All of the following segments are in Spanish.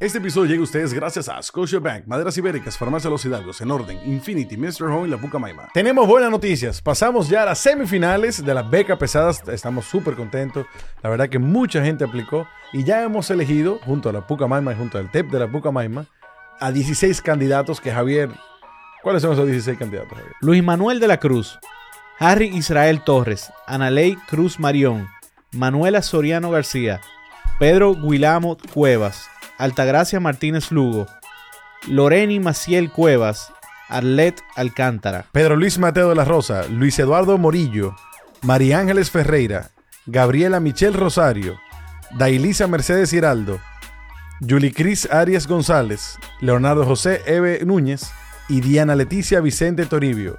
Este episodio llega a ustedes gracias a Scotiabank, Maderas Ibéricas, Farmacia Los Hidalgos, En Orden, Infinity, Mr. Home y La Pucamaima. Tenemos buenas noticias. Pasamos ya a las semifinales de la beca pesadas. Estamos súper contentos. La verdad que mucha gente aplicó y ya hemos elegido, junto a la Pucamaima y junto al TEP de la Pucamaima, a 16 candidatos que Javier... ¿Cuáles son esos 16 candidatos, Javier? Luis Manuel de la Cruz, Harry Israel Torres, Analey Cruz Marión, Manuela Soriano García, Pedro Guilamo Cuevas, Altagracia Martínez Lugo, Loreni Maciel Cuevas, Arlet Alcántara. Pedro Luis Mateo de la Rosa, Luis Eduardo Morillo, María Ángeles Ferreira, Gabriela Michelle Rosario, Dailisa Mercedes Hiraldo, Julie Cris Arias González, Leonardo José Eve Núñez y Diana Leticia Vicente Toribio.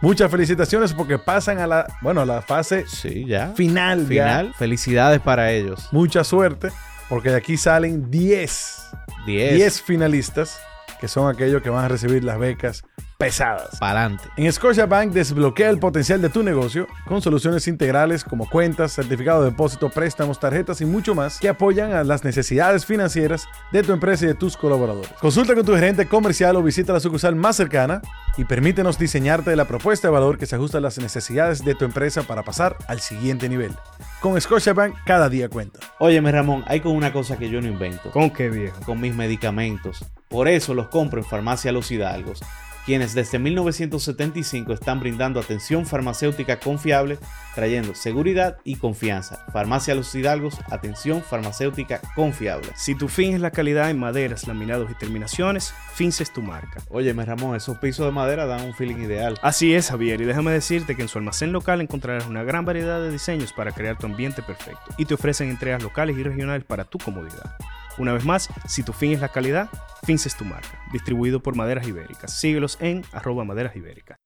Muchas felicitaciones porque pasan a la, bueno, a la fase Sí, ya. final. ya. Final. Felicidades para ellos. Mucha suerte porque de aquí salen 10, 10. 10 finalistas que son aquellos que van a recibir las becas pesadas. Pa'lante. En Scotiabank desbloquea el potencial de tu negocio con soluciones integrales como cuentas, certificado de depósito, préstamos, tarjetas y mucho más que apoyan a las necesidades financieras de tu empresa y de tus colaboradores. Consulta con tu gerente comercial o visita la sucursal más cercana y permítenos diseñarte la propuesta de valor que se ajusta a las necesidades de tu empresa para pasar al siguiente nivel. Con Scotiabank cada día cuenta. Óyeme, Ramón, hay con una cosa que yo no invento. ¿Con qué viejo? con mis medicamentos. Por eso los compro en Farmacia Los Hidalgos, quienes desde 1975 están brindando atención farmacéutica confiable, trayendo seguridad y confianza. Farmacia Los Hidalgos, atención farmacéutica confiable. Si tu fin es la calidad en maderas, laminados y terminaciones, Fins es tu marca. Óyeme, Ramón, esos pisos de madera dan un feeling ideal. Así es, Javier, y déjame decirte que en su almacén local encontrarás una gran variedad de diseños para crear tu ambiente perfecto y te ofrecen entregas locales y regionales para tu comodidad. Una vez más, si tu fin es la calidad, Fins es tu marca. Distribuido por Maderas Ibéricas. Síguelos en arroba maderas ibéricas.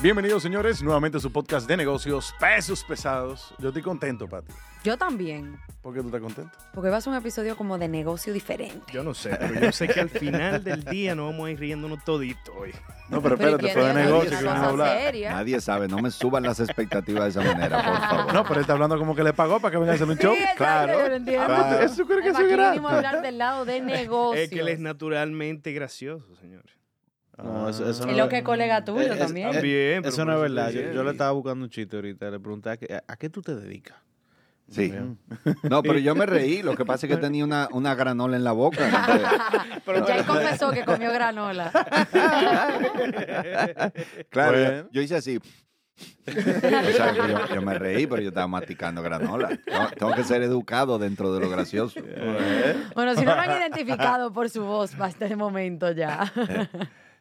Bienvenidos señores, nuevamente a su podcast de negocios, pesos pesados. Yo estoy contento, Pati. Yo también, ¿Por qué tú estás contento? porque va a ser un episodio como de negocio diferente. Yo no sé, pero yo sé que al final del día nos vamos a ir riéndonos todito hoy. No, pero Pero espérate, ¿y fue de negocio que vamos a hablar. seria. Nadie sabe, no me suban las expectativas de esa manera, por favor. No, pero él está hablando como que le pagó para que venga a hacer un show. Sí, exacto, claro, yo lo entiendo. claro. Eso creo que es gratis. venimos a hablar del lado de negocios. Es que él es naturalmente gracioso, señores. No, eso, eso Es no lo que es colega tuyo Eh, es- también. Eso no es verdad. Yo, yo le estaba buscando un chiste ahorita. Le preguntaba, ¿a, a qué tú te dedicas? Sí. No, pero yo me reí. Lo que pasa es que tenía una, una granola en la boca. Pero ya él confesó que comió granola. Claro, yo, Bueno. yo hice así. O sea, yo, yo me reí, pero yo estaba masticando granola. Tengo, tengo que ser educado dentro de lo gracioso. Bueno, si no lo han identificado por su voz para este momento ya.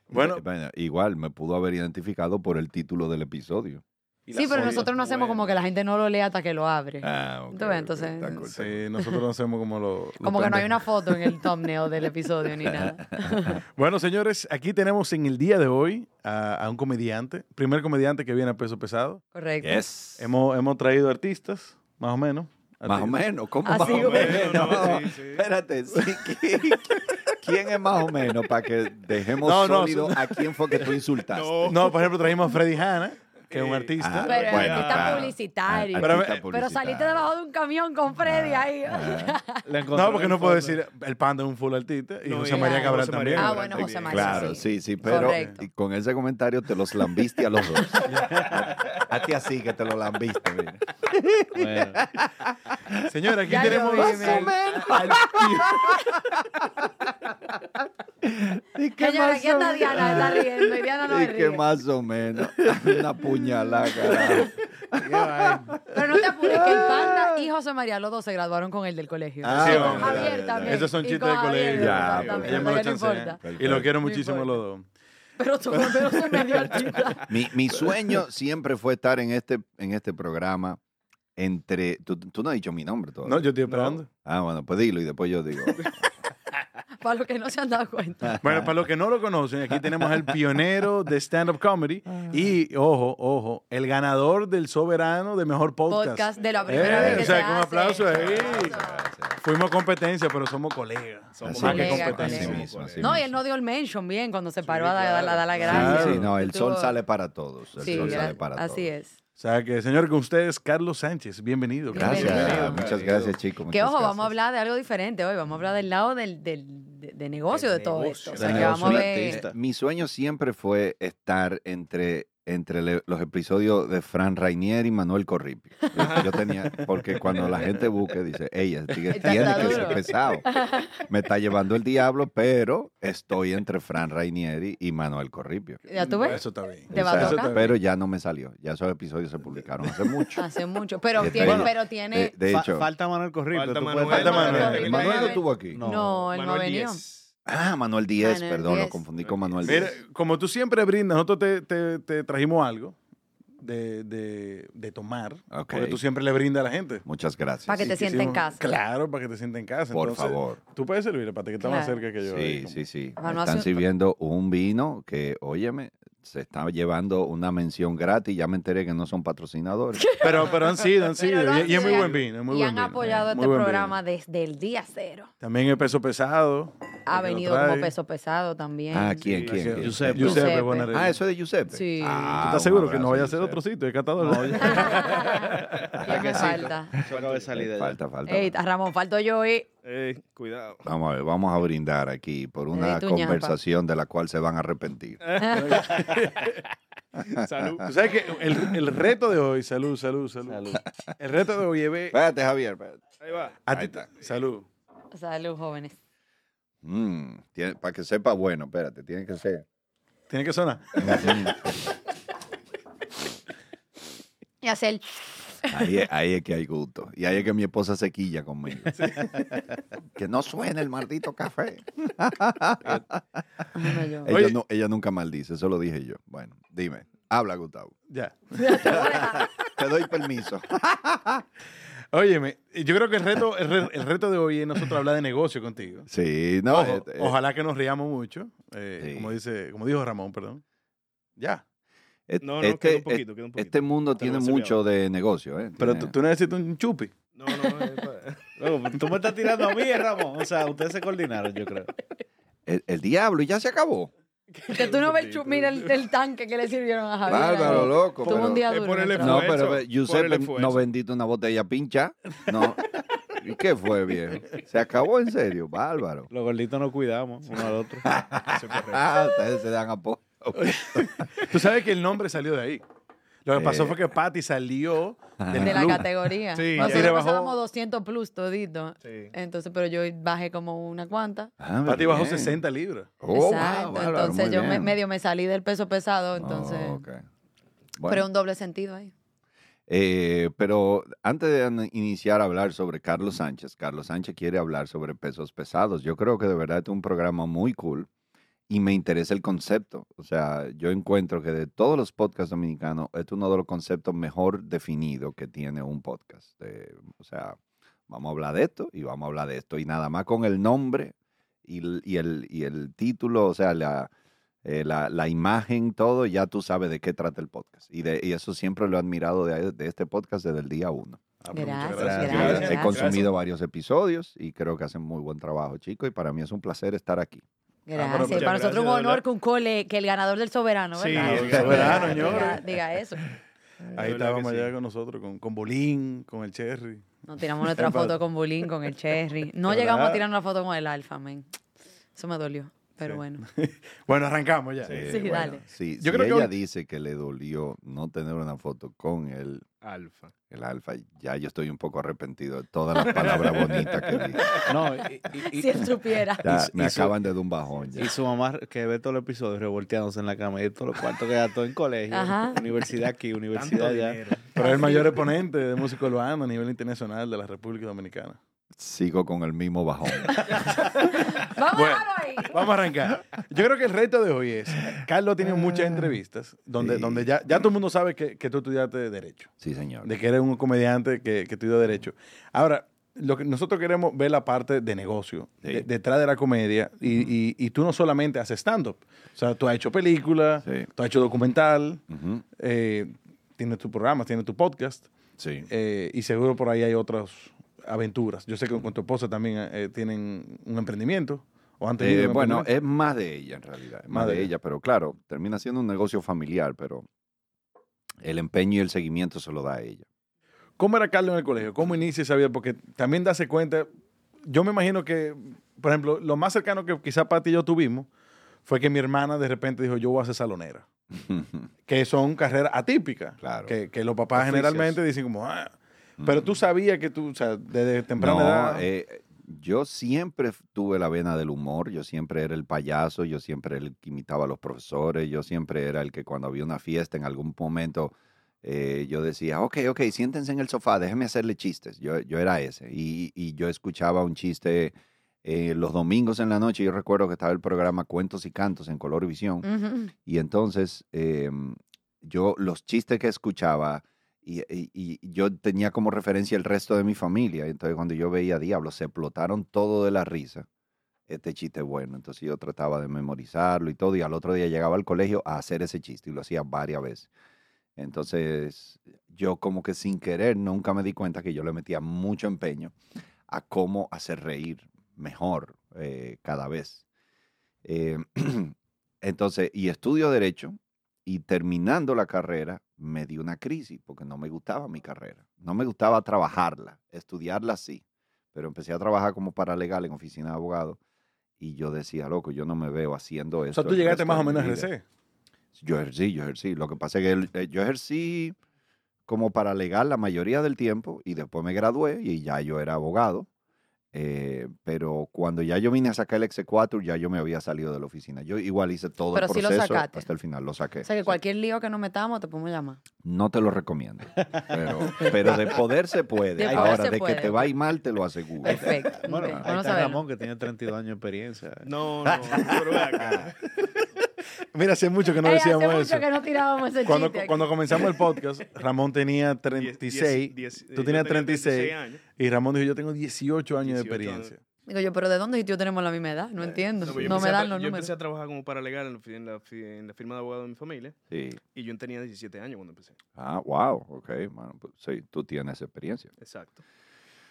Bueno, Bueno, igual me pudo haber identificado por el título del episodio. Sí, pero nosotros no hacemos como que la gente no lo lea hasta que lo abre. Ah, ok, entonces, está cool, está sí, nosotros no hacemos como lo. lo Como que no hay una foto en el thumbnail del episodio ni nada. Bueno, señores, aquí tenemos en el día de hoy a, a un comediante, primer comediante que viene a peso pesado. Correcto. Yes. Hemos, hemos traído artistas, más o menos. Más o menos, ¿cómo Así más o menos? No, sí, sí. Espérate, sí, ¿quién, es más o menos para que dejemos No, sólido a quién fue que tú insultaste? No. No, por ejemplo, trajimos a Freddy Hanna, que es un artista. Ah, Pero bueno, está claro. publicitario. Ah, Pero- artista pero publicitario. saliste debajo de un camión con Freddy ahí. Le encontré No, porque no puedo decir el panda es un full artista y No, José María Ah, Cabral José también. María Ah, bueno, José María. Claro, sí, sí, pero Correcto. con ese comentario te los lambiste a los dos. a ti así que te lo lambiste. mira. Bueno, Señora, aquí Ya tenemos vi, al men. ¿Y qué Señora, aquí está Diana, está riendo. Y Diana no Y que más o menos. Una puñalada, carajo. Pero no te apures, que el panda y José María, los dos se graduaron con él del colegio. Ah, ya, Javier también. Esos son y chistes de Javier colegio. Ya, también, me lo. Y lo quiero muchísimo los dos. Pero tú pero se me dio. Mi, mi sueño siempre fue estar en este, en este programa entre... Tú, tú no has dicho mi nombre todavía. No, yo estoy esperando. Ah, bueno, pues dilo y después yo digo. Para los que no se han dado cuenta. Bueno, para los que no lo conocen, aquí tenemos al pionero de stand-up comedy y, ojo, ojo, el ganador del soberano de mejor podcast. Podcast de la primera Eh, vez que o sea, se hace. aplauso ahí. Fuimos competencia, pero somos colegas. Somos Así más que competencia. Así mismo, así No, y él no dio el mention bien cuando se paró Sí, a dar la Sí, gracia. sí, no, el sol Estuvo- sale para todos. El Sí, sol sale para todos. así es. O sea que, señor, con ustedes, Carlos Sánchez. Bienvenido. Gracias, Bienvenido. muchas gracias, chicos. Que ojo, vamos a hablar de algo diferente hoy. Vamos a hablar del lado del, del- de, de negocio de todo negocio. esto. O sea, que vamos a ver. Mi sueño siempre fue estar entre, entre le- los episodios de Fran Rainier y Manuel Corripio. Yo, tenía, porque cuando la gente busque, dice, ella tiene que ser pesado. Me está llevando el diablo, pero estoy entre Fran Rainieri y Manuel Corripio. ¿Ya tú ves? Eso está bien. Te va a O sea, tocar. Pero ya no me salió. Ya esos episodios se publicaron hace mucho. Hace mucho. Pero De- tiene, bueno, pero tiene. De, de hecho, falta Manuel Corripio. Falta Manuel. Manuel. Manuel. Manuel Manuel. estuvo aquí. No. no, él no ha venido. Ah, Manuel Díez, Manuel perdón, lo confundí con Manuel Mira, Díez. como tú siempre brindas, nosotros te, te- te trajimos algo de, de- de tomar. Ok. Porque tú siempre le brindas a la gente. Muchas gracias. Para que te sienta en casa. Claro, para que te sienta en casa. Por Entonces, favor. Tú puedes servirle para que está más Claro. cerca que yo. Sí, como- sí, sí. Me están sirviendo un vino que, óyeme, se está llevando una mención gratis. Ya me enteré que no son patrocinadores. Pero, pero han sido, han sido. Y, y es muy buen vino. es muy y buen han vino, apoyado muy este programa vino. desde el día cero. También el peso pesado. Ha venido como peso pesado también. ah, ¿quién, quién? Giuseppe. quién? Giuseppe. Giuseppe Giuseppe. Bonarelli. Ah, eso es de Giuseppe. Sí. Ah, ¿Tú estás seguro que no vaya a ser otro sitio? de catador? Ya me falta. Eso acaba de salir de allá. Falta, falta. Ey, Ramón, falto yo y Ey, cuidado. Vamos a ver, vamos a brindar aquí por una ñapa. conversación de la cual se van a arrepentir. Salud. Tú sabes que el, el reto de hoy, salud, salud, salud. Salud. El reto de hoy es ver Espérate, Javier. espérate. Ahí va. a Ahí ti. está. Salud. Salud, jóvenes. Mm, tiene- para que sepa bueno, espérate, tiene que ser. Tiene que sonar. Y hacer. Ahí, es- ahí es que hay gusto. Y ahí es que mi esposa se quilla conmigo. que no suene el maldito café. Ella, Oye. no- ella nunca maldice, eso lo dije yo. Bueno, dime. Habla, Gustavo. Ya. Te doy permiso. Óyeme, yo creo que el reto, el, re- el reto de hoy es nosotros hablar de negocio contigo. Sí, no. Ojo, eh, eh, ojalá que nos riamos mucho. eh, Sí. como, dice, como dijo Ramón, perdón. Ya. Eh, No, no, este, queda un poquito, queda un poquito. este mundo Te tiene mucho de negocio, ¿eh? Pero Tiene- tú, tú necesitas un chupi. No, no, es pa- Luego, tú me estás tirando a mí, Ramón. O sea, ustedes se coordinaron, yo creo. el, el diablo y ya se acabó. Que tú no ves, el mira el, el tanque que le sirvieron a Javier. Bárbaro, loco. Pero- un día duro. No, pero Giuseppe no vendiste una botella pincha. No. ¿Y qué fue, viejo? Se acabó en serio, bárbaro. Los gorditos nos cuidamos uno al otro. Ah, ustedes se dan apoyo. Tú sabes que el nombre salió de ahí. Lo que pasó Eh. fue que Patty salió del de la club. categoría. Sí, ya. Nosotros pasábamos 200 plus todito. Sí. Entonces, pero yo bajé como una cuanta. Ah, Patty bajó bien. 60 libras. Oh, Exacto. wow, bárbaro, entonces muy yo me- bien. medio me salí del peso pesado. Entonces, Oh, ok. Bueno, pero un doble sentido ahí. eh, pero antes de an- iniciar a hablar sobre Carlos Sánchez, Carlos Sánchez quiere hablar sobre pesos pesados. Yo creo que de verdad es un programa muy cool y me interesa el concepto. O sea, yo encuentro que de todos los podcasts dominicanos, este es uno de los conceptos mejor definidos que tiene un podcast. Eh, o sea, vamos a hablar de esto y vamos a hablar de esto. Y nada más con el nombre y el, y el, y el título, o sea, la, eh, la, la imagen, todo, ya tú sabes de qué trata el podcast. Y, de, y eso siempre lo he admirado de, de este podcast desde el día uno. Ah, Gracias, gracias. he consumido varios episodios y creo que hacen muy buen trabajo, chicos. Y para mí es un placer estar aquí. Gracias. Y muchas para nosotros gracias, un honor verdad. que un cole, que el ganador del soberano, Sí, ¿verdad? el soberano, Diga- señores. Diga eso. Ahí estábamos sí. allá con nosotros, con, con Bolín, con el Cherry. Nos tiramos nuestra foto con Bulín, con el Cherry. No ¿Verdad? llegamos a tirar una foto con el Alfa, men. Eso me dolió. Pero Sí. bueno. Bueno, arrancamos ya. Sí, dale. Sí, Yo si creo que ella dice que le dolió no tener una foto con el, Alfa. El alfa, ya yo estoy un poco arrepentido de todas las palabras bonitas que dije. No, y, y- y- Si él supiera. Ya, Y- me y su- acaban de dar un bajón. ya. y su mamá que ve todos los episodios revolteándose en la cama y todos los cuartos que gastó en colegio, Ajá. universidad aquí, universidad Tanto allá. dinero. Pero es el mayor exponente de música urbana a nivel internacional de la República Dominicana. Sigo con el mismo bajón. Vamos Bueno. a dejarlo ahí. Vamos a arrancar. Yo creo que el reto de hoy es, Carlos ha tenido muchas entrevistas donde, Sí. donde ya, ya todo el mundo sabe que, que tú estudiaste Derecho, Sí, señor. de que eres un comediante que, que estudió Derecho. Ahora, lo que nosotros queremos ver la parte de negocio, Sí. de- detrás de la comedia, y, y- y tú no solamente haces stand-up, o sea, tú has hecho película, Sí. tú has hecho documental, eh, tienes tu programa, tienes tu podcast, Sí. eh, y seguro por ahí hay otros, aventuras. Yo sé que con tu esposa también eh, tienen un emprendimiento. ¿O han tenido Eh, bueno, es más de ella en realidad, es más de ella, pero claro, termina siendo un negocio familiar, pero el empeño y el seguimiento se lo da a ella. ¿Cómo era Carlos en el colegio? ¿Cómo inicia esa vida? Porque también darse cuenta, yo me imagino que, por ejemplo, lo más cercano que quizá Pati y yo tuvimos fue que mi hermana de repente dijo, yo voy a ser salonera. Que son carreras atípicas. Claro. Que, que los papás Oficios. generalmente dicen como, ah. Pero tú sabías que tú, o sea, desde temprana No, edad... eh, yo siempre tuve la vena del humor, yo siempre era el payaso, yo siempre era el que imitaba a los profesores, yo siempre era el que cuando había una fiesta en algún momento eh, yo decía, ok, ok, siéntense en el sofá, déjenme hacerle chistes. Yo, yo era ese. Y, y yo escuchaba un chiste eh, los domingos en la noche, yo recuerdo que estaba el programa Cuentos y Cantos en Color y Visión. Y entonces eh, yo los chistes que escuchaba y, yo tenía como referencia el resto de mi familia. Entonces cuando yo veía Diablo, se explotaron todo de la risa. Este chiste bueno. Entonces yo trataba de memorizarlo y todo. Y al otro día llegaba al colegio a hacer ese chiste y lo hacía varias veces. Entonces yo como que sin querer nunca me di cuenta que yo le metía mucho empeño a cómo hacer reír mejor eh, cada vez. Eh, entonces, y estudio derecho y terminando la carrera me di una crisis porque no me gustaba mi carrera. No me gustaba trabajarla, estudiarla sí, pero empecé a trabajar como paralegal en oficina de abogado y yo decía, loco, yo no me veo haciendo o esto. sea, tú llegaste más o menos a vida". RC. Yo ejercí, yo ejercí. Lo que pasa es que eh, yo ejercí como paralegal la mayoría del tiempo y después me gradué y ya yo era abogado. Eh, pero cuando ya yo vine a sacar el exequatur, ya yo me había salido de la oficina. Yo igual hice todo Pero el sí lo proceso sacaste. hasta el final, lo saqué. O sea que cualquier lío que nos metamos te podemos llamar. No te lo recomiendo. Pero, pero de poder se puede. De poder Ahora, se de puede. que te va a ir mal, te lo aseguro. Perfecto. Bueno, Ok, ahí está. Ramón, que tiene 32 años de experiencia. No, no, pero acá. Mira, hace mucho que no Ey, decíamos hace eso. mucho que no tirábamos ese Cuando, chiste. cuando comenzamos el podcast, Ramón tenía 36, Diez- diez- tú yo tenías tenía 36, años. y Ramón dijo, yo tengo 18 años de 18 años. experiencia. Digo yo, pero ¿de dónde si tú tenemos la misma edad? No entiendo. No, yo me a dan tra- los Yo números. empecé a trabajar como paralegal en la, fi- en la, fi- en la firma de abogado de mi familia Sí. y yo tenía 17 años cuando empecé. Ah, wow. Ok. Bueno, pues, sí, tú tienes experiencia. Exacto.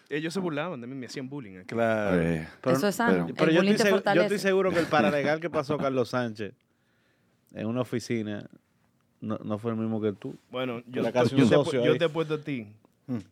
Ellos se burlaban de mí, me hacían bullying. aquí. Claro. Eh, Eso es sano. pero- El Pero yo bullying estoy, te segu- yo fortalece. estoy seguro que el paralegal que pasó Carlos Sánchez en una oficina no, no fue el mismo que tú. Bueno, yo, te- casi yo un te, socio yo te apuesto a ti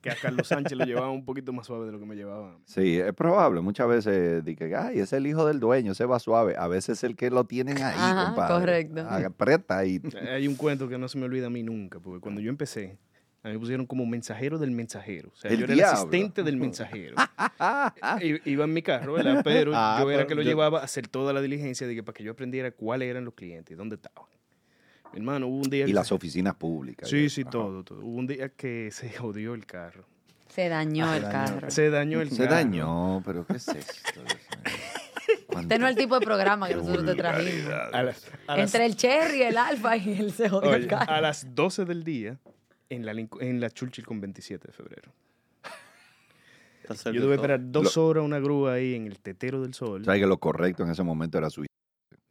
que a Carlos Sánchez lo llevaba un poquito más suave de lo que me llevaba a mí. Sí, es probable. Muchas veces dicen, ay, es el hijo del dueño, ese va suave. A veces es el que lo tienen ahí, Ajá, compadre. correcto. Aprieta ahí. Hay un cuento que no se me olvida a mí nunca, porque cuando yo empecé, a mí me pusieron como mensajero del mensajero. O sea, El yo era diablo. el asistente del mensajero. I- Iba en mi carro, ¿verdad? Pero Ah, yo era que lo yo- llevaba a hacer toda la diligencia de que para que yo aprendiera cuáles eran los clientes y dónde estaban. Mi hermano, hubo un día Y que las se- oficinas públicas. Sí, sí, Ajá. todo, todo. Hubo un día que se jodió el carro. Se dañó el carro. Se dañó el Se carro. dañó, pero ¿qué es esto? Este no es el tipo de programa que nosotros te trajimos. A las, a las- Entre el cherry, el alfa y el se jodió el carro. a las 12 del día en la, en la Churchill con 27 de febrero. Yo tuve que esperar dos horas una grúa ahí en el tetero del sol. ¿Sabes que lo correcto en ese momento era su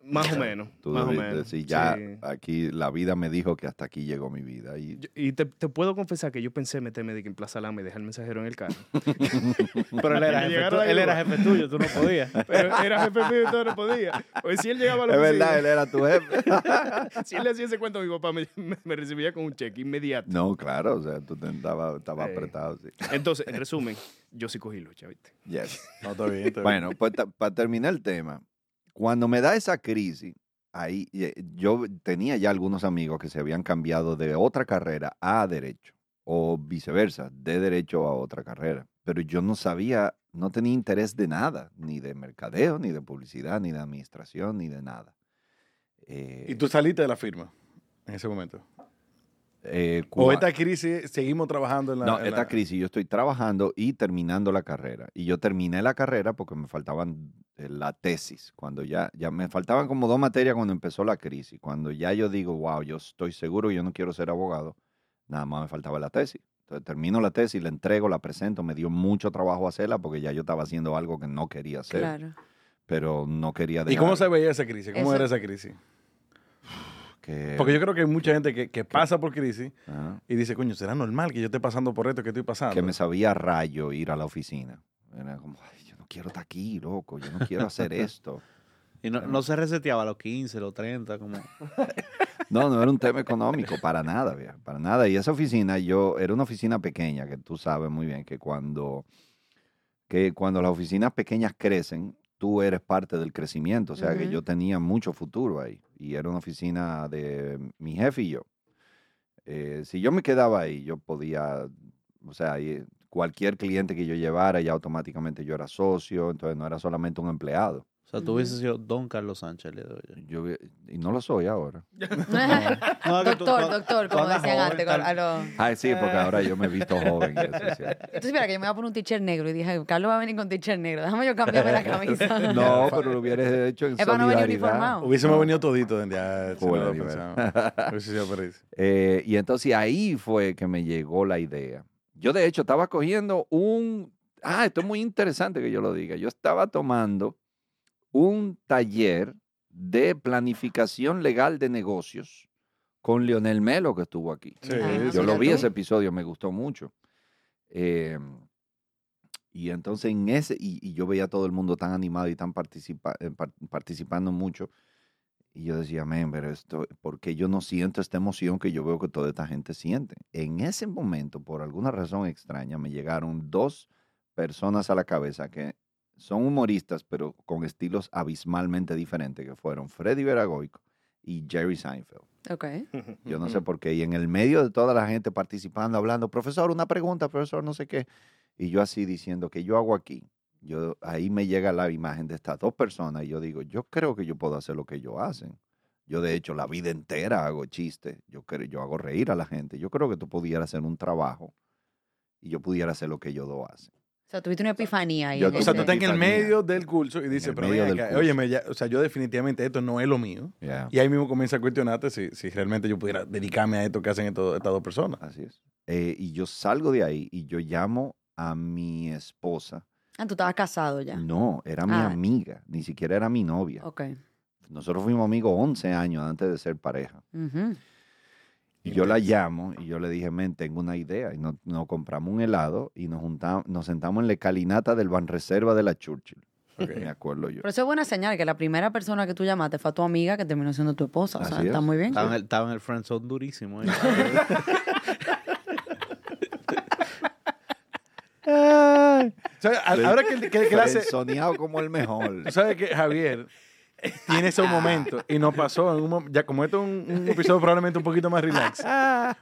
Más o menos. Tú más o menos. decir, ya sí. aquí la vida me dijo que hasta aquí llegó mi vida. Y Yo- Y te, te puedo confesar que yo pensé meterme de que en Plaza Lama y dejar el mensajero en el carro. Pero él era, jefe, la él era jefe tuyo, tú no podías. Pero era jefe mío y todo no podía. Pues si él llegaba a la es oficina, verdad, él era tu jefe. si él le hacía ese cuento, mi papá me, me- me recibía con un cheque inmediato. no, claro, o sea, tú te- estaba, Sí. apretado. Sí. Entonces, en resumen, yo sí cogí lucha, ¿viste? Yes. No, está bien, está bien. Bueno, pues para terminar el tema, cuando me da esa crisis, ahí eh, yo tenía ya algunos amigos que se habían cambiado de otra carrera a derecho o viceversa, de derecho a otra carrera, pero yo no sabía, no tenía interés de nada, ni de mercadeo, ni de publicidad, ni de administración, ni de nada. Eh, ¿Y tú saliste de la firma en ese momento? eh, ¿O esta crisis seguimos trabajando en la... no, en esta la- crisis yo estoy trabajando y terminando la carrera. Y yo terminé la carrera porque me faltaban eh, la tesis. Cuando ya, ya me faltaban como dos materias cuando empezó la crisis. Cuando ya yo digo, wow, yo estoy seguro que yo no quiero ser abogado, nada más me faltaba la tesis. Entonces termino la tesis, la entrego, la presento. Me dio mucho trabajo hacerla porque ya yo estaba haciendo algo que no quería hacer. Claro. Pero no quería ¿Y cómo dejar. se veía esa crisis? ¿Cómo Eso- era esa crisis? Que, Porque yo creo que hay mucha gente que, que pasa por crisis Ajá. y dice, coño, ¿será normal que yo esté pasando por esto que estoy pasando? que me sabía rayo ir a la oficina. Era como, "Ay, no quiero estar aquí, loco, yo no quiero hacer esto. Y no, no se reseteaba a los 15, los 30, como... No, no era un tema económico, para nada, viejo, para nada. Y esa oficina, yo, era una oficina pequeña, que tú sabes muy bien que cuando, que cuando las oficinas pequeñas crecen, tú eres parte del crecimiento. O sea, que yo tenía mucho futuro ahí. Y era una oficina de mi jefe y yo. Eh, si yo me quedaba ahí, yo podía, o sea, ahí, cualquier cliente que yo llevara, ya automáticamente yo era socio, entonces no era solamente un empleado. O sea, tú hubieses sido Don Carlos Sánchez el día de hoy. Yo, y no lo soy ahora. No, doctor, tú- doctor, como decían antes. a los- Ay, sí, porque ahora yo me he visto joven. y eso, sí. Entonces, mira, que yo me iba a poner un t-shirt negro y dije, Carlos va a venir con t-shirt negro. Déjame yo cambiarme la camisa. No, pero lo hubieras hecho en Es para no venir solidaridad. uniformado. Hubiésemos venido todito si no Joder, lo sido feliz. Eh, y entonces ahí fue que me llegó la idea. Yo de hecho estaba cogiendo un... Ah, esto es muy interesante que yo lo diga. Yo estaba tomando un taller de planificación legal de negocios con Leonel Melo que estuvo aquí. Sí, Ah, Yo lo vi ese episodio, me gustó mucho. Eh, y entonces en ese, y, y yo veía a todo el mundo tan animado y tan participa- eh, par- participando mucho. Y yo decía, men, pero esto, porque yo no siento esta emoción que yo veo que toda esta gente siente? En ese momento, por alguna razón extraña, me llegaron dos personas a la cabeza que son humoristas, pero con estilos abismalmente diferentes, que fueron Freddy Veragoico y Jerry Seinfeld. Ok. Yo no sé por qué. Y en el medio de toda la gente participando, hablando, profesor, una pregunta, profesor, no sé qué. Y yo así diciendo, ¿qué yo hago aquí? Yo, ahí me llega la imagen de estas dos personas y yo digo, yo creo que yo puedo hacer lo que ellos hacen. Yo de hecho la vida entera hago chistes, yo, creo, yo hago reír a la gente. Yo creo que tú pudieras hacer un trabajo y yo pudiera hacer lo que ellos dos hacen. O sea, tuviste una epifanía ahí. Yo- O sea, tú estás en el medio del curso y dices, pero del acá, óyeme, ya, o sea, yo definitivamente esto no es lo mío. Y ahí mismo comienza a cuestionarte si, si realmente yo pudiera dedicarme a esto que hacen esto- estas dos personas. Así es. Eh, y yo salgo de ahí y yo llamo a mi esposa. Ah, tú estabas casado ya. No, era mi Ah. amiga, ni siquiera era mi novia. Ok. Nosotros fuimos amigos 11 años antes de ser pareja. Y yo la llamo y yo le dije, men, tengo una idea. Y nos, nos compramos un helado y nos, juntamos, nos sentamos en la calinata del Banreserva de la Churchill. Me acuerdo yo. Pero eso es buena señal, que la primera persona que tú llamaste fue tu amiga que terminó siendo tu esposa. O sea, está es. muy bien. Estaba en el, estaba en el friend zone durísimo. ¿eh? O sea, a- ahora que, que, que él hace, Soñado como el mejor. tú sabes que Javier tiene esos momentos y no pasó en un mom- ya como esto es un, un episodio probablemente un poquito más relax,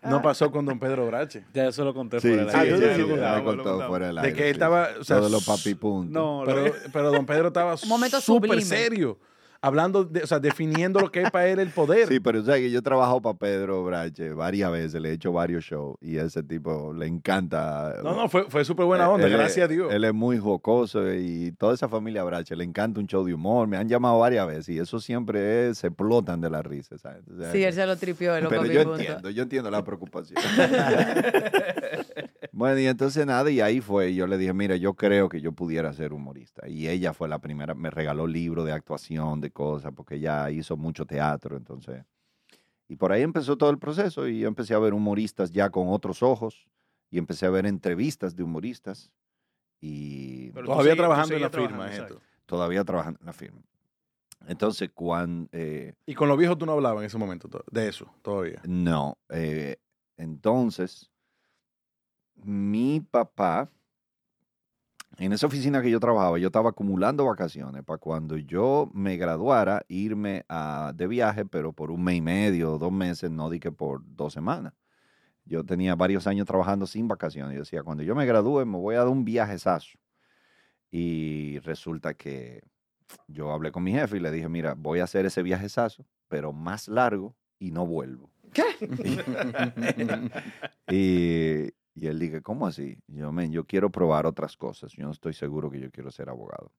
no pasó con don Pedro Brache. ya eso lo conté Sí, fuera del sí, aire. sí, sí, sí, sí, lo ya contamos, me lo contó contamos. fuera del De aire, que él sí. estaba, o sea, Lo de los papi puntos. No, Pero, lo- pero don Pedro estaba súper serio, hablando, de, o sea, definiendo lo que es para él el poder. Sí, pero o sea que yo trabajo para Pedro Brache varias veces, le he hecho varios shows y a ese tipo le encanta. No, no, fue, fue súper buena onda, Él es- gracias a Dios. Él es muy jocoso y toda esa familia Brache le encanta un show de humor. Me han llamado varias veces y eso siempre es, se explotan de la risa. ¿sabes? O sea, Sí, él se lo tripió, el pero yo punto. entiendo, yo entiendo la preocupación. bueno, y entonces nada, y ahí fue, y yo le dije, mira, yo creo que yo pudiera ser humorista. Y ella fue la primera, me regaló libros de actuación, de cosas, porque ella hizo mucho teatro, entonces. Y por ahí empezó todo el proceso y yo empecé a ver humoristas ya con otros ojos y empecé a ver entrevistas de humoristas y Pero Todavía trabajando en la firma. esto. todavía trabajando en la firma. Entonces, cuando... Y con los viejos tú no hablabas en ese momento to- de eso, todavía. No, eh, entonces, mi papá, en esa oficina que yo trabajaba, yo estaba acumulando vacaciones para cuando yo me graduara, irme a, de viaje, pero por un mes y medio, dos meses, no di que por dos semanas. Yo tenía varios años trabajando sin vacaciones. Yo decía, cuando yo me gradúe, me voy a dar un viajezazo. Y resulta que yo hablé con mi jefe y le dije, mira, voy a hacer ese viajezazo, pero más largo y no vuelvo. y, y él dije, ¿cómo así? Y yo, men, yo quiero probar otras cosas. Yo no estoy seguro que yo quiero ser abogado.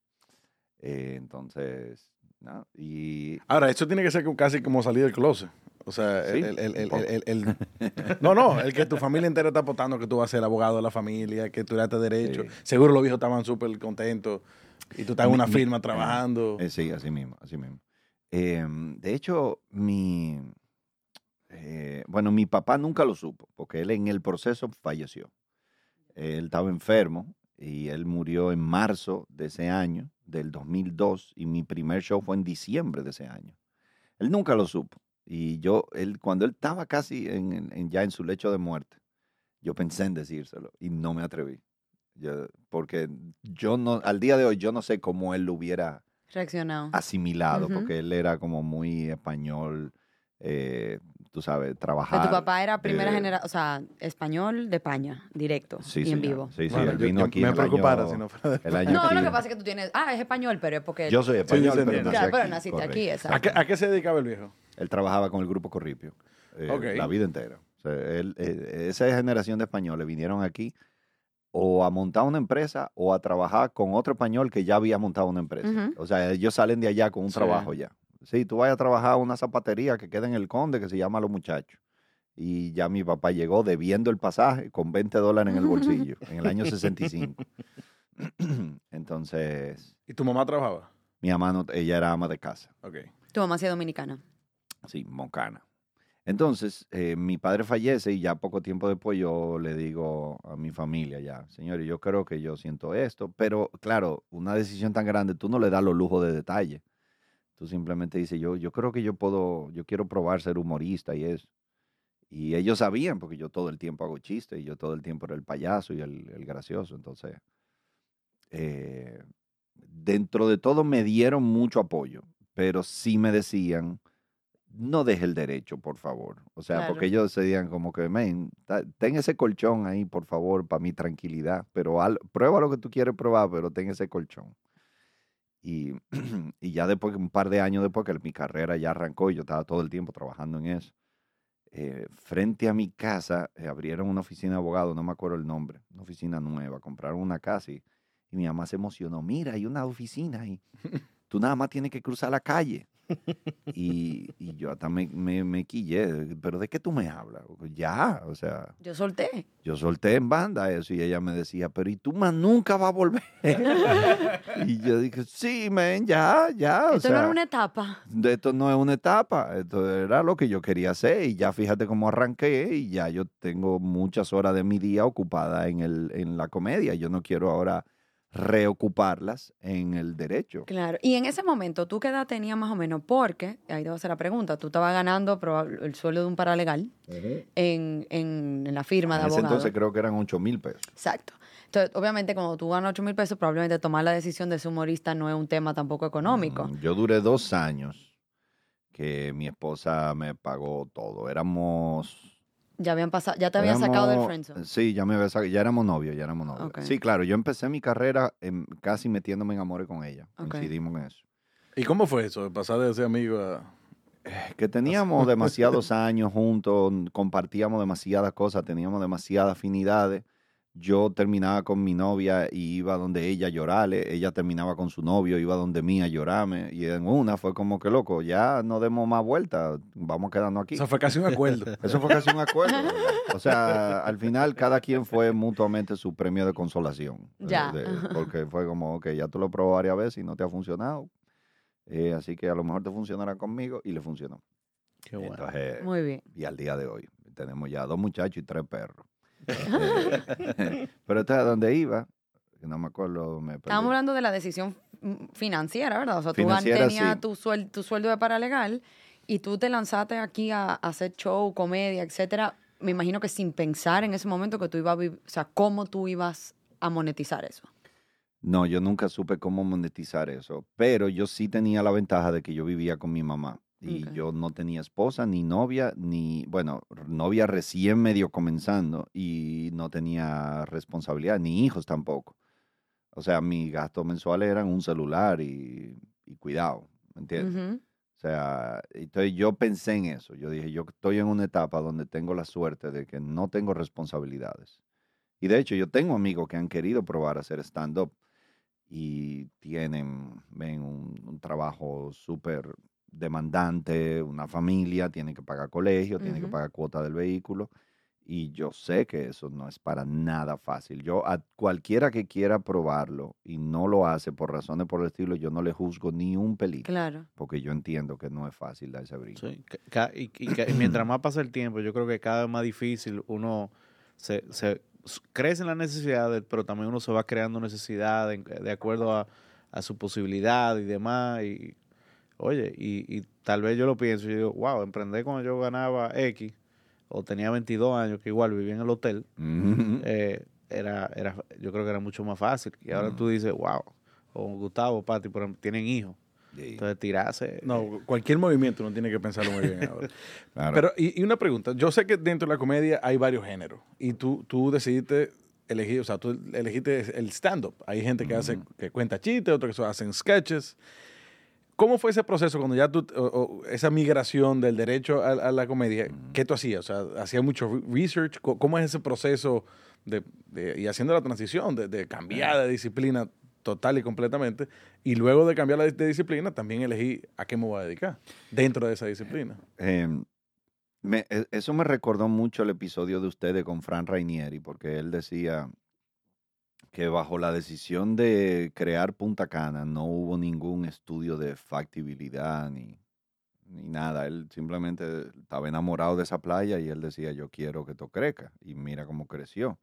Eh, entonces, nada. Y Ahora, eso tiene que ser casi como salir del closet. O sea, Sí, el, el- el- el- el- el- no, no, el que tu familia entera está apostando que tú vas a ser abogado de la familia, que tú eres de derecho. Sí. Seguro los viejos estaban súper contentos y tú estás en una mi- firma trabajando. Eh, sí, así mismo, así mismo. Em, de hecho, mi, eh, bueno, mi papá nunca lo supo, porque él en el proceso falleció. Él estaba enfermo y él murió en marzo de ese año, del 2002, y mi primer show fue en diciembre de ese año. Él nunca lo supo. Y yo, él, cuando él estaba casi en- ya en su lecho de muerte, yo pensé en decírselo y no me atreví. Yo- porque yo no, al día de hoy, yo no sé cómo él lo hubiera Reaccionado. asimilado, porque él era como muy español, eh, tú sabes, Pero trabajar. tu papá era primera eh, generación, o sea, español de España, directo Sí, y en vivo. Sí, sí, Bueno, él vino yo aquí me preocupara si no fuera de- el año No, lo que pasa es que tú tienes, ah, es español, pero es porque... Yo soy español, yo te pero nací Claro, pero naciste correcto. aquí, exacto. ¿A qué, a qué se dedicaba el viejo? Él trabajaba con el grupo Corripio eh, Ok. la vida entera. O sea, él, eh, esa generación de españoles vinieron aquí o a montar una empresa o a trabajar con otro español que ya había montado una empresa. O sea, ellos salen de allá con un Sí. trabajo ya. Sí, tú vas a trabajar a una zapatería que queda en el Conde que se llama Los Muchachos. Y ya mi papá llegó debiendo el pasaje con 20 dólares en el bolsillo en el año 65. Entonces, ¿Y tu mamá trabajaba? mi mamá, no- ella era ama de casa. Ok. Tu mamá sí es dominicana. Sí, Moncana. Entonces, eh, mi padre fallece y ya poco tiempo después yo le digo a mi familia ya, señores, yo creo que yo siento esto, pero claro, una decisión tan grande, tú no le das los lujos de detalle. Tú simplemente dices, yo, yo creo que yo puedo, yo quiero probar ser humorista y eso. Y ellos sabían, porque yo todo el tiempo hago chistes y yo todo el tiempo era el payaso y el, el gracioso. Entonces, eh, dentro de todo me dieron mucho apoyo, pero sí me decían, no deje el derecho, por favor. O sea, Claro. porque ellos decían como que, men, ten ese colchón ahí, por favor, para mi tranquilidad. Pero al- prueba lo que tú quieres probar, pero ten ese colchón. Y, y ya después, un par de años después que mi carrera ya arrancó y yo estaba todo el tiempo trabajando en eso, eh, frente a mi casa eh, abrieron una oficina de abogado, no me acuerdo el nombre, una oficina nueva, compraron una casa y, y mi mamá se emocionó, mira, hay una oficina ahí, tú nada más tienes que cruzar la calle. Y, y yo hasta me, me, me quillé, pero ¿de qué tú me hablas? Ya, o sea, Yo solté. yo solté en banda eso y ella me decía, pero ¿y tú más nunca vas a volver? y yo dije, sí, men, ya, ya. o Esto no era una etapa. esto no es una etapa, esto era lo que yo quería hacer y ya fíjate cómo arranqué y ya yo tengo muchas horas de mi día ocupada en, el, en la comedia. Yo no quiero ahora reocuparlas en el derecho. Claro. Y en ese momento, ¿tú qué edad tenías más o menos? Porque, ahí te voy a hacer la pregunta, tú estabas ganando el sueldo de un paralegal en, en, en la firma de En ese abogado. entonces creo que eran 8 mil pesos. Exacto. Entonces, obviamente, cuando tú ganas 8 mil pesos, probablemente tomar la decisión de ser humorista no es un tema tampoco económico. Mm, Yo duré dos años que mi esposa me pagó todo. Éramos... Ya habían pasado, ya te habían sacado del friendzone. Sí, ya me había sacado, ya éramos novios, ya éramos novios. Sí, claro, yo empecé mi carrera en- casi metiéndome en amores con ella. Ok. Coincidimos en eso. ¿Y cómo fue eso? De pasar de ser amigo a... que teníamos demasiados años juntos, compartíamos demasiadas cosas, teníamos demasiadas afinidades. Yo terminaba con mi novia y iba donde ella a llorarle, ella terminaba con su novio, iba donde mí a llorarme, y en una fue como que loco, ya no demos más vueltas, vamos quedando aquí. Eso fue casi un acuerdo. Eso fue casi un acuerdo. O sea, al final cada quien fue mutuamente su premio de consolación. Ya. de- porque fue como, que ya tú lo probó varias veces y no te ha funcionado. Eh, así que a lo mejor te funcionará conmigo y le funcionó. Qué bueno. Entonces, Muy bien. y al día de hoy tenemos ya dos muchachos y tres perros. Pero entonces, ¿a dónde iba? No me acuerdo. Me. Estábamos hablando de la decisión financiera, ¿verdad? O sea, tú tenías sí. tu, suel- tu sueldo de paralegal y tú te lanzaste aquí a, a hacer show, comedia, etcétera. Me imagino que sin pensar en ese momento que tú ibas a vivir, o sea, cómo tú ibas a monetizar eso. No, yo nunca supe cómo monetizar eso, pero yo sí tenía la ventaja de que yo vivía con mi mamá y yo no tenía esposa, ni novia, ni, bueno, novia recién medio comenzando y no tenía responsabilidad, ni hijos tampoco. O sea, mis gastos mensuales eran un celular y, y cuidado, ¿me entiendes? O sea, entonces yo pensé en eso. Yo dije, yo estoy en una etapa donde tengo la suerte de que no tengo responsabilidades. Y de hecho, yo tengo amigos que han querido probar a hacer stand-up y tienen ven, un, un trabajo súper demandante, una familia, tienen que pagar colegio, tienen que pagar cuota del vehículo. Y yo sé que eso no es para nada fácil. Yo a cualquiera que quiera probarlo y no lo hace por razones por el estilo, yo no le juzgo ni un pelito. Claro. Porque yo entiendo que no es fácil dar ese brinco. Sí, y, y ca- y mientras más pasa el tiempo, yo creo que cada vez más difícil uno se, se crece en las necesidades, pero también uno se va creando necesidades de acuerdo a, a su posibilidad y demás. Y oye, y, y tal vez yo lo pienso y digo, wow, emprender cuando yo ganaba X o tenía 22 años, que igual vivía en el hotel, eh, era, era, yo creo que era mucho más fácil. Y ahora tú dices, wow, o Gustavo, Pati, por ejemplo, tienen hijos. Sí, Entonces tirarse. No, cualquier movimiento uno tiene que pensarlo muy bien ahora. claro. Pero, y, y una pregunta. Yo sé que dentro de la comedia hay varios géneros. Y tú, tú decidiste elegir, o sea, tú elegiste el stand-up. Hay gente que hace, que cuenta chistes, otros que hacen sketches. ¿Cómo fue ese proceso cuando ya tú, o- o esa migración del derecho a, a la comedia? ¿Qué tú hacías? O sea, ¿hacías mucho re- research? ¿Cómo es ese proceso de, de- y haciendo la transición de, de cambiar de disciplina total y completamente? Y luego de cambiar la de disciplina, también elegí a qué me voy a dedicar dentro de esa disciplina. Eh, me- e- eso me recordó mucho el episodio de ustedes con Fran Rainieri, porque él decía que bajo la decisión de crear Punta Cana no hubo ningún estudio de factibilidad ni, ni nada. Él simplemente estaba enamorado de esa playa y él decía, yo quiero que esto crezca. Y mira cómo creció.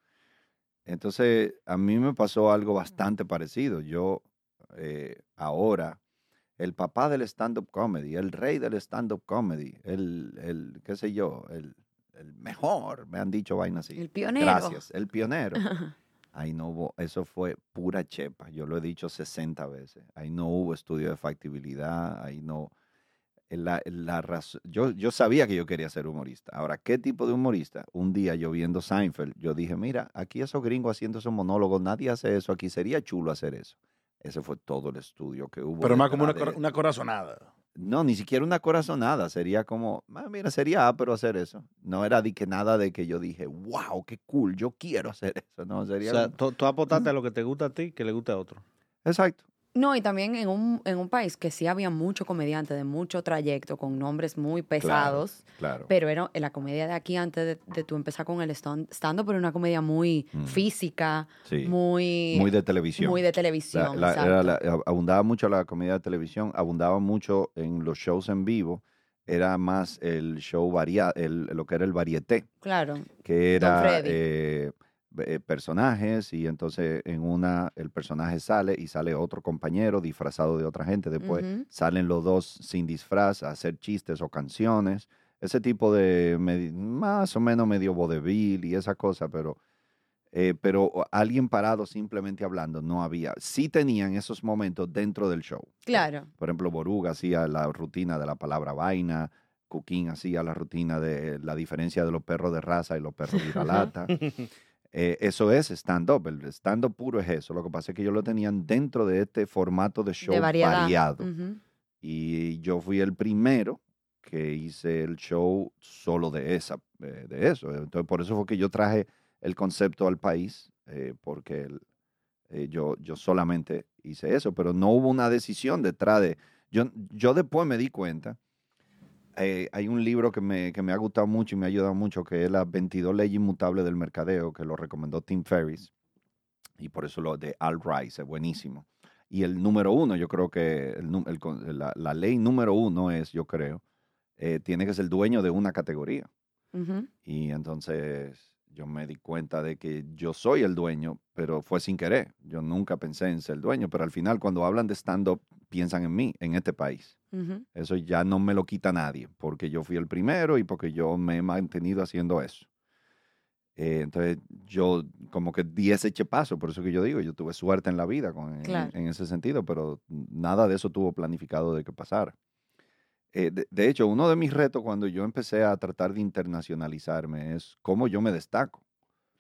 Entonces, a mí me pasó algo bastante parecido. Yo eh, ahora el papá del stand-up comedy, el rey del stand-up comedy, el, el qué sé yo, el, el mejor, me han dicho vainas así. El pionero. Gracias, el pionero. Ahí no hubo, eso fue pura chepa, yo lo he dicho 60 veces. Ahí no hubo estudio de factibilidad, ahí no... La, la yo, yo sabía que yo quería ser humorista. Ahora, ¿qué tipo de humorista? Un día yo viendo Seinfeld, yo dije, mira, aquí esos gringos haciendo esos monólogos, nadie hace eso, aquí sería chulo hacer eso. Ese fue todo el estudio que hubo. Pero más como una, de- una corazonada. No, ni siquiera una corazonada. Sería como, "Ah, mira, sería ápero hacer eso. No era de que nada de que yo dije, wow, qué cool, yo quiero hacer eso. No, O sería. sea, como- tú, tú a lo que te gusta a ti que le gusta a otro. Exacto. No, y también en un, en un país que sí había mucho comediante de mucho trayecto, con nombres muy pesados, Claro. pero era en la comedia de aquí, antes de, de tú empezar con el stand- stand-up, pero una comedia muy Mm. física, Sí. muy, Muy de televisión. muy de televisión. la- abundaba mucho la comedia de televisión, abundaba mucho en los shows en vivo. Era más el show variado, lo que era el varieté. Claro. que era Freddy. eh, eh, personajes y entonces en una el personaje sale y sale otro compañero disfrazado de otra gente. Después salen los dos sin disfraz a hacer chistes o canciones. Ese tipo de más o menos medio vodevil y esa cosa, pero, eh, pero alguien parado simplemente hablando no había. Sí tenían esos momentos dentro del show. Claro. Por ejemplo, Boruga hacía la rutina de la palabra vaina, Cuquín hacía la rutina de la diferencia de los perros de raza y los perros de lata. Eh, eso es stand-up, el stand-up puro es eso. Lo que pasa es que ellos lo tenían dentro de este formato de show de variado. Y yo fui el primero que hice el show solo de, esa, eh, de eso. Entonces, por eso fue que yo traje el concepto al país, eh, porque el- yo, yo solamente hice eso, pero no hubo una decisión detrás de... Yo, yo después me di cuenta, eh, hay un libro que me, que me ha gustado mucho y me ha ayudado mucho, que es Las 22 leyes inmutables del mercadeo, que lo recomendó Tim Ferriss, y por eso lo de Al Rice, es buenísimo. Y el número uno, yo creo que el el la, la ley número uno es, yo creo, eh, tiene que ser dueño de una categoría. Y entonces yo me di cuenta de que yo soy el dueño, pero fue sin querer. Yo nunca pensé en ser dueño, pero al final cuando hablan de stand-up, piensan en mí, en este país. Eso ya no me lo quita nadie, porque yo fui el primero y porque yo me he mantenido haciendo eso. Eh, entonces yo como que di ese paso, por eso que yo digo, yo tuve suerte en la vida con, en- Claro. en, ese sentido, pero nada de eso tuvo planificado de que pasara. Eh, de, de hecho, uno de mis retos cuando yo empecé a tratar de internacionalizarme es cómo yo me destaco.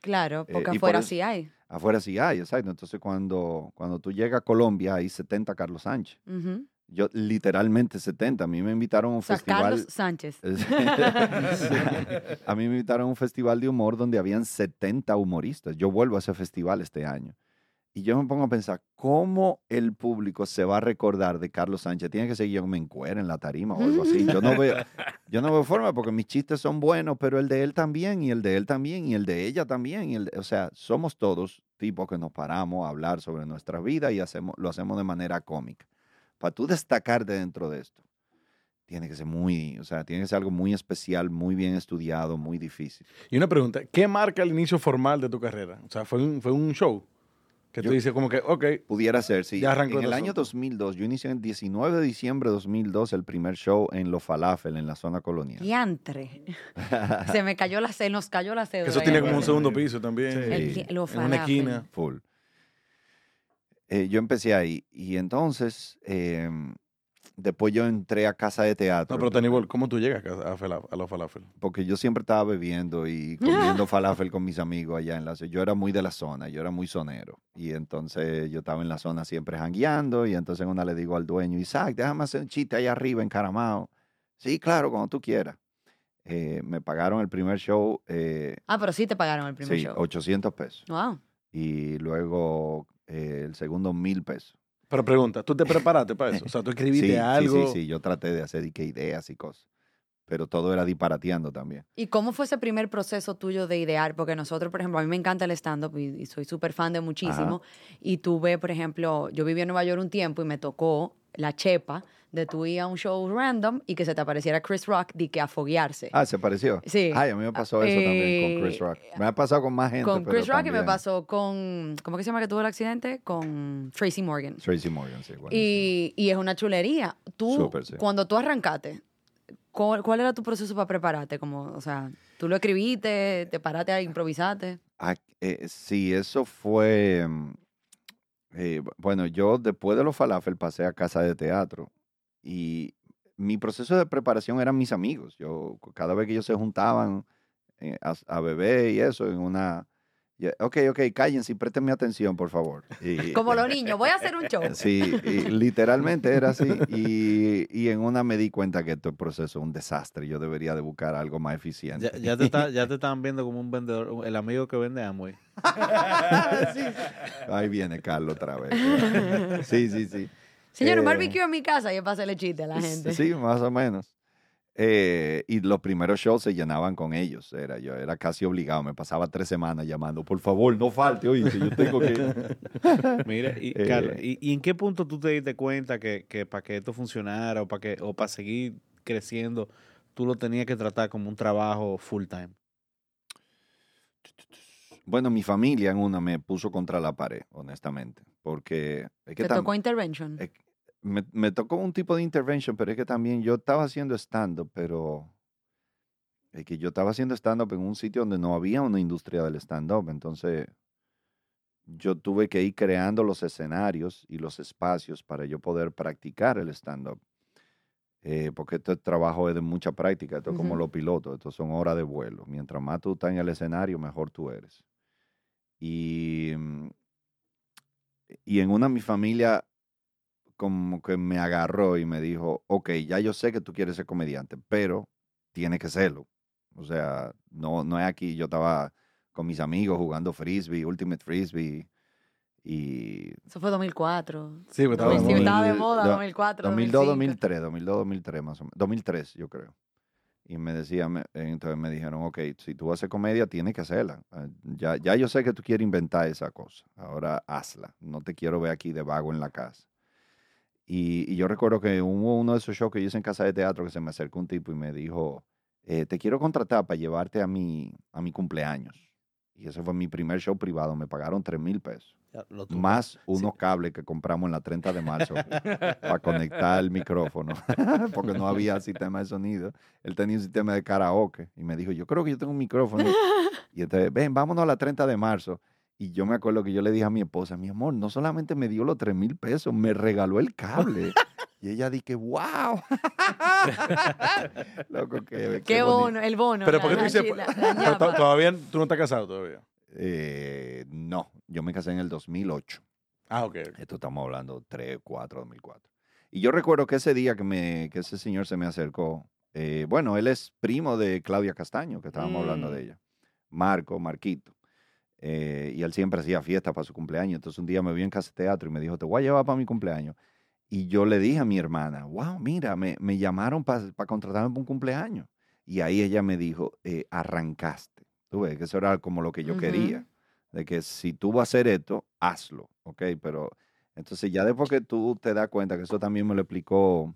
Claro, Eh, porque por afuera eso- sí hay. Afuera sí hay, exacto. Entonces cuando, cuando tú llegas a Colombia hay 70 Carlos Sánchez. Yo literalmente 70. A mí me invitaron a un O sea, festival. Carlos Sánchez. a mí me invitaron a un festival de humor donde habían 70 humoristas. Yo vuelvo a ese festival este año. Y yo me pongo a pensar, ¿cómo el público se va a recordar de Carlos Sánchez? Tiene que ser que yo me encuere en la tarima o algo así. Yo no veo, yo no veo forma porque mis chistes son buenos, pero el de él también, y el de él también, y el de ella también. Y el de- o sea, somos todos tipos que nos paramos a hablar sobre nuestra vida y hacemos, lo hacemos de manera cómica. Para tú destacarte dentro de esto, tiene que ser muy, o sea, tiene que ser algo muy especial, muy bien estudiado, muy difícil. Y una pregunta, ¿qué marca el inicio formal de tu carrera? O sea, fue un, fue un show que tú dices como que, ok, Pudiera ser, sí. Ya arrancó en el año asunto. 2002, yo inicié el 19 de diciembre de 2002 el primer show en Los Falafel, en la zona colonial. Diantre. Se me cayó la se nos cayó la cédula. eso tiene en como un segundo piso también. Sí. el ti- lo En una falafel. esquina. Full. Eh, yo empecé ahí y entonces em, después yo entré a casa de teatro. No, pero Tanibol, ¿cómo tú llegas a, a fala- a los falafel? porque yo siempre estaba bebiendo y comiendo falafel con mis amigos allá en la ciudad. Yo era muy de la zona, yo era muy sonero. Y entonces yo estaba en la zona siempre jangueando y entonces una le digo al dueño, Isaac, déjame hacer un chiste allá arriba en Caramao. Sí, claro, cuando tú quieras. Eh, me pagaron el primer show, eh, Ah, pero sí te pagaron el primer sí, show. 800 pesos. Wow. Y luego eh, el segundo, 1000 pesos. Pero pregunta, ¿tú te preparaste para eso? O sea, ¿tú escribiste Sí, algo? sí, sí, sí, yo traté de hacer y que ideas y cosas. Pero todo era disparateando también. ¿Y cómo fue ese primer proceso tuyo de idear? Porque nosotros, por ejemplo, a mí me encanta el stand-up y, y soy súper fan de muchísimo. Y tuve, por ejemplo, yo viví en Nueva York un tiempo y me tocó la chepa de tú ir a un show random y que se te apareciera Chris Rock de que a foguearse. Ah, ¿se pareció? Sí. Ay, a mí me pasó eso también con Chris Eh, Rock. Me ha pasado con más gente. con pero Chris Rock y me pasó con, ¿cómo que se llama que tuvo el accidente? Con Tracy Morgan. Tracy Morgan, sí. buenísimo. Y, y es una chulería. Tú, sí. cuando tú arrancaste, ¿cuál, cuál era tu proceso para prepararte? Como, o sea, tú lo escribiste, te paraste a improvisaste. Ah, eh, sí, eso fue... eh, bu- bueno, yo después de los falafel pasé a casa de teatro y mi proceso de preparación eran mis amigos. Yo, cada vez que ellos se juntaban eh, a, a beber y eso, en una... ya, ok, ok, cállense y préstenme atención, por favor. Y- Como los niños, voy a hacer un show. Sí, y literalmente era así. Y, y en una me di cuenta que este proceso es un desastre. Yo debería de buscar algo más eficiente. Ya, ya te está- ya te estaban viendo como un vendedor, el amigo que vende Amway. Ahí viene Carlos otra vez. Sí, sí, sí. Señor, un Eh, barbecue en mi casa y pásale chiste a la gente. Sí, más o menos. Eh, y los primeros shows se llenaban con ellos. Era, yo era casi obligado. Me pasaba tres semanas llamando. Por favor, no falte, oye, que yo tengo que... Mira, y, Eh. Carlos, ¿y, y en qué punto tú te diste cuenta que, que para que esto funcionara o para que o para seguir creciendo, tú lo tenías que tratar como un trabajo full time? Bueno, mi familia en una me puso contra la pared, honestamente. Porque es que Te tocó intervention. es me, me tocó un tipo de intervention, pero es que también yo estaba haciendo stand-up, pero es que yo estaba haciendo stand-up en un sitio donde no había una industria del stand-up. Entonces, yo tuve que ir creando los escenarios y los espacios para yo poder practicar el stand-up. Eh, porque este trabajo es de mucha práctica, esto es como los pilotos, esto son horas de vuelo. Mientras más tú estás en el escenario, mejor tú eres. Y, mm, y en una mi familia como que me agarró y me dijo, ok, ya yo sé que tú quieres ser comediante, pero tienes que serlo. O sea, no, no es aquí, yo estaba con mis amigos jugando frisbee, ultimate frisbee, y Eso fue 2004. Sí, porque estaba estaba de moda, do- 2004, 2002, 2005. 2003, 2002, 2003 más o menos, 2003 yo creo. Y me decían, me- entonces me dijeron, ok, si tú haces comedia, tienes que hacerla. Ah, Ya, ya yo sé que tú quieres inventar esa cosa, ahora hazla. No te quiero ver aquí de vago en la casa. Y, y yo recuerdo que hubo uno de esos shows que yo hice en casa de teatro que se me acercó un tipo y me dijo, eh, te quiero contratar para llevarte a mi, a mi cumpleaños. Y ese fue mi primer show privado, me pagaron 3 mil pesos. Más unos cables que compramos en la 30 de marzo para conectar el micrófono, porque no había sistema de sonido. Él tenía un sistema de karaoke y me dijo, yo creo que yo tengo un micrófono. Y entonces, ven, vámonos a la 30 de marzo. Y yo me acuerdo que yo le dije a mi esposa, mi amor, no solamente me dio los 3 mil pesos, me regaló el cable. Y ella dije, wow. Loco, qué, Qué bonito. bono, el bono. Pero la- ¿por qué tú dices? la- la Pero Todavía tú no estás casado todavía. Eh, no, yo me casé en el 2008. Ah, ok. Esto estamos hablando 3, 4, 2004. Y yo recuerdo que ese día que, me, que ese señor se me acercó, eh, bueno, él es primo de Claudia Castaño, que estábamos hablando Mm. de ella. Marco, Marquito. Eh, y él siempre hacía fiesta para su cumpleaños. Entonces un día me vio en casa de teatro y me dijo, te voy a llevar para mi cumpleaños. Y yo le dije a mi hermana, wow, mira, me, me llamaron para contratarme para un cumpleaños. Y ahí ella me dijo, eh, arrancaste. Tú ves, que eso era como lo que yo quería. De que si tú vas a hacer esto, hazlo, ¿ok? Pero entonces ya después que tú te das cuenta, que eso también me lo explicó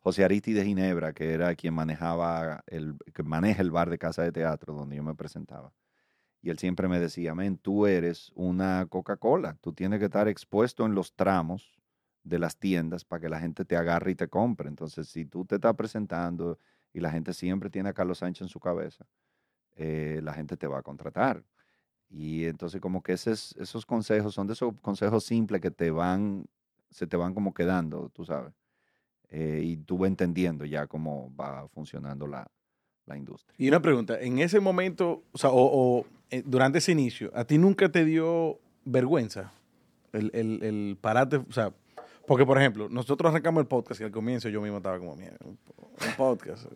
José Aristi de Ginebra, que era quien manejaba, el, que maneja el bar de casa de teatro donde yo me presentaba. Y él siempre me decía, men, tú eres una Coca-Cola, tú tienes que estar expuesto en los tramos de las tiendas para que la gente te agarre y te compre. Entonces, si tú te estás presentando y la gente siempre tiene a Carlos Sánchez en su cabeza, eh, la gente te va a contratar. Y entonces como que esos, esos consejos son de esos consejos simples que te van, se te van como quedando, tú sabes. Eh, y tú entendiendo ya cómo va funcionando la, la industria. Y una pregunta, en ese momento, o sea, o, eh, durante ese inicio, ¿a ti nunca te dio vergüenza el, el, el pararte? O sea, porque, por ejemplo, nosotros arrancamos el podcast y al comienzo yo mismo estaba como, mierda, un, podcast.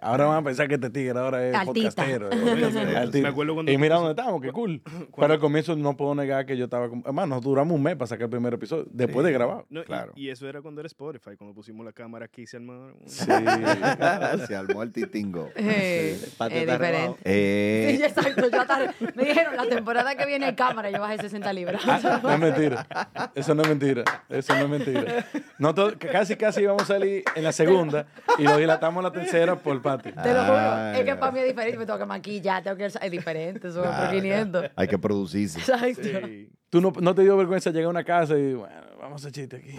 Ahora van a pensar que este tigre ahora es Altita. podcastero. Me Altita. acuerdo cuando y mira dónde estamos, qué cool. Pero al comienzo no puedo negar que yo estaba como, hermano, nos duramos un mes para sacar el primer episodio, después Sí. de grabar. No, Claro. y, eso era cuando era Spotify, cuando pusimos la cámara aquí se armaron. Sí. Se armó el titingo. Es diferente. Eh, Sí, exacto. Yo hasta- me dijeron, la temporada que viene hay cámara, yo bajé 60 libras. Ah, no es mentira. Eso no es mentira. Eso no es mentira. Nosotros casi, casi íbamos a salir en la segunda y lo dilatamos la tercera por Pati. Te lo juro. Ay, es que para mí es diferente. Me tengo que maquillar, tengo que... Es diferente, son Claro. otros 500. hay que producirse. Exacto. Sí. ¿Tú no, no te dio vergüenza llegar a una casa y, bueno, vamos a hacer chiste aquí?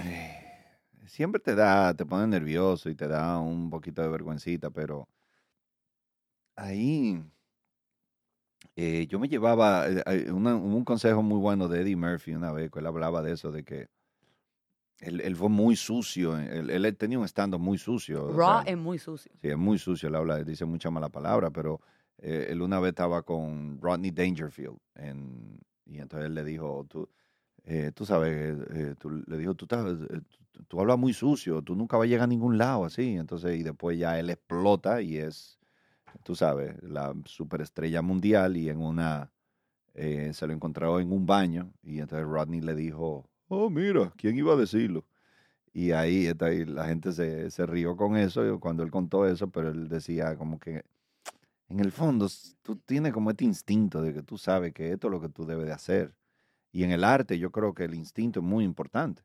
Siempre te da, te pone nervioso y te da un poquito de vergüencita, pero ahí eh, yo me llevaba eh, eh, una- un consejo muy bueno de Eddie Murphy una vez, que él hablaba de eso, de que él, él fue muy sucio, él, él tenía un estando muy sucio. o Raw sea, es muy sucio. Sí, es muy sucio, él habla, dice mucha mala palabra, pero eh, él una vez estaba con Rodney Dangerfield en- y entonces él le dijo, tú, eh, tú sabes, eh, tú- le dijo, tú, estás- eh, tú, tú hablas muy sucio, tú nunca vas a llegar a ningún lado así, entonces y después ya él explota y es, tú sabes, la superestrella mundial y en una, eh, se lo encontró en un baño y entonces Rodney le dijo, oh mira, ¿quién iba a decirlo? Y ahí, está ahí la gente se, se rió con eso cuando él contó eso, pero él decía como que en el fondo tú tienes como este instinto de que tú sabes que esto es lo que tú debes de hacer. Y en el arte yo creo que el instinto es muy importante.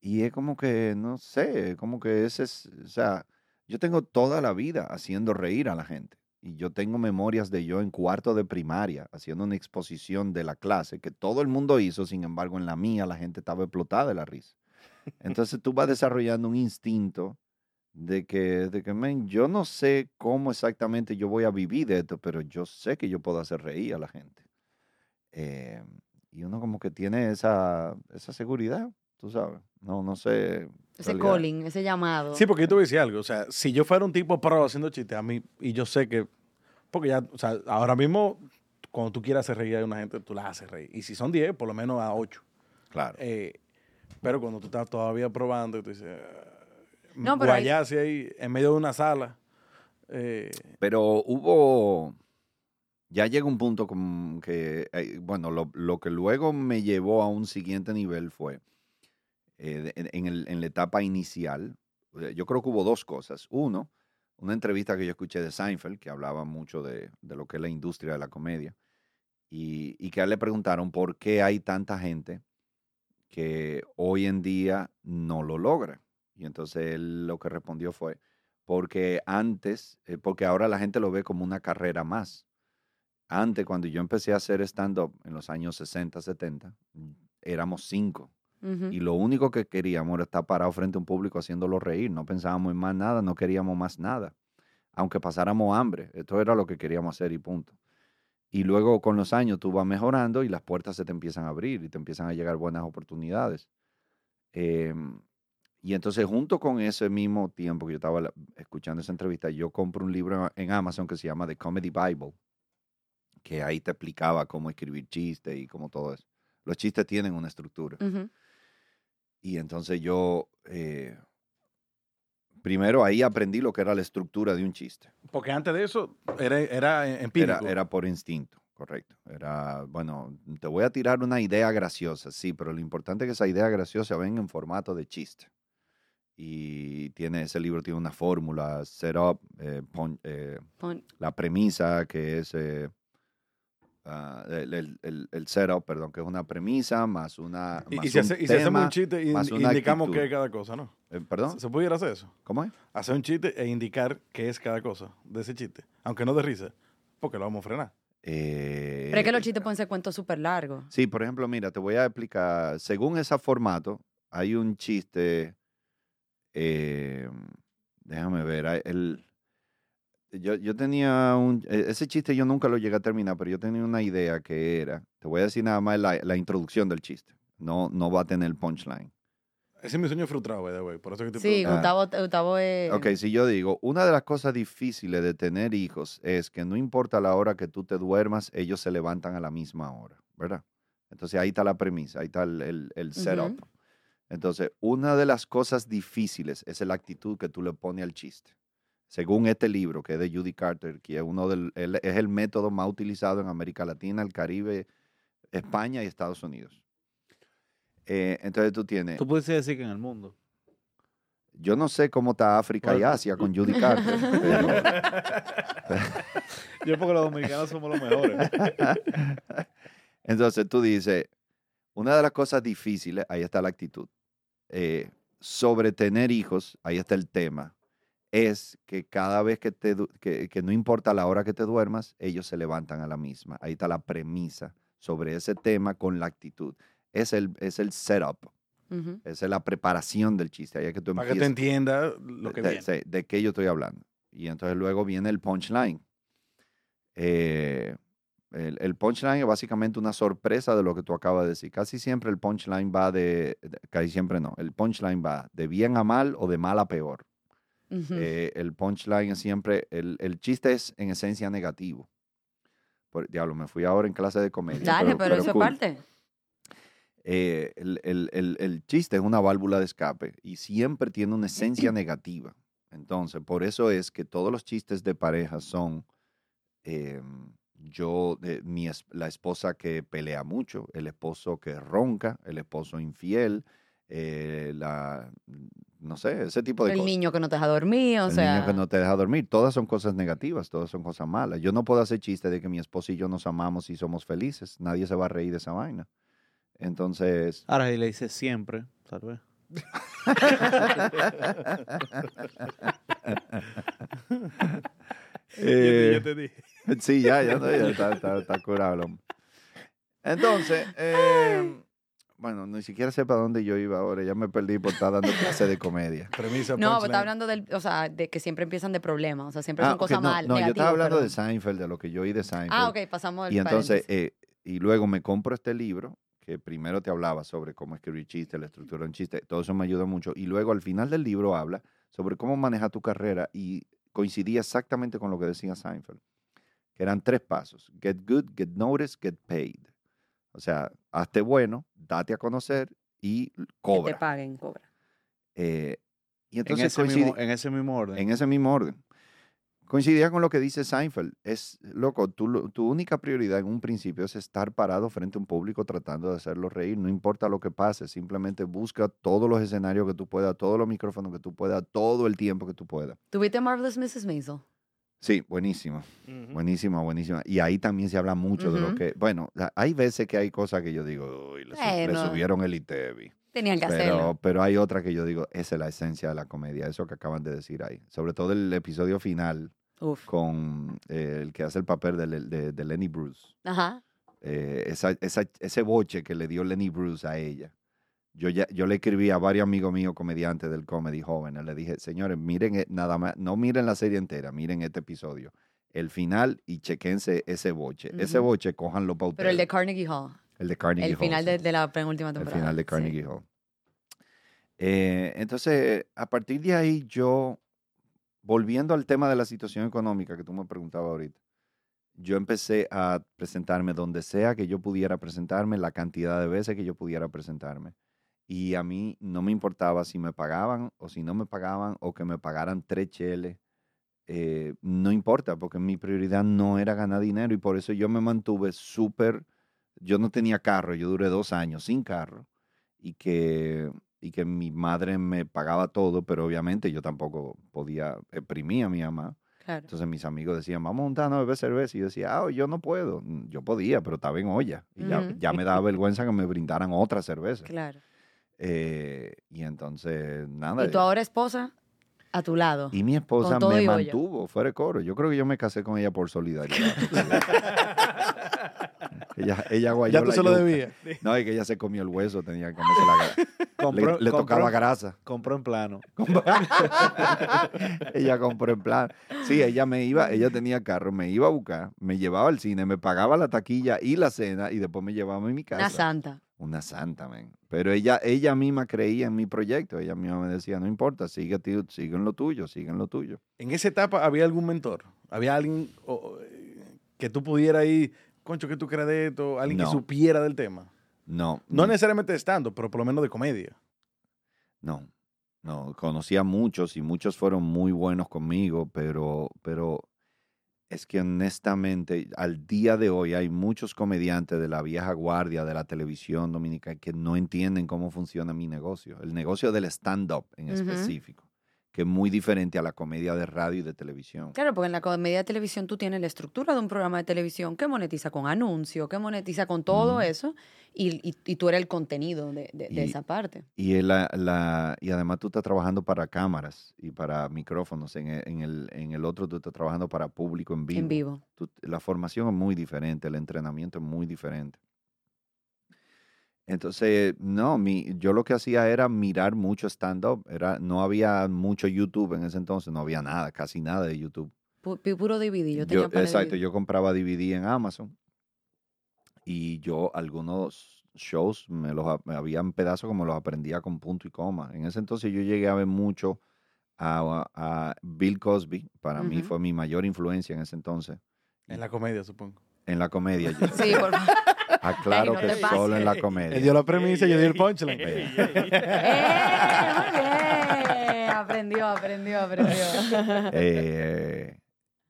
Y es como que, no sé, como que ese es, o sea, yo tengo toda la vida haciendo reír a la gente. Y yo tengo memorias de yo en cuarto de primaria, haciendo una exposición de la clase que todo el mundo hizo, sin embargo en la mía la gente estaba explotada de la risa. Entonces tú vas desarrollando un instinto de que, de que "Men, yo no sé cómo exactamente yo voy a vivir de esto, pero yo sé que yo puedo hacer reír a la gente. Eh, y uno como que tiene esa, esa seguridad, tú sabes. No, no sé. Ese realidad. calling, ese llamado. Sí, porque yo te voy a decir algo. O sea, si yo fuera un tipo pro haciendo chistes a mí, y yo sé que, porque ya, o sea, ahora mismo, cuando tú quieras hacer reír a una gente, tú la haces reír. Y si son 10, por lo menos a 8. Claro. Eh, pero cuando tú estás todavía probando, y tú dices, No, no, pero hay- ahí, en medio de una sala. eh, Pero hubo, ya llega un punto como que, eh, bueno, lo, lo que luego me llevó a un siguiente nivel fue, eh, en, el- en la etapa inicial, eh, yo creo que hubo dos cosas. Uno, una entrevista que yo escuché de Seinfeld, que hablaba mucho de, de lo que es la industria de la comedia, y, y que le preguntaron por qué hay tanta gente que hoy en día no lo logra. Y entonces él lo que respondió fue, porque antes, eh, porque ahora la gente lo ve como una carrera más. Antes, cuando yo empecé a hacer stand-up en los años 60, 70, mm, éramos cinco. Ujú. Y lo único que queríamos era estar parado frente a un público haciéndolo reír. No pensábamos en más nada, no queríamos más nada. Aunque pasáramos hambre, esto era lo que queríamos hacer y punto. Y luego con los años tú vas mejorando y las puertas se te empiezan a abrir y te empiezan a llegar buenas oportunidades. Em, y entonces junto con ese mismo tiempo que yo estaba escuchando esa entrevista, yo compro un libro en Amazon que se llama The Comedy Bible, que ahí te explicaba cómo escribir chistes y cómo todo eso. Los chistes tienen una estructura. Ujú. Y entonces yo, eh, primero ahí aprendí lo que era la estructura de un chiste. porque antes de eso era, era empírico. Era, era por instinto, correcto. Era, bueno, te voy a tirar una idea graciosa, sí, pero lo importante es que esa idea graciosa venga en formato de chiste. Y tiene, ese libro tiene una fórmula, setup, eh, pon- eh, Pon- la premisa que es eh, ah, el, el- el- el setup, perdón, que es una premisa más una Y, más y si, un hace- y si hacemos un chiste una indicamos actitud. qué es cada cosa, ¿no? eh, ¿Perdón? ¿Se, se pudiera hacer eso? ¿Cómo es? Hacer un chiste e indicar qué es cada cosa de ese chiste. Aunque no de risa, porque lo vamos a frenar. Eh, Pero es que los chistes pueden ser cuentos súper largos. Sí, por ejemplo, mira, te voy a explicar. Según ese formato, hay un chiste. eh, déjame ver. El, yo, yo tenía un. e- Ese chiste yo nunca lo llegué a terminar, pero yo tenía una idea que era. Te voy a decir nada más la, la introducción del chiste. No, no va a tener punchline. Ese es mi sueño frustrado, by the way. Por eso que te Sí, Ah. Gustavo, Gustavo es... Ok, si yo digo, una de las cosas difíciles de tener hijos es que no importa la hora que tú te duermas, ellos se levantan a la misma hora, ¿verdad? Entonces ahí está la premisa, ahí está el, el, el setup. Entonces, una de las cosas difíciles es la actitud que tú le pones al chiste. Según este libro, que es de Judy Carter, que es, uno del, el- es el método más utilizado en América Latina, el Caribe, España y Estados Unidos. Eh, entonces tú tienes... Tú puedes decir que en el mundo. Yo no sé cómo está África y. Asia con Judy Carter, pero... Yo porque los dominicanos somos los mejores. Entonces tú dices, una de las cosas difíciles, ahí está la actitud, eh, sobre tener hijos, ahí está el tema, es que cada vez que, te, que, que no importa la hora que te duermas, ellos se levantan a la misma. Ahí está la premisa sobre ese tema con la actitud. Es el, es el setup, esa es la preparación del chiste. Ahí es que tú Para que te entienda lo que de, viene. sí, de qué yo estoy hablando. Y entonces luego viene el punchline. Eh, el, el punchline es básicamente una sorpresa de lo que tú acabas de decir. Casi siempre el punchline va de, de- casi siempre no, el punchline va de bien a mal o de mal a peor. Eh, el punchline es siempre, el, el chiste es en esencia negativo. Por, diablo, me fui ahora en clase de comedia. Dale, pero, eso cool. parte. Eh, el, el- el- el chiste es una válvula de escape y siempre tiene una esencia negativa. Entonces, por eso es que todos los chistes de pareja son eh, yo, mi, la esposa que pelea mucho, el esposo que ronca, el esposo infiel, eh, la, no sé, ese tipo de El cosas. niño que no te deja dormir, o el sea... niño que no te deja dormir. Todas son cosas negativas, todas son cosas malas. Yo no puedo hacer chiste de que mi esposa y yo nos amamos y somos felices. Nadie se va a reír de esa vaina. Entonces, Ahora, si le dices siempre, tal vez. Eh, te dije. sí, ya, ya, ya está, está, está curado el hombre. Entonces, eh, bueno, ni siquiera sé para dónde yo iba ahora. Ya me perdí por estar dando clase de comedia. Premisa, No, pero está hablando del, o sea, de que siempre empiezan de problemas, o sea, siempre Ah, son cosas no, mal, no, yo estaba hablando de. Seinfeld, de lo que yo oí de Seinfeld. Ah, ok, pasamos el Y entonces, eh, y luego me compro este libro que primero te hablaba sobre cómo escribir chistes, la estructura de un chiste, todo eso me ayuda mucho. Y luego al final del libro habla sobre cómo manejar tu carrera y coincidía exactamente con lo que decía Seinfeld, que eran tres pasos. Get good, get noticed, get paid. O sea, hazte bueno, date a conocer y que te cobra. paguen, cobra. Eh, y En entonces ese, coincide- mismo, en ese mismo orden. en ese mismo orden. Coincidía con lo que dice Seinfeld. Es, loco, tu, tu única prioridad en un principio es estar parado frente a un público tratando de hacerlo reír. No importa lo que pase, simplemente busca todos los escenarios que tú puedas, todos los micrófonos que tú puedas, todo el tiempo que tú puedas. ¿Tuviste Marvelous Mrs. Maisel? Sí, buenísimo, buenísima, buenísima. Y ahí también se habla mucho de lo que, bueno, hay veces que hay cosas que yo digo, uy, le, su- le Bueno. subieron el ITEVI. Tenían que Pero, hacerlo. pero hay otra que yo digo, esa es la esencia de la comedia, eso que acaban de decir ahí. Sobre todo el episodio final, Uf. con eh, el que hace el papel de- de Lenny Bruce. Ajá. Eh, esa- esa- ese boche que le dio Lenny Bruce a ella. Yo, ya, yo le escribí a varios amigos míos comediantes del comedy jóvenes. Le dije, señores, miren eh, nada más, no miren la serie entera, miren este episodio. El final y chequense ese boche. Ese boche, cójanlo para ustedes. Pero el de Carnegie Hall. El de Carnegie El Hall, final sí de, de la penúltima el temporada. final de sí. Carnegie Hall. Eh, entonces, a partir de ahí, yo, volviendo al tema de la situación económica que tú me preguntabas ahorita, yo empecé a presentarme donde sea que yo pudiera presentarme, la cantidad de veces que yo pudiera presentarme. Y a mí no me importaba si me pagaban o si no me pagaban o que me pagaran tres cheles eh, no importa, porque mi prioridad no era ganar dinero y por eso yo me mantuve súper, yo no tenía carro, yo duré dos años sin carro y que, y que mi madre me pagaba todo, pero obviamente yo tampoco podía exprimir a mi mamá. Claro. Entonces mis amigos decían, vamos a juntarnos a beber cerveza. Y yo decía, ah, yo no puedo. Yo podía, pero estaba en olla. Y ya, ya me daba vergüenza que me brindaran otra cerveza. Claro. Eh, y entonces, nada. ¿Y tu ahora esposa? A tu lado. Y mi esposa me y mantuvo fuera de coro. Yo creo que yo me casé con ella por solidaridad. ella, ella guayó Ya tú la se lo debías. No, es que ella se comió el hueso, tenía que comerse la grasa. Compró- le, le compró- tocaba grasa. Compró en plano. ella compró en plan. Sí, ella me iba, ella tenía carro, me iba a buscar, me llevaba al cine, me pagaba la taquilla y la cena y después me llevaba a mi casa. Una santa. Una santa, man. Pero ella, ella misma creía en mi proyecto. Ella misma me decía, no importa, sigue, tío, sigue en lo tuyo, sigue en lo tuyo. En esa etapa había algún mentor, había alguien o- que tú pudieras ir, concho, que tú crees de esto, alguien No. que supiera del tema. No. No necesariamente de estando, pero por lo menos de comedia. No, no, conocí a muchos y muchos fueron muy buenos conmigo, pero, pero es que honestamente al día de hoy hay muchos comediantes de la vieja guardia de la televisión dominicana que no entienden cómo funciona mi negocio, el negocio del stand-up en específico, que es muy diferente a la comedia de radio y de televisión. Claro, porque en la comedia de televisión tú tienes la estructura de un programa de televisión que monetiza con anuncios, que monetiza con todo eso, y, y- y tú eres el contenido de, de- de esa parte. Y, la, la- y además tú estás trabajando para cámaras y para micrófonos. En el, en el, en el otro tú estás trabajando para público en vivo. En vivo. tú- la formación es muy diferente, el entrenamiento es muy diferente. Entonces, no, mi, yo lo que hacía era mirar mucho stand-up. Era, no había mucho YouTube en ese entonces, no había nada, casi nada de YouTube. Pu- pu- puro DVD. Yo Yo- tenía para exacto, DVD. yo compraba DVD en Amazon y yo algunos shows me los me habían pedazos como los aprendía con punto y coma. En ese entonces yo llegué a ver mucho a, a Bill Cosby, para mí Ujú. fue mi mayor influencia en ese entonces. En la comedia, supongo. En la comedia. Yo Sí, por favor. Aclaro Ey, no que solo en la Él comedia. dio la premisa y yo di el punchline. ¡Eh! Muy bien. Aprendió, aprendió, aprendió. Eh,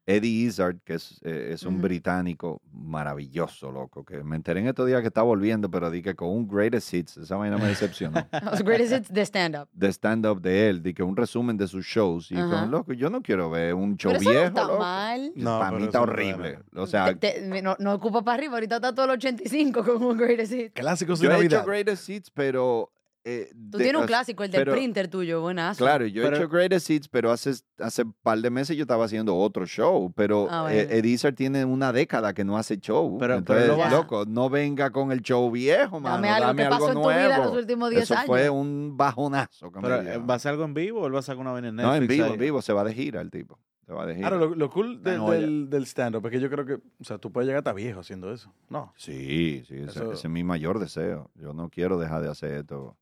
Eddie Izzard, que es, eh, es un británico maravilloso, loco, que me enteré en estos días que está volviendo, pero di que con un greatest hits, esa vaina me decepcionó. Los greatest hits de stand-up. de stand-up de él, de que un resumen de sus shows. Y con loco, yo no quiero ver un show Pero eso viejo. no está loco. mal. No, Para mí está no horrible. O sea, Te- te- no, no ocupa para arriba, ahorita está todo el 85 con un greatest hit. Clásicos de yo he Navidad. hecho greatest hits, pero. Eh, Tú de- tienes un clásico, el del pero- printer tuyo, buenazo. Claro, yo Pero- he hecho greatest hits, pero hace, hace un par de meses yo estaba haciendo otro show. Pero Ah, eh, bueno. Eddie Izzard tiene una década que no hace show. Pero- Entonces, pero lo va- loco, no venga con el show viejo, mano. Dame algo que pasó en tu vida nuevo. los últimos 10 Eso años. fue un bajonazo. que Pero, ¿Va a ser algo en vivo o él va a sacar una vaina en no, Netflix? en vivo, ahí? en vivo. Se va de gira el tipo. Se va de gira. Ahora, lo, lo cool de- del, del stand-up es que yo creo que, o sea, tú puedes llegar hasta viejo haciendo eso. No. Sí, sí, ese es mi mayor deseo. Yo no quiero dejar de hacer esto.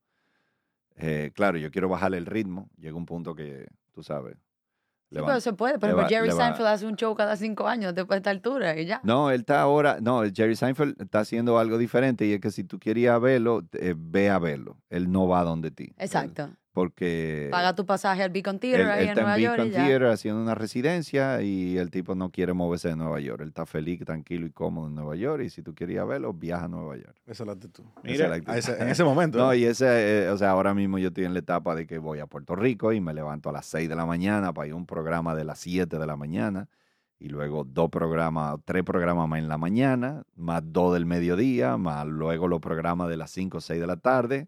Eh, claro, yo quiero bajarle el ritmo. Llega un punto que, tú sabes. Sí, va- pero se puede. Por ejemplo, va- Jerry va- Seinfeld hace un show cada cinco años después de esta altura y ya. No, él está ahora, no, Jerry Seinfeld está haciendo algo diferente y es que si tú querías verlo, eh, ve a verlo. Él no va donde ti. Exacto. Él- porque Paga tu pasaje al Beacon él, Theater ahí él en está Nueva en York y Beacon ya. Theater haciendo una residencia y el tipo no quiere moverse de Nueva York. Él está feliz, tranquilo y cómodo en Nueva York y si tú querías verlo, viaja a Nueva York. Esa es la actitud. Es Mira, la actitud. A ese- en ese momento. No, y ese, eh, o sea, ahora mismo yo estoy en la etapa de que voy a Puerto Rico y me levanto a las 6 de la mañana para ir a un programa de las 7 de la mañana y luego dos programas, tres programas más en la mañana, más dos del mediodía, más luego los programas de las 5 o 6 de la tarde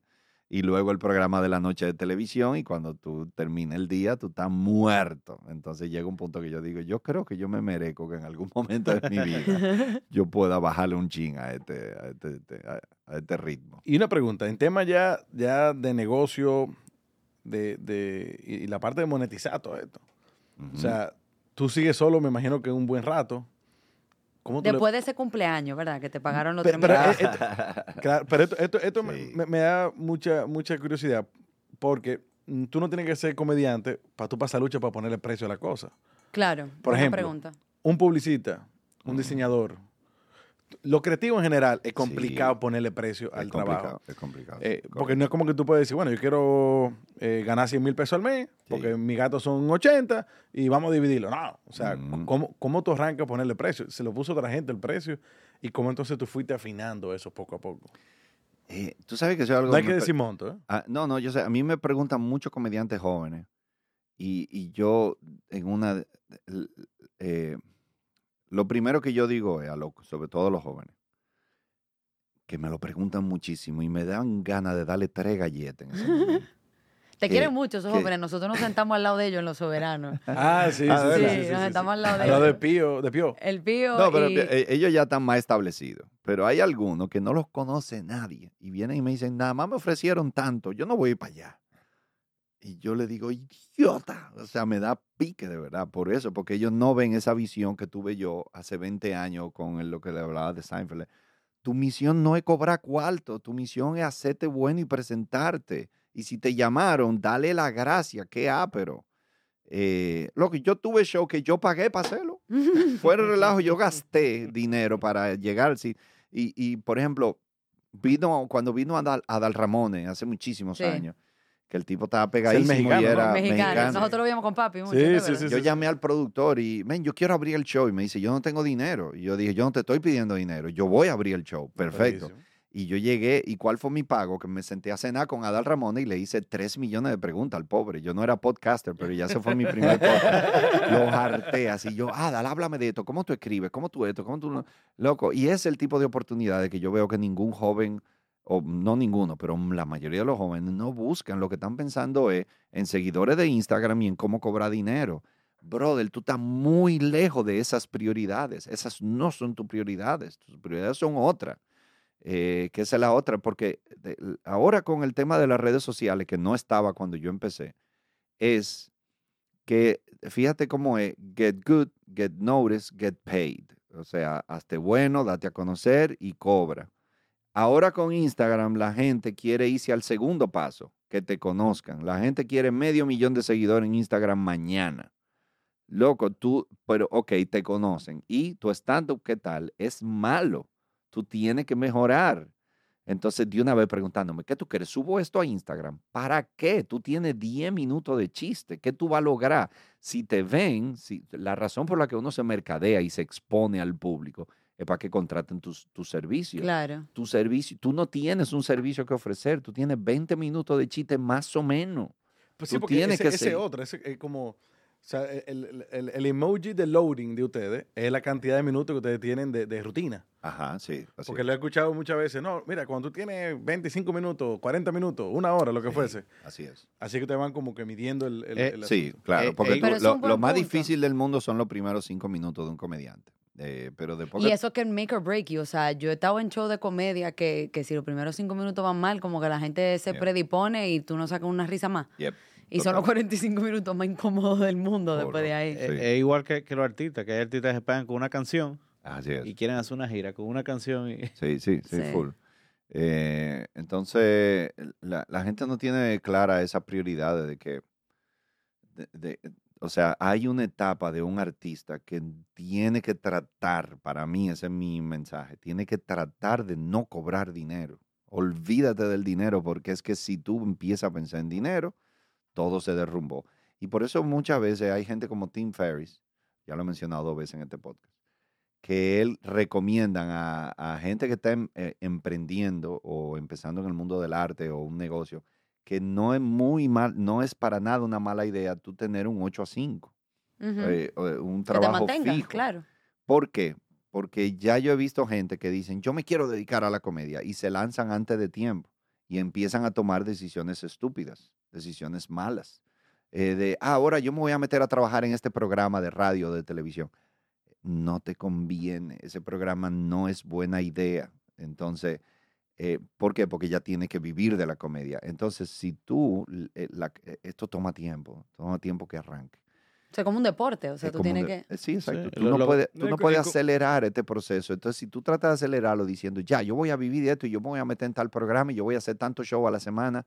y luego el programa de la noche de televisión y cuando tú termines el día tú estás muerto. Entonces llega un punto que yo digo, yo creo que yo me merezco que en algún momento de mi vida yo pueda bajarle un chin a este, a este, a- este ritmo. Y una pregunta, en tema ya, ya de negocio de, de, y y la parte de monetizar todo esto. O sea, tú sigues solo, me imagino que un buen rato. ¿Cómo tú le- Después de ese cumpleaños, ¿verdad? Que te pagaron los Pe- tres pero, esto- claro, pero esto, esto, esto me- Sí. me, me da mucha, mucha curiosidad porque tú no tienes que ser comediante para tú pasar lucha para ponerle precio a la cosa. Claro. Por ejemplo, pregunta. Un publicista, un diseñador, lo creativo en general es complicado Sí. ponerle precio al trabajo. es complicado. Eh, porque no es como que tú puedes decir, bueno, yo quiero eh, ganar 100 mil pesos al mes, porque mis gastos son 80 y vamos a dividirlo. No, o sea, Mm. ¿cómo, ¿cómo tú arrancas a ponerle precio? Se lo puso otra gente el precio y cómo entonces tú fuiste afinando eso poco a poco. Eh, tú sabes que eso es algo No hay que decir monto, ¿eh? Ah, no, no, yo sé, a mí me preguntan muchos comediantes jóvenes y, y yo en una, lo primero que yo digo es, a lo- sobre todo a los jóvenes, que me lo preguntan muchísimo y me dan ganas de darle tres galletas en ese momento. Te quieren mucho esos jóvenes. Nosotros nos sentamos al lado de ellos en los soberanos. Ah, sí, sí, Ah, sí, sí, Sí, sí, nos sentamos al lado de Al lado de ellos. Pío, de Pío. El pío No, pero y... eh, ellos ya están más establecidos, pero hay algunos que no los conoce nadie y vienen y me dicen, nada más me ofrecieron tanto, yo no voy a ir para allá. Y yo le digo, idiota, o sea, me da pique de verdad por eso, porque ellos no ven esa visión que tuve yo hace 20 años con lo que le hablaba de Seinfeld. Tu misión no es cobrar cuarto, tu misión es hacerte bueno y presentarte. Y si te llamaron, dale la gracia, qué ápero. Eh, lo que yo tuve show que yo pagué para hacerlo. Fuera de relajo, yo gasté dinero para llegar. Sí. Y, y, por ejemplo, vino, cuando vino Adal, Adal Ramones hace muchísimos Sí. años, que el tipo estaba pegadísimo mexicano, y ¿no? era Mexicanos. mexicano. Nosotros lo veíamos con papi mucho. Sí, ¿no? sí, Yo llamé al productor y, men, yo quiero abrir el show. Y me dice, yo no tengo dinero. Y yo dije, yo no te estoy pidiendo dinero. Yo voy a abrir el show. Perfecto. Y yo llegué, ¿y cuál fue mi pago? Que me senté a cenar con Adal Ramón y le hice tres millones de preguntas al pobre. Yo no era podcaster, pero ya se fue mi primer podcast. Lo harté así. Yo, Adal, háblame de esto. ¿Cómo tú escribes? ¿Cómo tú esto? ¿Cómo tú no? Loco. Y es el tipo de oportunidades que yo veo que ningún joven, o no ninguno, pero la mayoría de los jóvenes no buscan. Lo que están pensando es en seguidores de Instagram y en cómo cobrar dinero. Brother, tú estás muy lejos de esas prioridades. Esas no son tus prioridades. Tus prioridades son otras eh, que esa es la otra, porque ahora con el tema de las redes sociales, que no estaba cuando yo empecé, es que fíjate cómo es, get good, get noticed, get paid. O sea, hazte bueno, date a conocer y cobra. Ahora con Instagram la gente quiere irse al segundo paso, que te conozcan. La gente quiere medio millón de seguidores en Instagram mañana. Loco, tú, pero ok, te conocen. Y tu stand-up, ¿qué tal? Es malo. Tú tienes que mejorar. Entonces, de una vez preguntándome, ¿qué tú quieres? ¿Subo esto a Instagram? ¿Para qué? Tú tienes 10 minutos de chiste. ¿Qué tú vas a lograr? Si te ven, si, la razón por la que uno se mercadea y se expone al público es para que contraten tus, tus servicios. Claro. Tu servicio, tú no tienes un servicio que ofrecer, tú tienes 20 minutos de chiste más o menos. Pues sí, Tú porque tienes ese, que ese otro, ese es como, o sea, el, el- el- el emoji de loading de ustedes es la cantidad de minutos que ustedes tienen de, de rutina. Ajá, sí. así Porque es. lo he escuchado muchas veces, no, mira, cuando tú tienes 25 minutos, 40 minutos, una hora, lo que Sí, fuese, Así es. así que te van como que midiendo el, el- Eh, el Sí, claro, Eh, porque eh, tú- es lo, lo más difícil del mundo son los primeros cinco minutos de un comediante. Eh, pero después Y que- eso que make or break you. O sea, yo he estado en show de comedia que, que si los primeros cinco minutos van mal, como que la gente se Yeah. predispone y tú no sacas una risa más. Yep, Y son los total. 45 minutos más incómodos del mundo después de ahí. Sí. Es igual que, que los artistas, que hay artistas que se pegan con una canción Así es. y quieren hacer una gira con una canción. Y, Sí, sí, sí, Sí. full. Eh, entonces, la, la gente no tiene clara esa prioridad de que, de- de- o sea, hay una etapa de un artista que tiene que tratar, para mí ese es mi mensaje, tiene que tratar de no cobrar dinero. Olvídate del dinero porque es que si tú empiezas a pensar en dinero, todo se derrumbó. Y por eso muchas veces hay gente como Tim Ferriss, ya lo he mencionado dos veces en este podcast, que él recomiendan a, gente que está em- eh, emprendiendo o empezando en el mundo del arte o un negocio, que no es muy mal, no es para nada una mala idea tú tener un 8 a 5, Ujú. eh, eh, un que te trabajo mantengas, fijo. claro. ¿Por qué? Porque ya yo he visto gente que dicen, yo me quiero dedicar a la comedia y se lanzan antes de tiempo y empiezan a tomar decisiones estúpidas, decisiones malas. Eh, de, ah, ahora yo me voy a meter a trabajar en este programa de radio, de televisión. No te conviene, ese programa no es buena idea. Entonces, eh, ¿por qué? Porque ya tiene que vivir de la comedia. Entonces, si tú, eh, la- eh, esto toma tiempo, toma tiempo que arranque. O sea, como un deporte. O sea, Es tú tienes de- que... eh, Sí, exacto. Sí, tú lo- no lo- puedes, tú no es puedes acelerar este proceso. Entonces, si tú tratas de acelerarlo diciendo, ya, yo voy a vivir de esto y yo me voy a meter en tal programa y yo voy a hacer tanto show a la semana,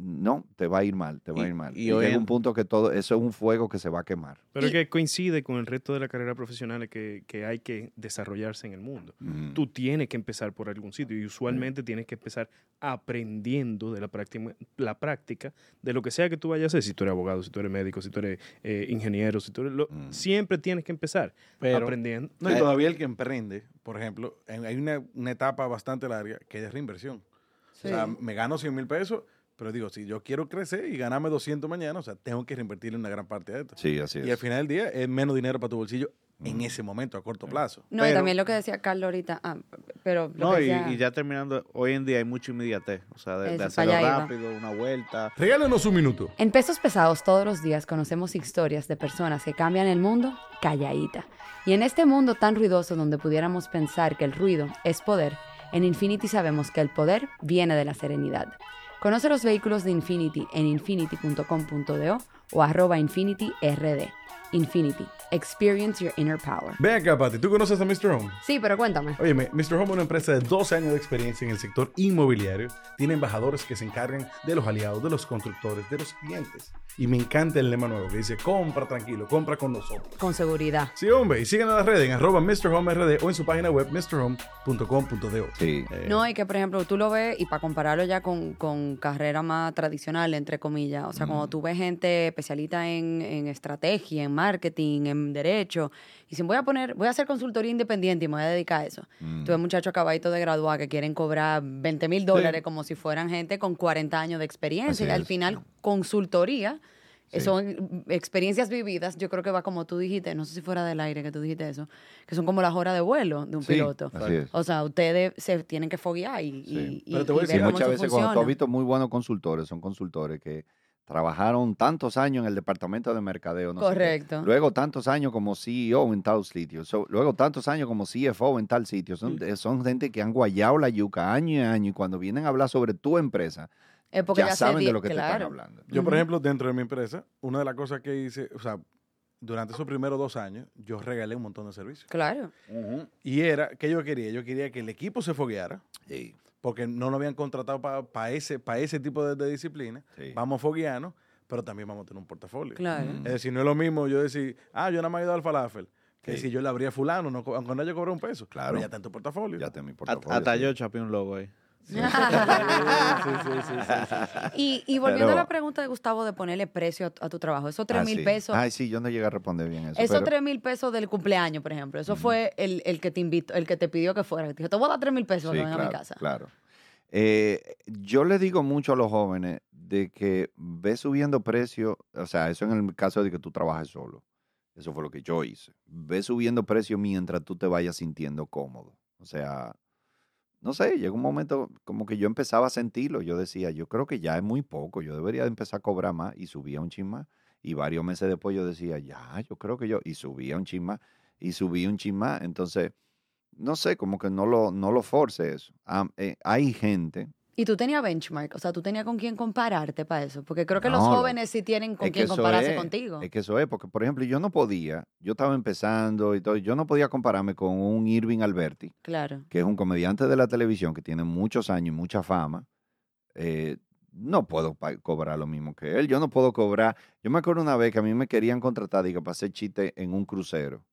no, te va a ir mal, te va a ir mal. y Y, hoy llega en- un punto que todo, eso es un fuego que se va a quemar. Pero es Y- que coincide con el resto de la carrera profesional que, que hay que desarrollarse en el mundo. Mm. Tú tienes que empezar por algún sitio y usualmente tienes que empezar aprendiendo de la práctica, la práctica de lo que sea que tú vayas a hacer. Si tú eres abogado, si tú eres médico, si tú eres eh, ingeniero, si tú eres... lo- Mm. Siempre tienes que empezar Pero- aprendiendo. No, y todavía el que emprende, por ejemplo, en- hay una, una etapa bastante larga que es reinversión. Sí. O sea, me gano 100 mil pesos, pero digo, si yo quiero crecer y ganarme 200 mañana, o sea, tengo que reinvertirle una gran parte de esto. Sí, así Y al es. final del día es menos dinero para tu bolsillo en Mm. ese momento, a corto plazo. No, y Pero- también lo que decía Carlos ahorita, ah, pero lo No, que y, decía- y ya terminando, hoy en día hay mucha inmediatez. O sea, de, de hacerlo allá iba. rápido, una vuelta. Regálanos un minuto. En Pesos Pesados todos los días conocemos historias de personas que cambian el mundo calladita. Y en este mundo tan ruidoso donde pudiéramos pensar que el ruido es poder, en Infinity sabemos que el poder viene de la serenidad. Conoce los vehículos de Infinity en infinity.com.do o arroba infinityrd. Infinity. Experience your inner power. Ven acá, Pati, ¿tú conoces a Mr. Home? Sí, pero cuéntame. Óyeme, Mr. Home es una empresa de 12 años de experiencia en el sector inmobiliario. Tiene embajadores que se encargan de los aliados, de los constructores, de los clientes. Y me encanta el lema nuevo que dice, compra tranquilo, compra con nosotros. Con seguridad. Sí, hombre, y sigan a las redes en arroba MrHomeRD o en su página web mrhome.com.do. Sí. Eh, No, y que por ejemplo tú lo ves y para compararlo ya con, con carrera más tradicional, entre comillas, o sea, cuando tú ves gente especialista en, en estrategia, en marketing, en derecho, y dicen voy a poner, voy a hacer consultoría independiente y me voy a dedicar a eso. Mm. Tú ves muchachos acabaditos de graduar que quieren cobrar 20 mil dólares como si fueran gente con 40 años de experiencia. Así y al es. final, consultoría. eh, Sí. Son experiencias vividas, yo creo que va como tú dijiste, no sé si fuera del aire que tú dijiste eso, que son como las horas de vuelo de un Sí, piloto. así es. O sea, ustedes se tienen que foguear y, Sí. y, y- Pero te voy a y decir, ver cómo muchas veces cuando tú funciona. has visto muy buenos consultores, son consultores que trabajaron tantos años en el departamento de mercadeo. no sé. Correcto. Luego tantos años como CEO en tal sitio. So, luego tantos años como CFO en tal sitio. Son, son gente que han guayado la yuca año y año y cuando vienen a hablar sobre tu empresa, Es porque ya, saben de lo que te están hablando. Yo, por ejemplo, dentro de mi empresa, una de las cosas que hice, o sea, durante esos primeros dos años, yo regalé un montón de servicios. Claro. Y era, que yo quería? Yo quería que el equipo se fogueara, Sí, porque no lo habían contratado para ese, pa ese tipo de, de disciplina. sí. Vamos a foguearnos, pero también vamos a tener un portafolio. Claro. Mm. Es decir, no es lo mismo yo decir, ah, yo nada más he ido al falafel, que Sí. si yo le abría a fulano, no, aunque no haya cobrado un peso. Claro. Pero ya está en tu portafolio. Ya tengo mi At- portafolio. Hasta sí. yo chapé un logo ahí. Sí, sí. Y, y volviendo a la pregunta de Gustavo de ponerle precio a, a tu trabajo, esos tres Ah, mil pesos, Ay, sí, yo no llegué a responder bien eso. esos pero- tres mil pesos del cumpleaños, por ejemplo, eso fue el, el que te invitó, el que te pidió que fuera. te dijo, te voy a dar tres mil pesos venga claro, a mi casa. Claro. Eh, yo le digo mucho a los jóvenes de que ve subiendo precio, o sea, eso en el caso de que tú trabajes solo. Eso fue lo que yo hice. Ve subiendo precio mientras tú te vayas sintiendo cómodo. O sea, no sé, llegó un momento como que yo empezaba a sentirlo. Yo decía, yo creo que ya es muy poco, yo debería de empezar a cobrar más y subía un chin más. Y varios meses después yo decía, ya, yo creo que yo, y subía un chin más, y subí un chin más. Entonces, no sé, como que no lo, no lo force eso. Eh, hay gente. Y tú tenías benchmark, o sea, tú tenías con quién compararte para eso, porque creo que los No, jóvenes sí tienen con quién compararse es, contigo. Es que eso es, porque por ejemplo, yo no podía, yo estaba empezando y todo, yo no podía compararme con un Irving Alberti, Claro. que es un comediante de la televisión que tiene muchos años y mucha fama. Eh, no puedo cobrar lo mismo que él. Yo no puedo cobrar. Yo me acuerdo una vez que a mí me querían contratar digo, para hacer chiste en un crucero.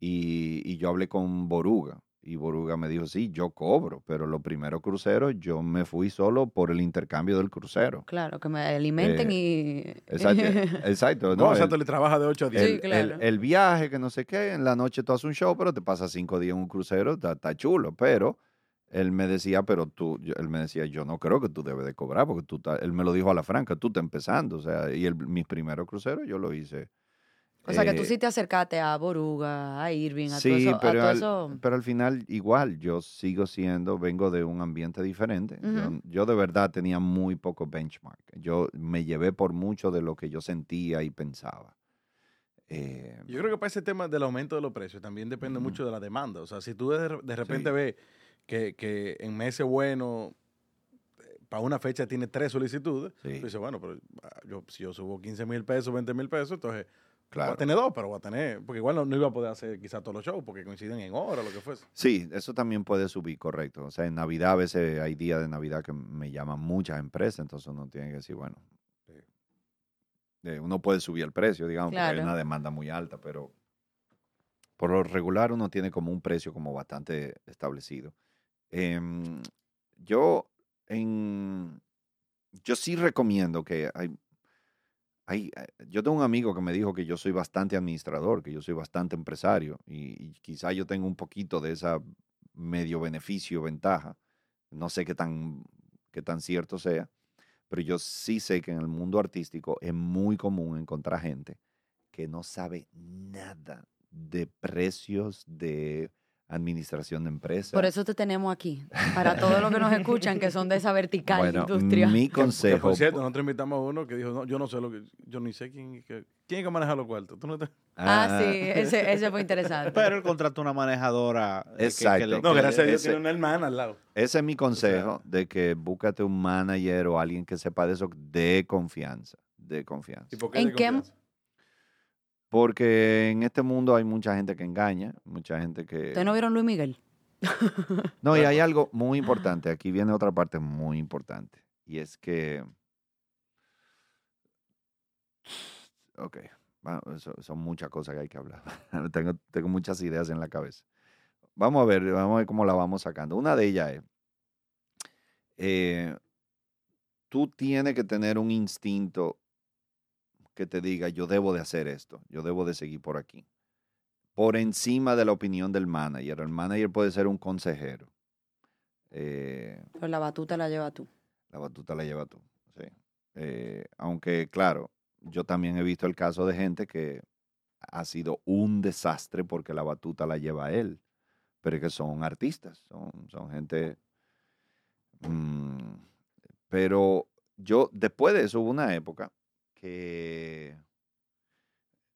Y, y yo hablé con Boruga. Y Boruga me dijo, sí, yo cobro, pero los primeros cruceros yo me fui solo por el intercambio del crucero. Claro, que me alimenten y... Exacto. exacto No, no, exacto, el- le trabaja de 8 a 10. Sí, el, claro. el- el viaje, que no sé qué, en la noche tú haces un show, pero te pasas cinco días en un crucero, está, está chulo. Pero él me decía, pero tú, yo- él me decía, yo no creo que tú debes de cobrar, porque tú, estás- él me lo dijo a la franca, tú estás empezando. O sea, y el, mis primeros cruceros yo lo hice. O sea, que tú eh, sí te acercaste a Boruga, a Irving, a todo Sí, eso. a pero todo al, eso. pero al final igual yo sigo siendo, vengo de un ambiente diferente. Yo- de verdad tenía muy poco benchmark. Yo me llevé por mucho de lo que yo sentía y pensaba. Eh, Yo creo que para ese tema del aumento de los precios también depende mucho de la demanda. O sea, si tú de, de repente Sí. ves que, que en meses buenos, eh, para una fecha tiene tres solicitudes, Sí. tú dices, bueno, pero ah, yo, si yo subo 15 mil pesos, 20 mil pesos, entonces, Claro. a tener dos, pero voy a tener, porque igual no, no iba a poder hacer quizás todos los shows, porque coinciden en hora, lo que fuese. Sí, eso también puede subir, correcto. O sea, en Navidad a veces hay días de Navidad que me llaman muchas empresas, entonces uno tiene que decir, bueno, eh, eh, uno puede subir el precio, digamos, porque hay Claro. una demanda muy alta, pero por lo regular uno tiene como un precio como bastante establecido. Em, yo, en, yo sí recomiendo que hay, hay, eh, yo tengo un amigo que me dijo que yo soy bastante administrador, que yo soy bastante empresario y, y quizá yo tengo un poquito de esa medio beneficio, ventaja. No sé qué tan, qué tan cierto sea, pero yo sí sé que en el mundo artístico es muy común encontrar gente que no sabe nada de precios de administración de empresas. Por eso te tenemos aquí, para todos los que nos escuchan que son de esa vertical bueno, industria. mi Que, consejo... por cierto, nosotros invitamos a uno que dijo, no, yo no sé lo que, yo ni sé quién, que- quién es que maneja los cuartos. ¿Tú no te- Ah, sí, ese, ese fue interesante. Pero él contrató una manejadora. que- Exacto. que le- No, gracias a Dios tiene una hermana al lado. Ese es mi consejo de que búscate un manager o alguien que sepa de eso de confianza, de confianza. ¿Y por qué ¿En de qué- confianza? Porque en este mundo hay mucha gente que engaña, mucha gente que... ¿Ustedes no vieron Luis Miguel? No, y hay algo muy importante. Aquí viene otra parte muy importante. Y es que. Ok. bueno, son muchas cosas que hay que hablar. tengo, tengo muchas ideas en la cabeza. Vamos a ver, vamos a ver cómo la vamos sacando. Una de ellas es. eh, tú tienes que tener un instinto que te diga, yo debo de hacer esto, yo debo de seguir por aquí por encima de la opinión del manager. El manager puede ser un consejero. Eh, Pero la batuta la lleva tú. la batuta la lleva tú. sí. Eh, aunque, claro, yo también he visto el caso de gente que ha sido un desastre porque la batuta la lleva él. Pero es que son artistas, son, son gente... mm, pero yo, después de eso, hubo una época que...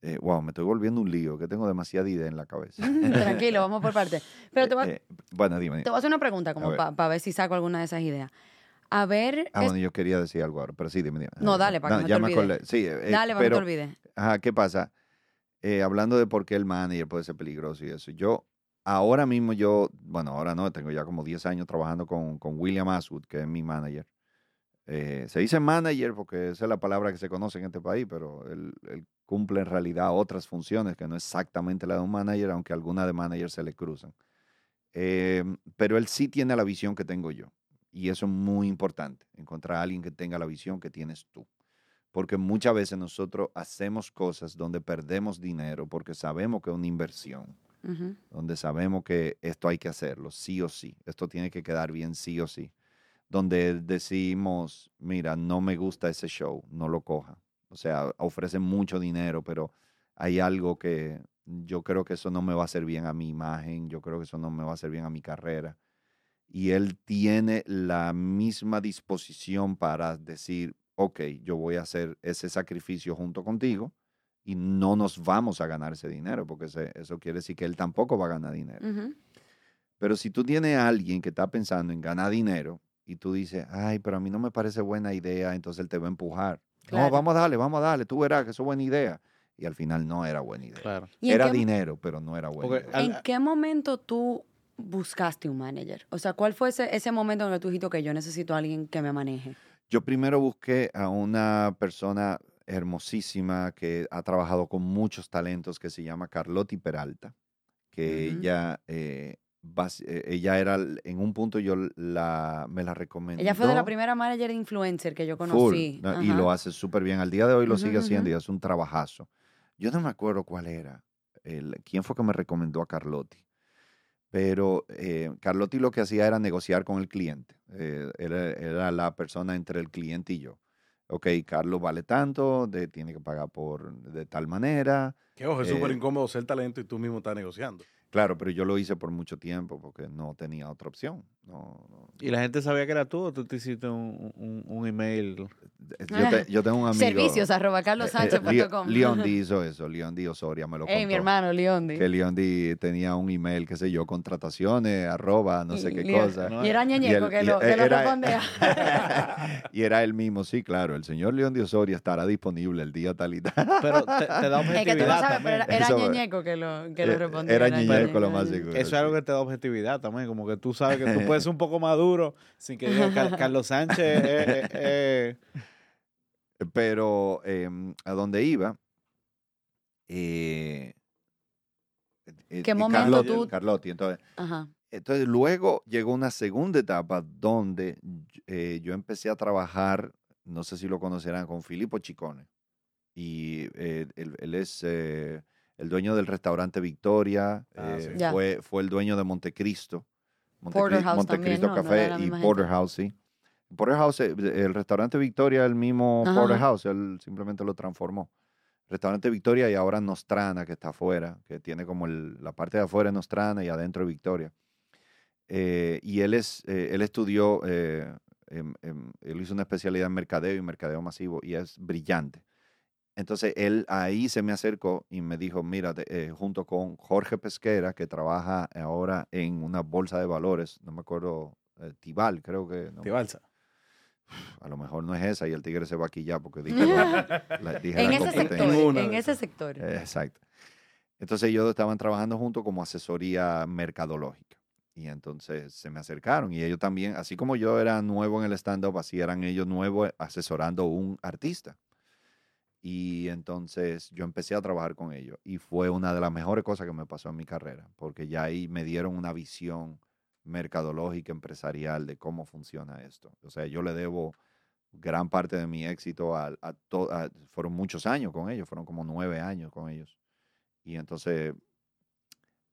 eh, wow, me estoy volviendo un lío, que tengo demasiada idea en la cabeza. Tranquilo, vamos por parte. Pero te voy, a- Eh, bueno, dime. te voy a hacer una pregunta como para ver si saco alguna de esas ideas. A ver, Ah, es- bueno, yo quería decir algo ahora, pero sí, dime, dime. No, dale, para que no te olvides. acordé. Sí, eh, dale, para que pero, no te olvides. Ajá, ¿qué pasa? Eh, hablando de por qué el manager puede ser peligroso y eso. Yo, ahora mismo yo, bueno, ahora no, tengo ya como 10 años trabajando con, con William Aswood, que es mi manager. Eh, se dice manager porque esa es la palabra que se conoce en este país, pero él, él cumple en realidad otras funciones que no exactamente la de un manager, aunque algunas de manager se le cruzan. Eh, pero él sí tiene la visión que tengo yo. Y eso es muy importante, encontrar a alguien que tenga la visión que tienes tú. Porque muchas veces nosotros hacemos cosas donde perdemos dinero porque sabemos que es una inversión, donde sabemos que esto hay que hacerlo, sí o sí, esto tiene que quedar bien sí o sí. Donde decimos, mira, no me gusta ese show, no lo coja. O sea, ofrecen mucho dinero, pero hay algo que yo creo que eso no me va a hacer bien a mi imagen, yo creo que eso no me va a hacer bien a mi carrera. Y él tiene la misma disposición para decir, ok, yo voy a hacer ese sacrificio junto contigo y no nos vamos a ganar ese dinero, porque eso quiere decir que él tampoco va a ganar dinero. Pero si tú tienes a alguien que está pensando en ganar dinero y tú dices, ay, pero a mí no me parece buena idea, entonces él te va a empujar. Claro. No, vamos a darle, vamos a darle, tú verás que eso es buena idea. Y al final no era buena idea. Claro. ¿Y en Era qué- dinero, pero no era buena Porque idea. ¿En qué momento tú buscaste un manager? O sea, ¿cuál fue ese, ese momento en el que tú dijiste que yo necesito a alguien que me maneje? Yo primero busqué a una persona hermosísima que ha trabajado con muchos talentos que se llama Carlotti Peralta, que ella, eh, ella era, en un punto yo la, me la recomendó. Ella fue de la primera manager influencer que yo conocí. ¿no? y lo hace súper bien. Al día de hoy lo sigue haciendo y hace un trabajazo. Yo no me acuerdo cuál era, el, quién fue que me recomendó a Carlotti. Pero eh, Carlotti lo que hacía era negociar con el cliente. Eh, era, era la persona entre el cliente y yo. Ok, Carlos vale tanto, de, tiene que pagar por de tal manera. Que ojo, es Eh, súper incómodo ser talento y tú mismo estás negociando. Claro, pero yo lo hice por mucho tiempo porque no tenía otra opción. No, no- ¿Y la gente sabía que era tú o tú te hiciste un, un, un email? yo, te- yo tengo un amigo. Servicios arroba eh, carlosánchez.com. Leo- Leon D hizo eso, Leon D Osoria me lo contó. Ey, mi hermano, Leondi. Que Leon D tenía un email, qué sé yo, contrataciones, arroba, no sé qué Leon- cosa. Y era ñeñeco el- que y lo, que lo era- respondía. y era el mismo, sí, claro. El señor León de Osoria estará disponible el día tal y tal. Pero te, te da Es que tú no objetividad sabes, pero era, era ñeñeco que lo, que lo Eh, respondía. era ñeñeco lo más ñeñeco. seguro. Eso es algo que te da objetividad también, como que tú sabes que tú puedes ser un poco maduro sin que diga Car- Carlos Sánchez. eh, eh, eh, Pero eh, a donde iba. ¿Qué eh, momento Carlotti, tú- Carlotti, entonces, Ajá. entonces luego llegó una segunda etapa donde eh, yo empecé a trabajar, no sé si lo conocerán, con Filippo Chicone. Y eh, él, él es eh, el dueño del restaurante Victoria, Ah, eh, sí. Fue, fue el dueño de Montecristo. Porterhouse también, ¿no? No Café y gente. Porterhouse, sí. Porterhouse, eh, el restaurante Victoria, el mismo Ajá. Porterhouse, él simplemente lo transformó. Restaurante Victoria y ahora Nostrana, que está afuera, que tiene como el- la parte de afuera es Nostrana y adentro Victoria. Eh, y él, es, eh, él estudió, eh, em- em, él hizo una especialidad en mercadeo y mercadeo masivo y es brillante. Entonces él ahí se me acercó y me dijo, mira, eh, junto con Jorge Pesquera, que trabaja ahora en una bolsa de valores, no me acuerdo, eh, Tibal, creo que. no, Te balsa. a lo mejor no es esa y el tigre se va aquí ya porque dije, la, la- dije En la ese sector. En ese sector. Exacto. Entonces ellos estaban trabajando juntos como asesoría mercadológica. Y entonces se me acercaron y ellos también, así como yo era nuevo en el stand-up, así eran ellos nuevos asesorando un artista. Y entonces yo empecé a trabajar con ellos y fue una de las mejores cosas que me pasó en mi carrera, porque ya ahí me dieron una visión mercadológica, empresarial de cómo funciona esto. O sea, yo le debo gran parte de mi éxito a, a to- a- fueron muchos años con ellos, fueron como nueve años con ellos. Y entonces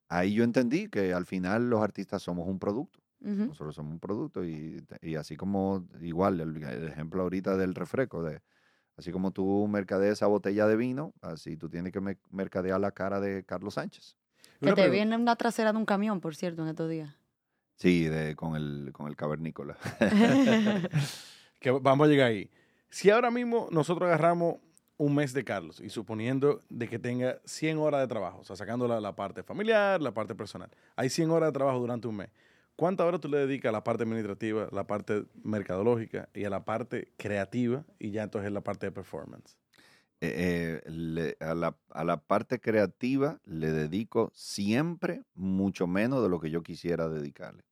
ahí yo entendí que al final los artistas somos un producto. Nosotros somos un producto y, y así como, igual, el, el ejemplo ahorita del refresco, de, así como tú mercadeas esa botella de vino, así tú tienes que me- mercadear la cara de Carlos Sánchez. Que te viene una trasera de un camión, por cierto, en estos días. Sí, de, con, el, con el cavernícola. que vamos a llegar ahí. Si ahora mismo nosotros agarramos un mes de Carlos y suponiendo de que tenga 100 horas de trabajo, o sea, sacando la, la parte familiar, la parte personal, hay 100 horas de trabajo durante un mes. ¿Cuántas horas tú le dedicas a la parte administrativa, la parte mercadológica y a la parte creativa y ya entonces la parte de performance? Eh, eh, le- a, la, a la parte creativa le dedico siempre mucho menos de lo que yo quisiera dedicarle.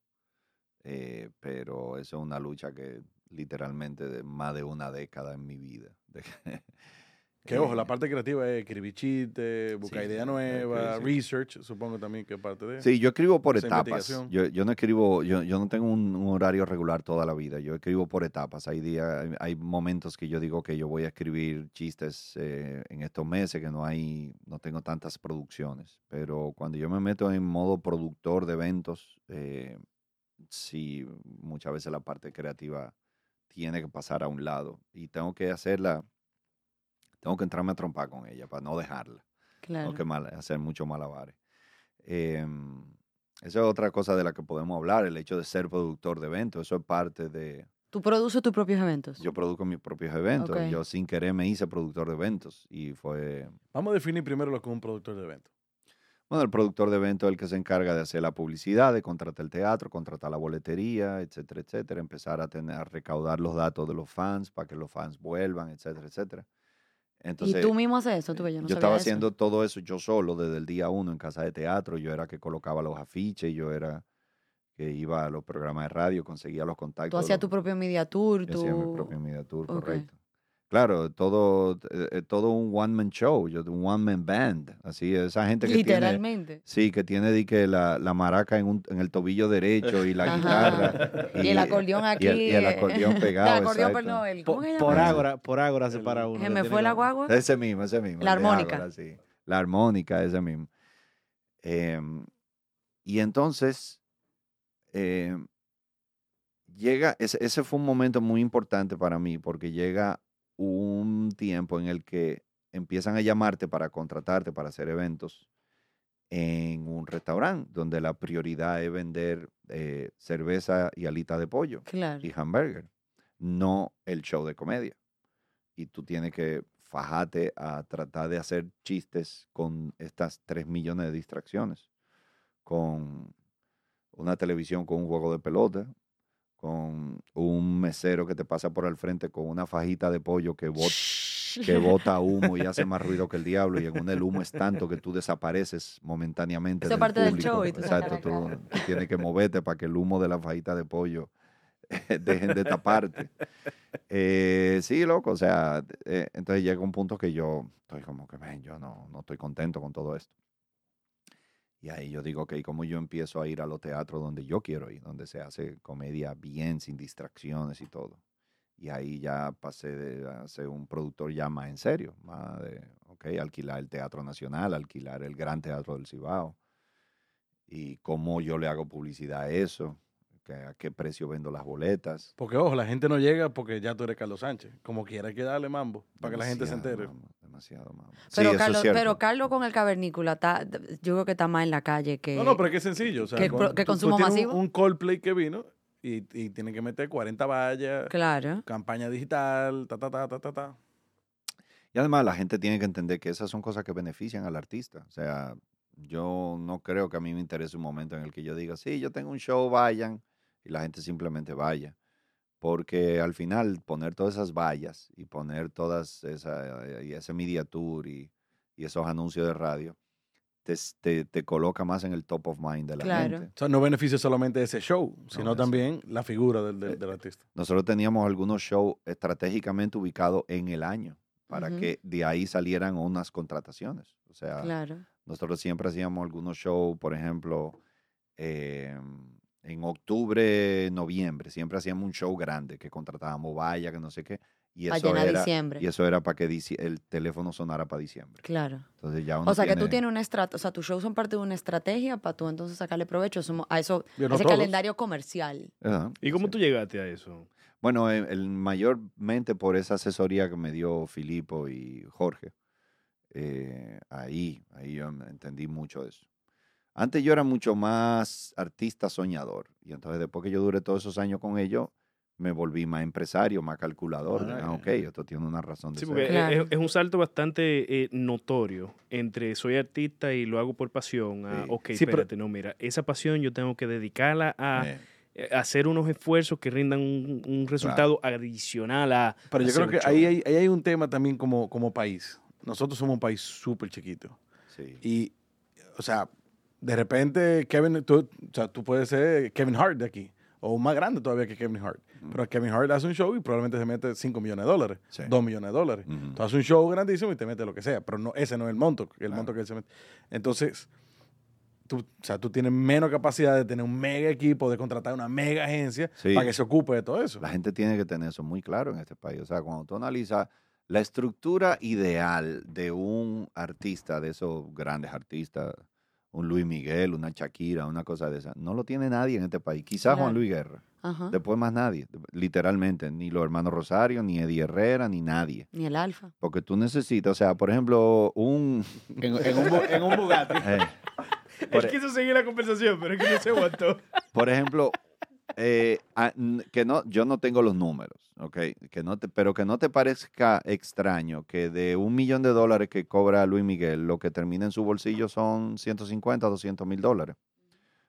Eh, pero eso es una lucha que literalmente de más de una década en mi vida. Que ojo, la Eh, parte creativa es escribir chistes, buscar Sí, ideas nuevas, sí. research, supongo también que es parte de. Sí, yo escribo por etapas. Yo, yo no escribo, yo, yo no tengo un, un horario regular toda la vida. Yo escribo por etapas. Hay días, hay- hay momentos que yo digo que yo voy a escribir chistes eh, en estos meses que no hay, no tengo tantas producciones. Pero cuando yo me meto en modo productor de eventos, eh, sí, muchas veces la parte creativa tiene que pasar a un lado y tengo que hacerla, tengo que entrarme a trompar con ella para no dejarla. Claro. No que mal, hacer muchos malabares. Em, esa es otra cosa de la que podemos hablar, el hecho de ser productor de eventos. Eso es parte de... Tú produces tus propios eventos. Yo produzco mis propios eventos. Yo sin querer me hice productor de eventos y fue... Vamos a definir primero lo que es un productor de evento. Bueno, el productor de eventos es el que se encarga de hacer la publicidad, de contratar el teatro, contratar la boletería, etcétera, etcétera. Empezar a, tener, a recaudar los datos de los fans para que los fans vuelvan, etcétera, etcétera. Entonces, y tú mismo haces eso, tú yo no yo estaba eso. haciendo todo eso yo solo desde el día uno en casa de teatro. Yo era que colocaba los afiches, yo era que iba a los programas de radio, conseguía los contactos. Tú hacías los- tu propio media tour, yo hacía mi propio media tour, Ok. correcto. Claro, todo, eh, eh, todo un one-man show, yo, un one-man band. Así, esa gente que tiene... Literalmente. Sí, que tiene di que la, la maraca en, un- en el tobillo derecho y la Ajá. guitarra. Y el acordeón aquí. Y el, y el acordeón pegado. El acordeón, exacto. perdón, el- ¿cómo Por, se llama por ágora, por ágora se para uno. Se que me tiene fue la guagua. Ese mismo, ese mismo. La armónica. Ágora, sí. La armónica, ese mismo. Em, y entonces, llega, ese, ese fue un momento muy importante para mí, porque llega un tiempo en el que empiezan a llamarte para contratarte para hacer eventos en un restaurante donde la prioridad es vender eh, cerveza y alita de pollo Claro. y hamburger, no el show de comedia. y tú tienes que fajarte a tratar de hacer chistes con estas 3 millones de distracciones, con una televisión con un juego de pelota, con un mesero que te pasa por al frente con una fajita de pollo que bota, que bota humo y hace más ruido que el diablo y en un el humo es tanto que tú desapareces momentáneamente del parte del público. show y tú Exacto, tú tienes que moverte para que el humo de la fajita de pollo dejen de taparte. Eh, sí, loco, o sea, eh, entonces llega un punto que yo estoy como que, "Man, yo no, no estoy contento con todo esto. Y ahí yo digo, ok, ¿cómo yo empiezo a ir a los teatros donde yo quiero ir, donde se hace comedia bien, sin distracciones y todo? Y ahí ya pasé de ser un productor ya más en serio, más de, ok, alquilar el Teatro Nacional, alquilar el Gran Teatro del Cibao. Y cómo yo le hago publicidad a eso, que a qué precio vendo las boletas. Porque, ojo, la gente no llega porque ya tú eres Carlos Sánchez. Como quiera hay que darle mambo para que la gente se entere. demasiado, mamá. Sí, Pero, eso es Carlos, pero Carlos con el cavernícola, está, yo creo que está más en la calle que... No, no, pero es que es sencillo. O sea, ¿Qué cuando pro- qué tú- tú consumo tienes un- masivo? Un, Coldplay que vino y, y tiene que meter 40 vallas, Claro. campaña digital, ta, ta, ta, ta, ta, ta. Y además la gente tiene que entender que esas son cosas que benefician al artista. O sea, yo no creo que a mí me interese un momento en el que yo diga, sí, yo tengo un show, vayan, y la gente simplemente vaya. Porque al final poner todas esas vallas y poner todas esa, y ese media tour y, y esos anuncios de radio, te, te, te coloca más en el top of mind de la Claro. gente. O sea, no beneficia solamente ese show, sino también la figura del, del- Eh, del artista. Nosotros teníamos algunos shows estratégicamente ubicados en el año para que de ahí salieran unas contrataciones. O sea, Claro. nosotros siempre hacíamos algunos shows, por ejemplo, eh, en octubre, noviembre, siempre hacíamos un show grande que contratábamos vaya, que no sé qué. Y eso, era, diciembre. y eso era para que dici- el teléfono sonara para diciembre. Claro. Entonces ya uno O sea, que tú tiene- tienes una estrategia, o sea, tus shows son parte de una estrategia para tú entonces sacarle provecho a eso, a ese todos. calendario comercial. Ajá, ¿Y cómo sí. tú llegaste a eso? Bueno, eh, el, mayormente por esa asesoría que me dio Filipo y Jorge. eh, ahí, ahí yo entendí mucho de eso. Antes yo era mucho más artista soñador. Y entonces después que yo duré todos esos años con ellos, me volví más empresario, más calculador. Ah, ah, ok, esto tiene una razón de Sí, ser. porque es- Claro. es, es un salto bastante eh, notorio entre soy artista y lo hago por pasión a, Sí. ok, Sí, pero- espérate, no, mira, esa pasión yo tengo que dedicarla a Eh, hacer unos esfuerzos que rindan un, un resultado adicional a Pero yo creo que hay, ahí hay un tema también como, como país. Nosotros somos un país súper chiquito. sí. Y, o sea, de repente Kevin, tú, o sea, tú puedes ser Kevin Hart de aquí. O más grande todavía que Kevin Hart. Pero Kevin Hart hace un show y probablemente se mete 5 millones de dólares, Sí. 2 millones de dólares. Ujú. Tú haces un show grandísimo y te mete lo que sea. Pero no, ese no es el monto, el Claro. monto que él se mete. Entonces, tú, o sea, tú tienes menos capacidad de tener un mega equipo, de contratar una mega agencia Sí. para que se ocupe de todo eso. La gente tiene que tener eso muy claro en este país. O sea, cuando tú analizas la estructura ideal de un artista, de esos grandes artistas, un Luis Miguel, una Shakira, una cosa de esa, no lo tiene nadie en este país. Quizás Juan. Luis Guerra. Ajá. Después más nadie, literalmente, ni los hermanos Rosario, ni Eddie Herrera, ni nadie. Ni el alfa. Porque tú necesitas, o sea, por ejemplo, un... En, en un, en un Bugatti. eh, por, Él quiso seguir la conversación, pero es que no se aguantó. por ejemplo, eh, a- n- que no, yo no tengo los números, ¿ok? Que no te, pero que no te parezca extraño que de un millón de dólares que cobra Luis Miguel, lo que termina en su bolsillo son 150, 200 mil dólares.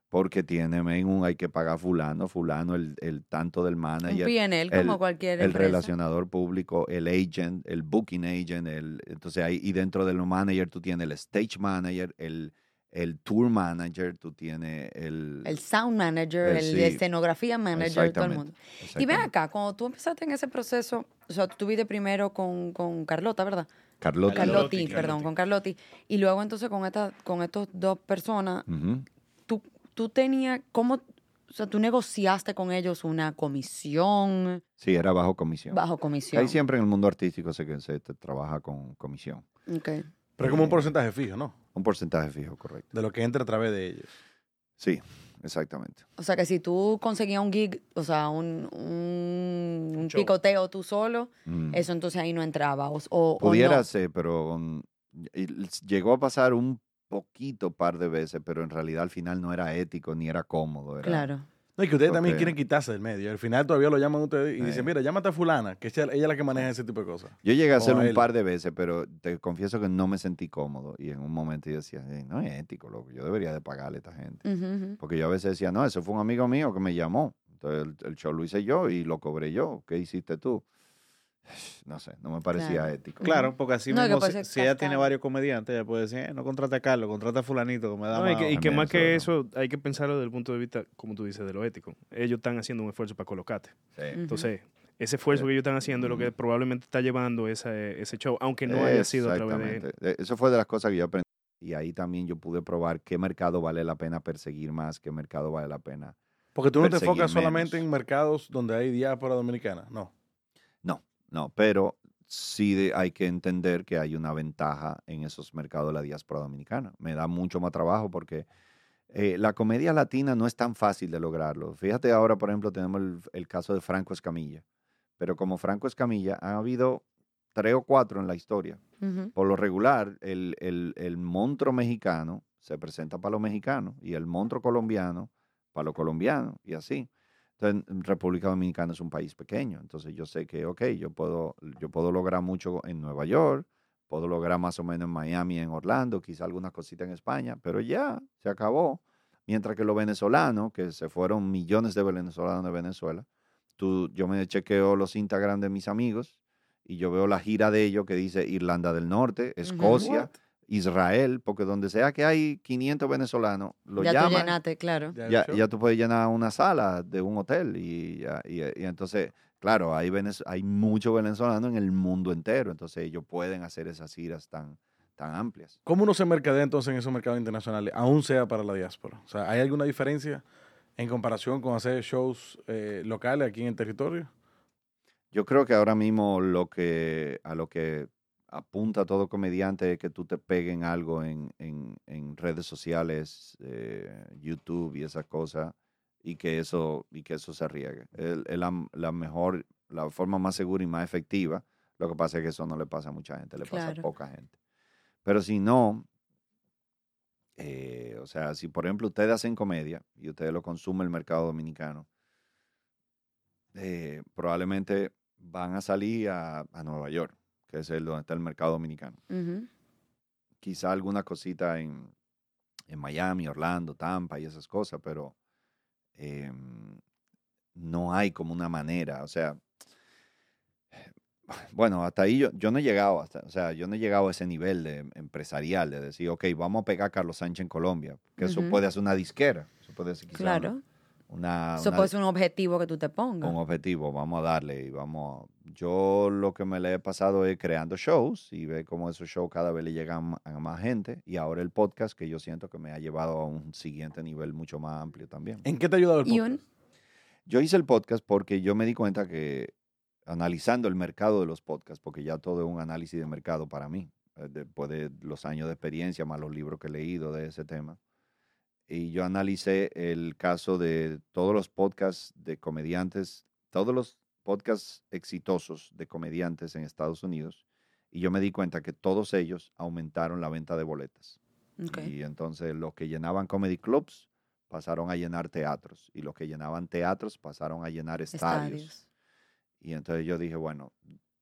Porque tiene, men, un, hay que pagar fulano, fulano, el, el tanto del manager, PNL como el- cualquier el relacionador público, el agent, el booking agent, el, entonces ahí, y dentro de los managers tú tienes el stage manager, el, el tour manager, tú tienes el... El sound manager, el sí. de escenografía manager, todo el mundo. Y ven acá, cuando tú empezaste en ese proceso, o sea, tú tuviste primero con, con Carlota, ¿verdad? Carlotti, Carlotti. perdón, con Carlotti. Y luego entonces con esta, con estas dos personas, tú, tú tenías, ¿cómo, o sea, tú negociaste con ellos una comisión, Sí, era bajo comisión. bajo comisión? Ahí siempre en el mundo artístico se, que se te trabaja con comisión. Ok. Pero es como un porcentaje fijo, ¿no? Un porcentaje fijo, correcto. De lo que entra a través de ellos. Sí, exactamente. O sea, que si tú conseguías un gig, o sea, un, un, picoteo tú solo, Mm. eso entonces ahí no entraba. O, o- o Pudiera no. ser, pero y- llegó a pasar un poquito par de veces, pero en realidad al final no era ético ni era cómodo. Era, Claro. No, y que ustedes también quieren quitarse del medio. Al final todavía lo llaman ustedes y Eh. dicen, mira, llámate a fulana, que ella ella es la que maneja ese tipo de cosas. Yo llegué a hacerlo un par de veces, pero te confieso que no me sentí cómodo. Y en un momento yo decía, "Eh, no es ético, loco. Yo debería de pagarle a esta gente. Porque yo a veces decía, no, eso fue un amigo mío que me llamó. Entonces el, el show lo hice yo y lo cobré yo. ¿Qué hiciste tú? No sé, no me parecía Claro. ético. Claro, porque así No, mismo, si, ella tiene varios comediantes, ella puede decir, eh, no contrata a Carlos, contrata a fulanito que me da No, y que, y que También más eso, que ¿no? eso, hay que pensarlo desde el punto de vista, como tú dices, de lo ético. Ellos están haciendo un esfuerzo para colocarte. Sí. Entonces, ese esfuerzo que ellos están haciendo es lo que probablemente está llevando ese, ese show, aunque no haya sido a través de... Exactamente. Eh, Eso fue de las cosas que yo aprendí. Y ahí también yo pude probar qué mercado vale la pena perseguir más, qué mercado vale la pena. Porque tú no te enfocas solamente en mercados donde hay diáspora dominicana. No. No, pero sí de- hay que entender que hay una ventaja en esos mercados de la diáspora dominicana. Me da mucho más trabajo porque eh, la comedia latina no es tan fácil de lograrlo. Fíjate ahora, por ejemplo, tenemos el, el caso de Franco Escamilla. Pero como Franco Escamilla, ha habido tres o cuatro en la historia. Por lo regular, el, el, el monstruo mexicano se presenta para los mexicanos y el monstruo colombiano para los colombianos y así. Entonces, en República Dominicana es un país pequeño, entonces yo sé que, ok, yo puedo, yo puedo lograr mucho en Nueva York, puedo lograr más o menos en Miami, en Orlando, quizá algunas cositas en España, pero ya, se acabó. Mientras que los venezolanos, que se fueron millones de venezolanos de Venezuela, tú, yo me chequeo los Instagram de mis amigos y yo veo la gira de ellos que dice Irlanda del Norte, Escocia, Israel, porque donde sea que hay 500 venezolanos, lo ya tú llaman. llenaste, claro. Ya, Ya, ya tú puedes llenar una sala de un hotel y, ya- y- y entonces, claro, hay, venez- hay muchos venezolanos en el mundo entero, entonces ellos pueden hacer esas giras tan, tan amplias. ¿Cómo uno se mercadea entonces en esos mercados internacionales, aún sea para la diáspora? O sea, ¿hay alguna diferencia en comparación con hacer shows eh, locales aquí en el territorio? Yo creo que ahora mismo lo que, a lo que apunta todo comediante que tú te peguen algo en, en- en redes sociales, eh, YouTube y esas cosas, y que eso, y que eso se riegue. Es, la, la mejor, la forma más segura y más efectiva. Lo que pasa es que eso no le pasa a mucha gente, le pasa a poca gente. Pero si no, eh, o sea, si por ejemplo ustedes hacen comedia y ustedes lo consume el mercado dominicano, eh, probablemente van a salir a, a Nueva York, que es el donde está el mercado dominicano. Quizá alguna cosita en, en Miami, Orlando, Tampa y esas cosas, pero em, no hay como una manera, o sea, bueno, hasta ahí yo, yo no he llegado, hasta, o sea, yo no he llegado a ese nivel de empresarial de decir, ok, vamos a pegar a Carlos Sánchez en Colombia, que eso puede hacer una disquera, eso puede quizá Claro. Una, Eso una- puede ser un objetivo que tú te pongas. un objetivo, vamos a darle y vamos. Yo lo que me le he pasado es creando shows y ver cómo esos shows cada vez le llegan a más gente y ahora el podcast que yo siento que me ha llevado a un siguiente nivel mucho más amplio también. ¿En qué te ha ayudado el podcast? un, Yo hice el podcast porque yo me di cuenta que analizando el mercado de los podcasts, porque ya todo es un análisis de mercado para mí, eh, después de los años de experiencia, más los libros que he leído de ese tema. Y yo analicé el caso de todos los podcasts de comediantes, todos los podcasts exitosos de comediantes en Estados Unidos, y yo me di cuenta que todos ellos aumentaron la venta de boletas. Y entonces los que llenaban comedy clubs pasaron a llenar teatros y los que llenaban teatros pasaron a llenar estadios. Estadios. Y entonces yo dije, bueno,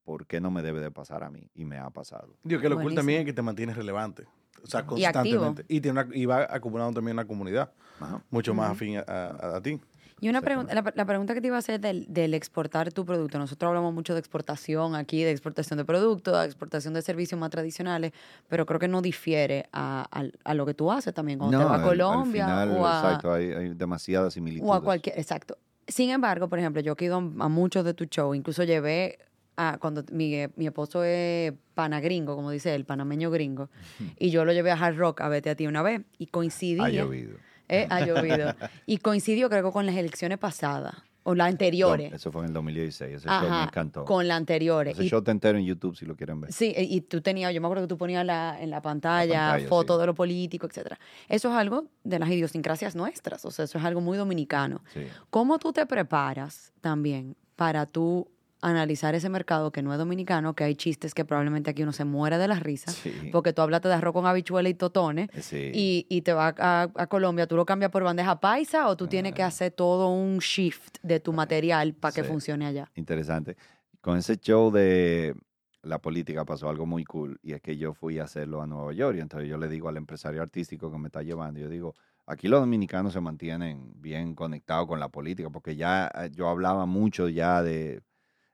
¿por qué no me debe de pasar a mí? Y me ha pasado. Digo, que lo cool también es que te mantienes relevante. O sea, constantemente. Y, tiene una- y va acumulando también una comunidad Ajá. mucho más afín a, a- a ti. Y una pregunta, la, la pregunta que te iba a hacer del, del exportar tu producto. Nosotros hablamos mucho de exportación aquí, de exportación de productos, de exportación de servicios más tradicionales, pero creo que no difiere a, lo que tú haces también cuando te vas a al- al Colombia final, o a, exacto, hay, hay demasiadas similitudes. o a cualquier, exacto. Sin embargo, por ejemplo, yo que he ido a muchos de tus shows, incluso llevé a cuando mi, mi esposo es pana gringo, como dice él, panameño gringo, y yo lo llevé a Hard Rock a vete a ti una vez y coincidía. Ha llovido. Eh, ha llovido. y coincidió creo que con las elecciones pasadas o las No, anteriores. eso fue en el 2016. Ese show me Ajá, encantó. con las anteriores. Ese Y- show está entero en YouTube si lo quieren ver. Sí, y tú tenías, yo me acuerdo que tú ponías la, en la pantalla, pantalla, fotos sí. de lo político, etcétera. Eso es algo de las idiosincrasias nuestras, o sea, eso es algo muy dominicano. Sí. ¿Cómo tú te preparas también para tú analizar ese mercado que no es dominicano, que hay chistes que probablemente aquí uno se muere de la risa, Sí. porque tú hablaste de arroz con habichuela y totones, Sí. y, y te vas a, a Colombia, tú lo cambias por bandeja paisa o tú tienes que hacer todo un shift de tu material para que funcione allá. Interesante. Con ese show de la política pasó algo muy cool y es que yo fui a hacerlo a Nueva York y entonces yo le digo al empresario artístico que me está llevando, yo digo, aquí los dominicanos se mantienen bien conectados con la política porque ya eh, yo hablaba mucho ya de,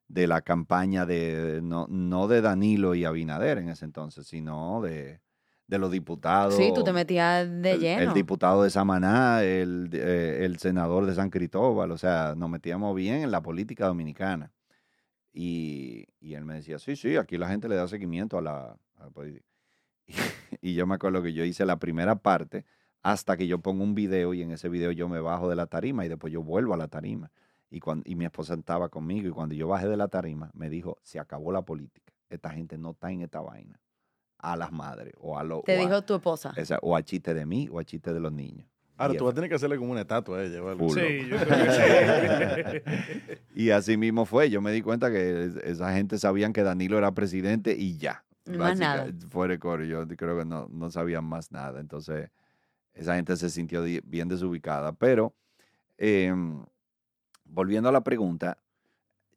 de la campaña de, no, no de Danilo y Abinader en ese entonces, sino de, de los diputados. Sí, tú te metías de lleno. el diputado de Samaná, el, eh, el senador de San Cristóbal, o sea, nos metíamos bien en la política dominicana. Y, y él me decía, sí, sí, aquí la gente le da seguimiento a la, a la política. Y, yo me acuerdo que yo hice la primera parte hasta que yo pongo un video y en ese video yo me bajo de la tarima y después yo vuelvo a la tarima. Y, cuando, y mi esposa estaba conmigo y cuando yo bajé de la tarima me dijo, se acabó la política. Esta gente no está en esta vaina. A las madres o a los... Te a- dijo tu esposa. esa- o a chiste de mí o a chiste de los niños. Ahora, Y tú vas a tener que hacerle como una estatua a ella. Full. Sí, yo creo que sí. Y así mismo fue. Yo me di cuenta que es- esa gente sabían que Danilo era presidente y ya. Más nada. Fuera de coro. Yo creo que no, no sabían más nada. Entonces, esa gente se sintió bien desubicada. Pero, em, volviendo a la pregunta,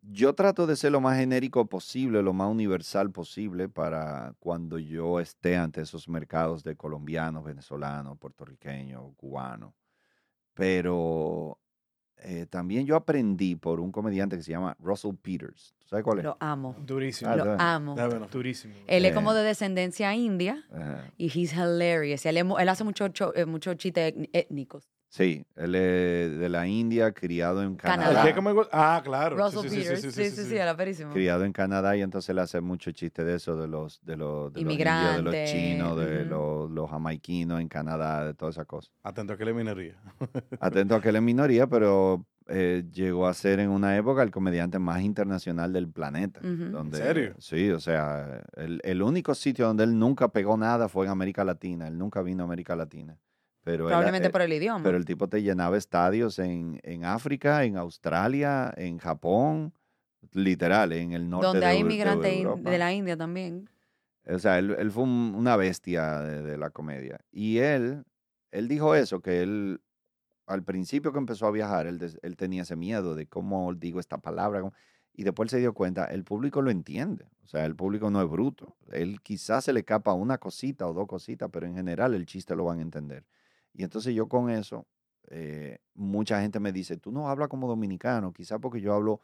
yo trato de ser lo más genérico posible, lo más universal posible para cuando yo esté ante esos mercados de colombianos, venezolanos, puertorriqueños, cubanos. Pero eh, también yo aprendí por un comediante que se llama Russell Peters. ¿Tú sabes cuál es? Lo amo. Durísimo. Ah, Lo amo. Durísimo. Él es Eh. como de descendencia india y he's hilarious. Él, es mu- él hace mucho, cho- eh, mucho chistes étni- étnicos. Sí, él es de la India, criado en Canadá. Canadá. ¿El qué come go- Ah, claro. Russell sí, sí, Peters. sí, Sí, sí, sí, era perísimo. criado en Canadá y entonces le hace mucho chiste de eso, de los, de los, de los indios, de los Inmigrantes, chinos, de los, los jamaiquinos en Canadá, de todas esas cosas. Atento a que le minería. Atento a que él es minoría, pero eh, llegó a ser en una época el comediante más internacional del planeta. Donde- ¿En serio? Sí, o sea, el, el único sitio donde él nunca pegó nada fue en América Latina. Él nunca vino a América Latina. Pero Probablemente eh, por el idioma. Pero el tipo te llenaba estadios en, en África, en Australia, en Japón, literal, en el norte Donde de hay de inmigrantes in- Europa. de la India también. O sea, él, él fue un- una bestia de, de la comedia. Y él, él dijo eso, que él, al principio que empezó a viajar, él, él tenía ese miedo de cómo digo esta palabra. cómo- y después él se dio cuenta, el público lo entiende. O sea, el público no es bruto. Él quizás se le capa una cosita o dos cositas, pero en general el chiste lo van a entender. Y entonces yo con eso, eh, mucha gente me dice, tú no hablas como dominicano, quizás porque yo hablo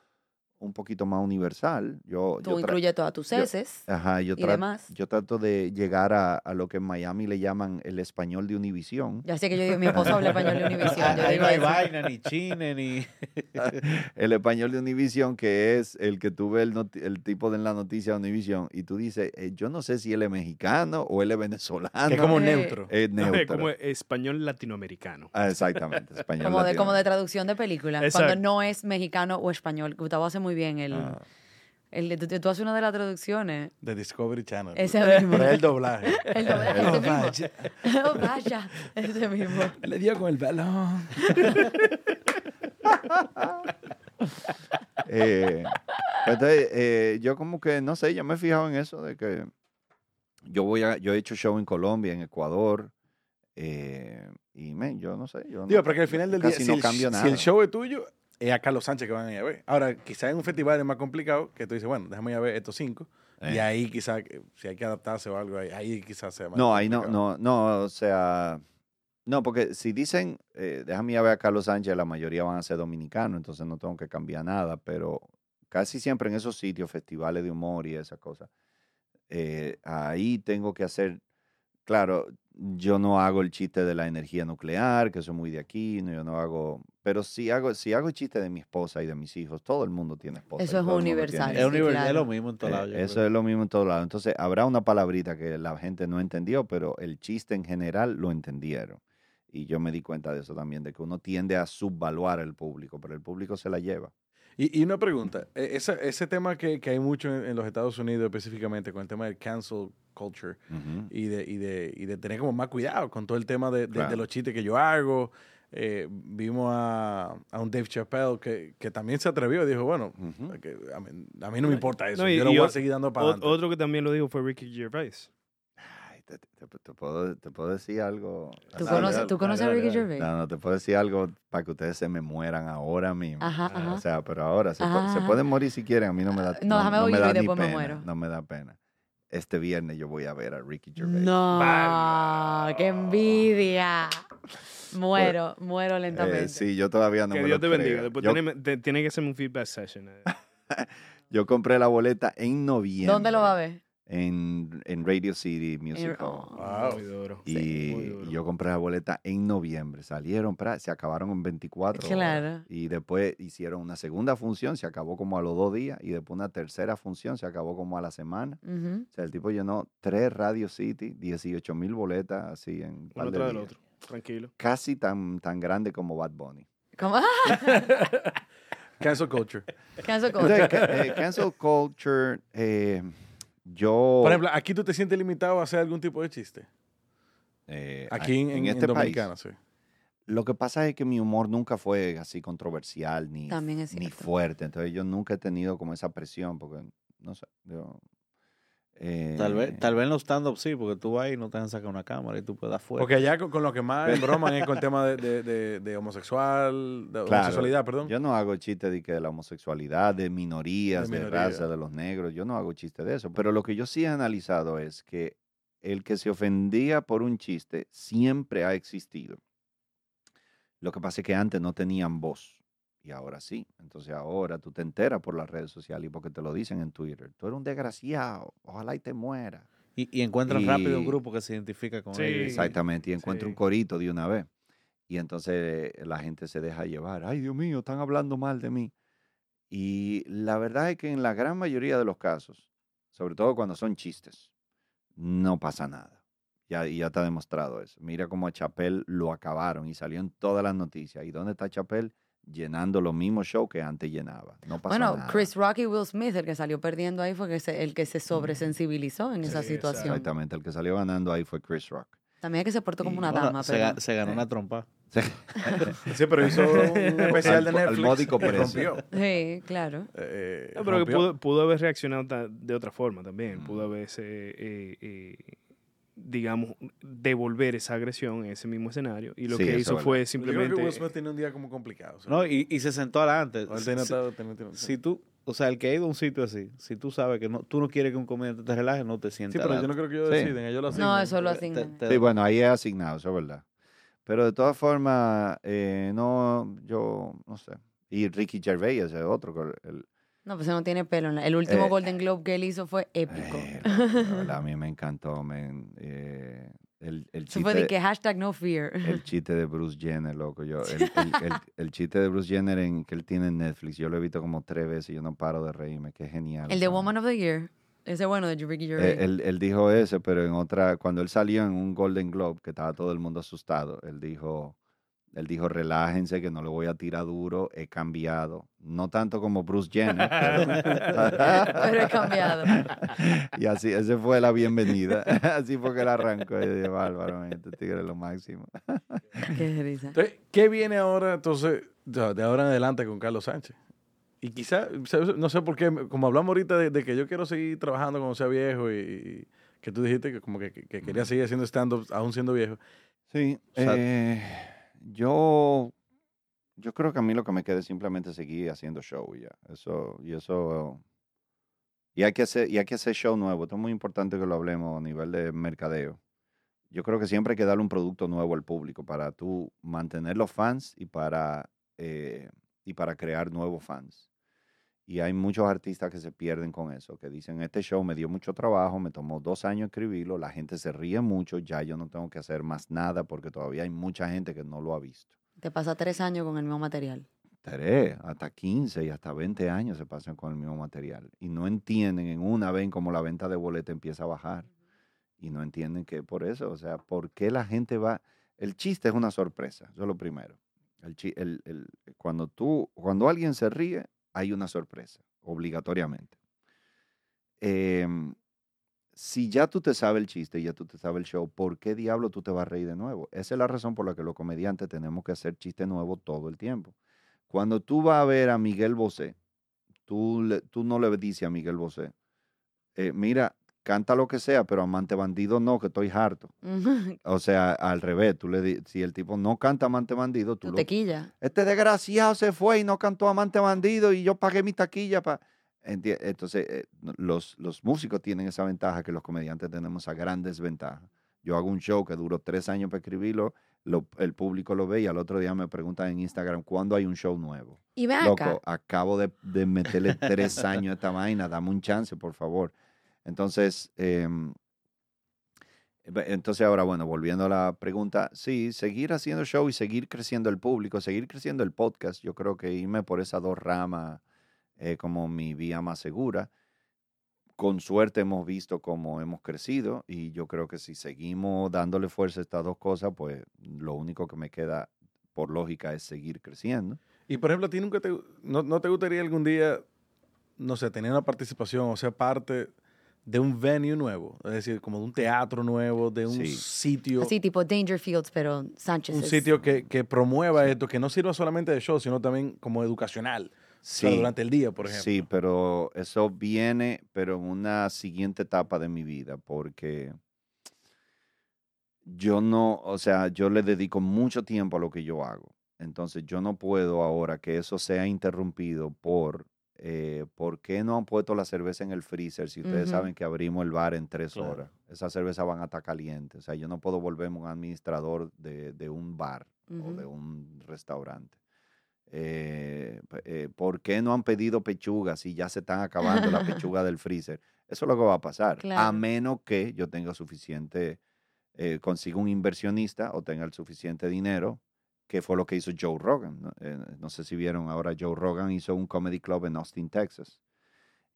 un poquito más universal. Yo, Tú yo incluyes todas tus yo- heces. Ajá, yo, y demás. yo trato de llegar a, a lo que en Miami le llaman el español de Univisión. Ya sé que yo digo, mi esposo habla español de Univision. Yo Ahí no hay eso. vaina, ni chine, ni. el español de Univisión, que es el que tú ves el, tipo de la noticia de Univisión, y tú dices, eh, yo no sé si él es mexicano o él es venezolano. Es como Eh, neutro. Es neutro. Como español latinoamericano. Ah, exactamente, español Como de, como de traducción de película. Exacto. Cuando no es mexicano o español. Gustavo hace muy bien el. Ah, el de- tú, tú haces una de las traducciones. De Discovery Channel. Ese mismo. Pero es el doblaje. El doblaje, Oh, ese mismo. vaya. Oh, vaya. Ese mismo. Le dio con el balón. eh, entonces, eh, yo como que, no sé, yo me he fijado en eso, de que yo voy a, yo he hecho show en Colombia, en Ecuador, eh, y men, yo no sé, yo no- Digo, pero que al final del día, si, no el, cambio nada. si el show es tuyo, es a Carlos Sánchez que van a ir a ver. Ahora, quizás en un festival es más complicado, que tú dices, bueno, déjame ir a ver estos cinco. Y Eh. ahí quizás, si hay que adaptarse o algo, ahí, ahí quizás sea más No, ahí no, no, no, o sea, no, porque si dicen, eh, déjame ir a ver a Carlos Sánchez, la mayoría van a ser dominicanos, entonces no tengo que cambiar nada, pero casi siempre en esos sitios, festivales de humor y esas cosas, eh, ahí tengo que hacer, claro, yo no hago el chiste de la energía nuclear, que eso es muy de aquí, no, yo no hago, pero si hago, si hago el chiste de mi esposa y de mis hijos, todo el mundo tiene esposa. Eso es todo universal. tiene Es, universal, claro. es lo mismo en todos eh, lados. yo eso creo. es lo mismo en todos lados. Entonces, habrá una palabrita que la gente no entendió, pero el chiste en general lo entendieron. Y yo me di cuenta de eso también, de que uno tiende a subvaluar al público, pero el público se la lleva. Y, y una pregunta, e- ese, ese tema que, que hay mucho en, en los Estados Unidos específicamente con el tema del cancel culture y de, y de, y de tener como más cuidado con todo el tema de, de- de Claro. los chistes que yo hago. Eh, vimos a, a un Dave Chappelle que, que también se atrevió y dijo, bueno, Ujú. que a, mí, a mí no me importa eso, No, y- yo lo voy a seguir dando para adelante. otro que también lo dijo fue Ricky Gervais. Ay, te, te- te puedo, te puedo decir algo. ¿Tú Dale, conoces, dale, ¿tú conoces dale, a Ricky dale. Gervais? No, no, te puedo decir algo para que ustedes se me mueran ahora mismo. Ajá, ajá. O sea, pero ahora se, Ajá, se pueden morir si quieren. A mí no me da, No, déjame me oírlo da y después me muero. No me da pena. Este viernes yo voy a ver a Ricky Gervais. No, qué envidia. Muero, muero Eh, lentamente. sí, yo todavía no que me Dios lo te bendiga. Después yo, tiene, te- tiene que hacerme un feedback session. eh. yo compré la boleta en noviembre. ¿Dónde lo va a ver? En, en Radio City Music En- Hall. oh. Wow. Muy duro. Y, muy duro. y yo compré la boleta en noviembre. Salieron, pra- se acabaron en 24 horas. Claro. Y después hicieron una segunda función, se acabó como a los dos días. Y después una tercera función, se acabó como a la semana. O sea, el tipo llenó tres Radio City, 18 mil boletas así en un Uno tras del otro. Tranquilo. Casi tan, tan grande como Bad Bunny. ¿Cómo? Cancel culture. cancel Entonces, culture. ca- eh, cancel culture, eh, yo... Por ejemplo, aquí tú te sientes limitado a hacer algún tipo de chiste. eh, Aquí en, en, en este país, Dominicana, sí. Lo que pasa es que mi humor nunca fue así controversial ni, ni fuerte. Entonces yo nunca he tenido como esa presión porque, no sé, yo... Tal eh, vez, tal vez en los stand-up sí, porque tú vas y no te han sacado una cámara y tú puedes dar fuego. Porque allá con, con lo que más embroman es con el tema de, de, de, de homosexual, Claro, homosexualidad, perdón. Yo no hago chistes de, que la homosexualidad, de minorías, De minoría. raza, de los negros. Yo no hago chiste de eso. Pero lo que yo sí he analizado es que el que se ofendía por un chiste siempre ha existido. Lo que pasa es que antes no tenían voz y ahora sí. Entonces ahora tú te enteras por las redes sociales y porque te lo dicen en Twitter. Tú eres un desgraciado, ojalá y te muera. Y, y encuentras rápido un grupo que se identifica con Sí, ellos. Exactamente, y encuentra sí. un corito de una vez. Y entonces la gente se deja llevar. Ay, Dios mío, están hablando mal de mí. Y la verdad es que en la gran mayoría de los casos, sobre todo cuando son chistes, no pasa nada. Ya, y ya está demostrado eso. Mira cómo a Chapel lo acabaron y salió en todas las noticias. ¿Y dónde está Chapel? Llenando los mismos shows que antes llenaba. No pasa Bueno, nada. Chris Rock y Will Smith, el que salió perdiendo ahí fue que se- el que se sobresensibilizó en esa situación. Exactamente, el que salió ganando ahí fue Chris Rock. También es que se portó como una Bueno, dama, se, pero se ganó una trompa. Sí, pero hizo un especial de Al- al Netflix módico precio. Sí, claro. Eh, No, pero que pudo, pudo haber reaccionado de otra forma también. Pudo Mm. haberse, eh, eh, digamos, devolver esa agresión en ese mismo escenario. Y lo Sí, que hizo fue Yo creo que simplemente... Will Smith tiene un día como complicado. No, y, y se sentó adelante. Si- tiene- si- tiene- tiene- si tú, o sea, el que ha ido a un sitio así, si tú sabes que no, tú no quieres que un comediante te relaje, no te Sí, sientes pero yo no creo que ellos Sí. deciden, ellos lo No, asignan. eso lo asignan. te- Sí, bueno, ahí es asignado, eso es verdad. Pero de todas formas, eh, no, yo no sé. Y Ricky Gervais ese es otro. que El, No, pues no tiene pelo. la- El último Eh, Golden Globe que él hizo fue épico. eh, la verdad, a mí me encantó, men. Eh, el, el, Eso fue de chiste, que hashtag no fear. el chiste de Bruce Jenner, loco. Yo, el, el- chiste de Bruce Jenner en, que él tiene en Netflix, yo lo he visto como tres veces y yo no paro de reírme. Qué genial. El de Woman of the Year. Ese bueno de Ricky Gervais. Él, él dijo ese, pero en otra, cuando él salió en un Golden Globe, que estaba todo el mundo asustado, él dijo, él dijo, relájense, que no le voy a tirar duro, he cambiado. No tanto como Bruce Jenner, pero, Pero he cambiado. y así, esa fue la bienvenida. así fue que él arrancó. Y dije, bárbaro, este tigre es lo máximo. Qué risa. Entonces, ¿qué viene ahora, entonces, de ahora en adelante con Carlos Sánchez? Y quizá, no sé por qué, como hablamos ahorita de, de que yo quiero seguir trabajando cuando sea viejo y, y que tú dijiste que como que, que- que querías seguir haciendo stand-up aún siendo viejo. Sí, O sea- eh, yo, yo creo que a mí lo que me queda es simplemente seguir haciendo show y ya. Eso, y eso, y hay que hacer, y hay que hacer show nuevo. Esto es muy importante que lo hablemos a nivel de mercadeo. Yo creo que siempre hay que darle un producto nuevo al público para tú mantener los fans y para, eh, y para crear nuevos fans. Y hay muchos artistas que se pierden con eso, que dicen, este show me dio mucho trabajo, me tomó dos años escribirlo, la gente se ríe mucho, ya yo no tengo que hacer más nada porque todavía hay mucha gente que no lo ha visto. Te pasa tres años con el mismo material. Tres, hasta 15 y hasta 20 años se pasan con el mismo material. Y no entienden, en una ven como la venta de boleta empieza a bajar. Y no entienden que por eso, o sea, ¿por qué la gente va? El chiste es una sorpresa, eso es lo primero. El, el- el- cuando, tú, cuando alguien se ríe, hay una sorpresa, obligatoriamente. Em, si ya tú te sabes el chiste, ya tú te sabes el show, ¿por qué diablo tú te vas a reír de nuevo? Esa es la razón por la que los comediantes tenemos que hacer chiste nuevo todo el tiempo. Cuando tú vas a ver a Miguel Bosé, tú, tú no le dices a Miguel Bosé, eh, mira, canta lo que sea, pero amante bandido no, que estoy harto. O sea, al revés, tú le di- si el tipo no canta amante bandido, tú Tu lo, tequilla. este desgraciado se fue y no cantó Amante Bandido y yo pagué mi taquilla para... Entonces, eh, los, los músicos tienen esa ventaja que los comediantes tenemos esa gran desventaja. Yo hago un show que duró tres años para escribirlo, lo- el público lo ve y al otro día me preguntan en Instagram cuándo hay un show nuevo. Y Loco, acá. acabo de, de meterle tres años a esta vaina, dame un chance, por favor. Entonces, ve- entonces ahora, bueno, volviendo a la pregunta, sí, seguir haciendo show y seguir creciendo el público, seguir creciendo el podcast, yo creo que irme por esas dos ramas eh, como mi vía más segura. Con suerte hemos visto cómo hemos crecido y yo creo que si seguimos dándole fuerza a estas dos cosas, pues lo único que me queda por lógica es seguir creciendo. Y por ejemplo, ¿a ti nunca te, no, no te gustaría algún día, no sé, tener una participación o ser parte de un venue nuevo? Es decir, como de un teatro nuevo, de un Sí. sitio, Así tipo Dangerfields, pero Sánchez. un es- sitio que, que promueva esto, que no sirva solamente de show, sino también como educacional. o sea, Sí. durante el día, por ejemplo. Sí, pero eso viene, pero en una siguiente etapa de mi vida, porque yo no, o sea, yo le dedico mucho tiempo a lo que yo hago. Entonces yo no puedo ahora que eso sea interrumpido por, eh, ¿por qué no han puesto la cerveza en el freezer si ustedes saben que abrimos el bar en tres Claro. horas? Esas cervezas van a estar calientes. O sea, yo no puedo volverme un administrador de, de un bar o de un restaurante. Eh, eh, ¿Por qué no han pedido pechugas si ya se están acabando las pechugas del freezer? Eso es lo que va a pasar. A menos que yo tenga suficiente, eh, consiga un inversionista o tenga el suficiente dinero, que fue lo que hizo Joe Rogan. ¿no? Eh, no sé si vieron ahora, Joe Rogan hizo un comedy club en Austin, Texas.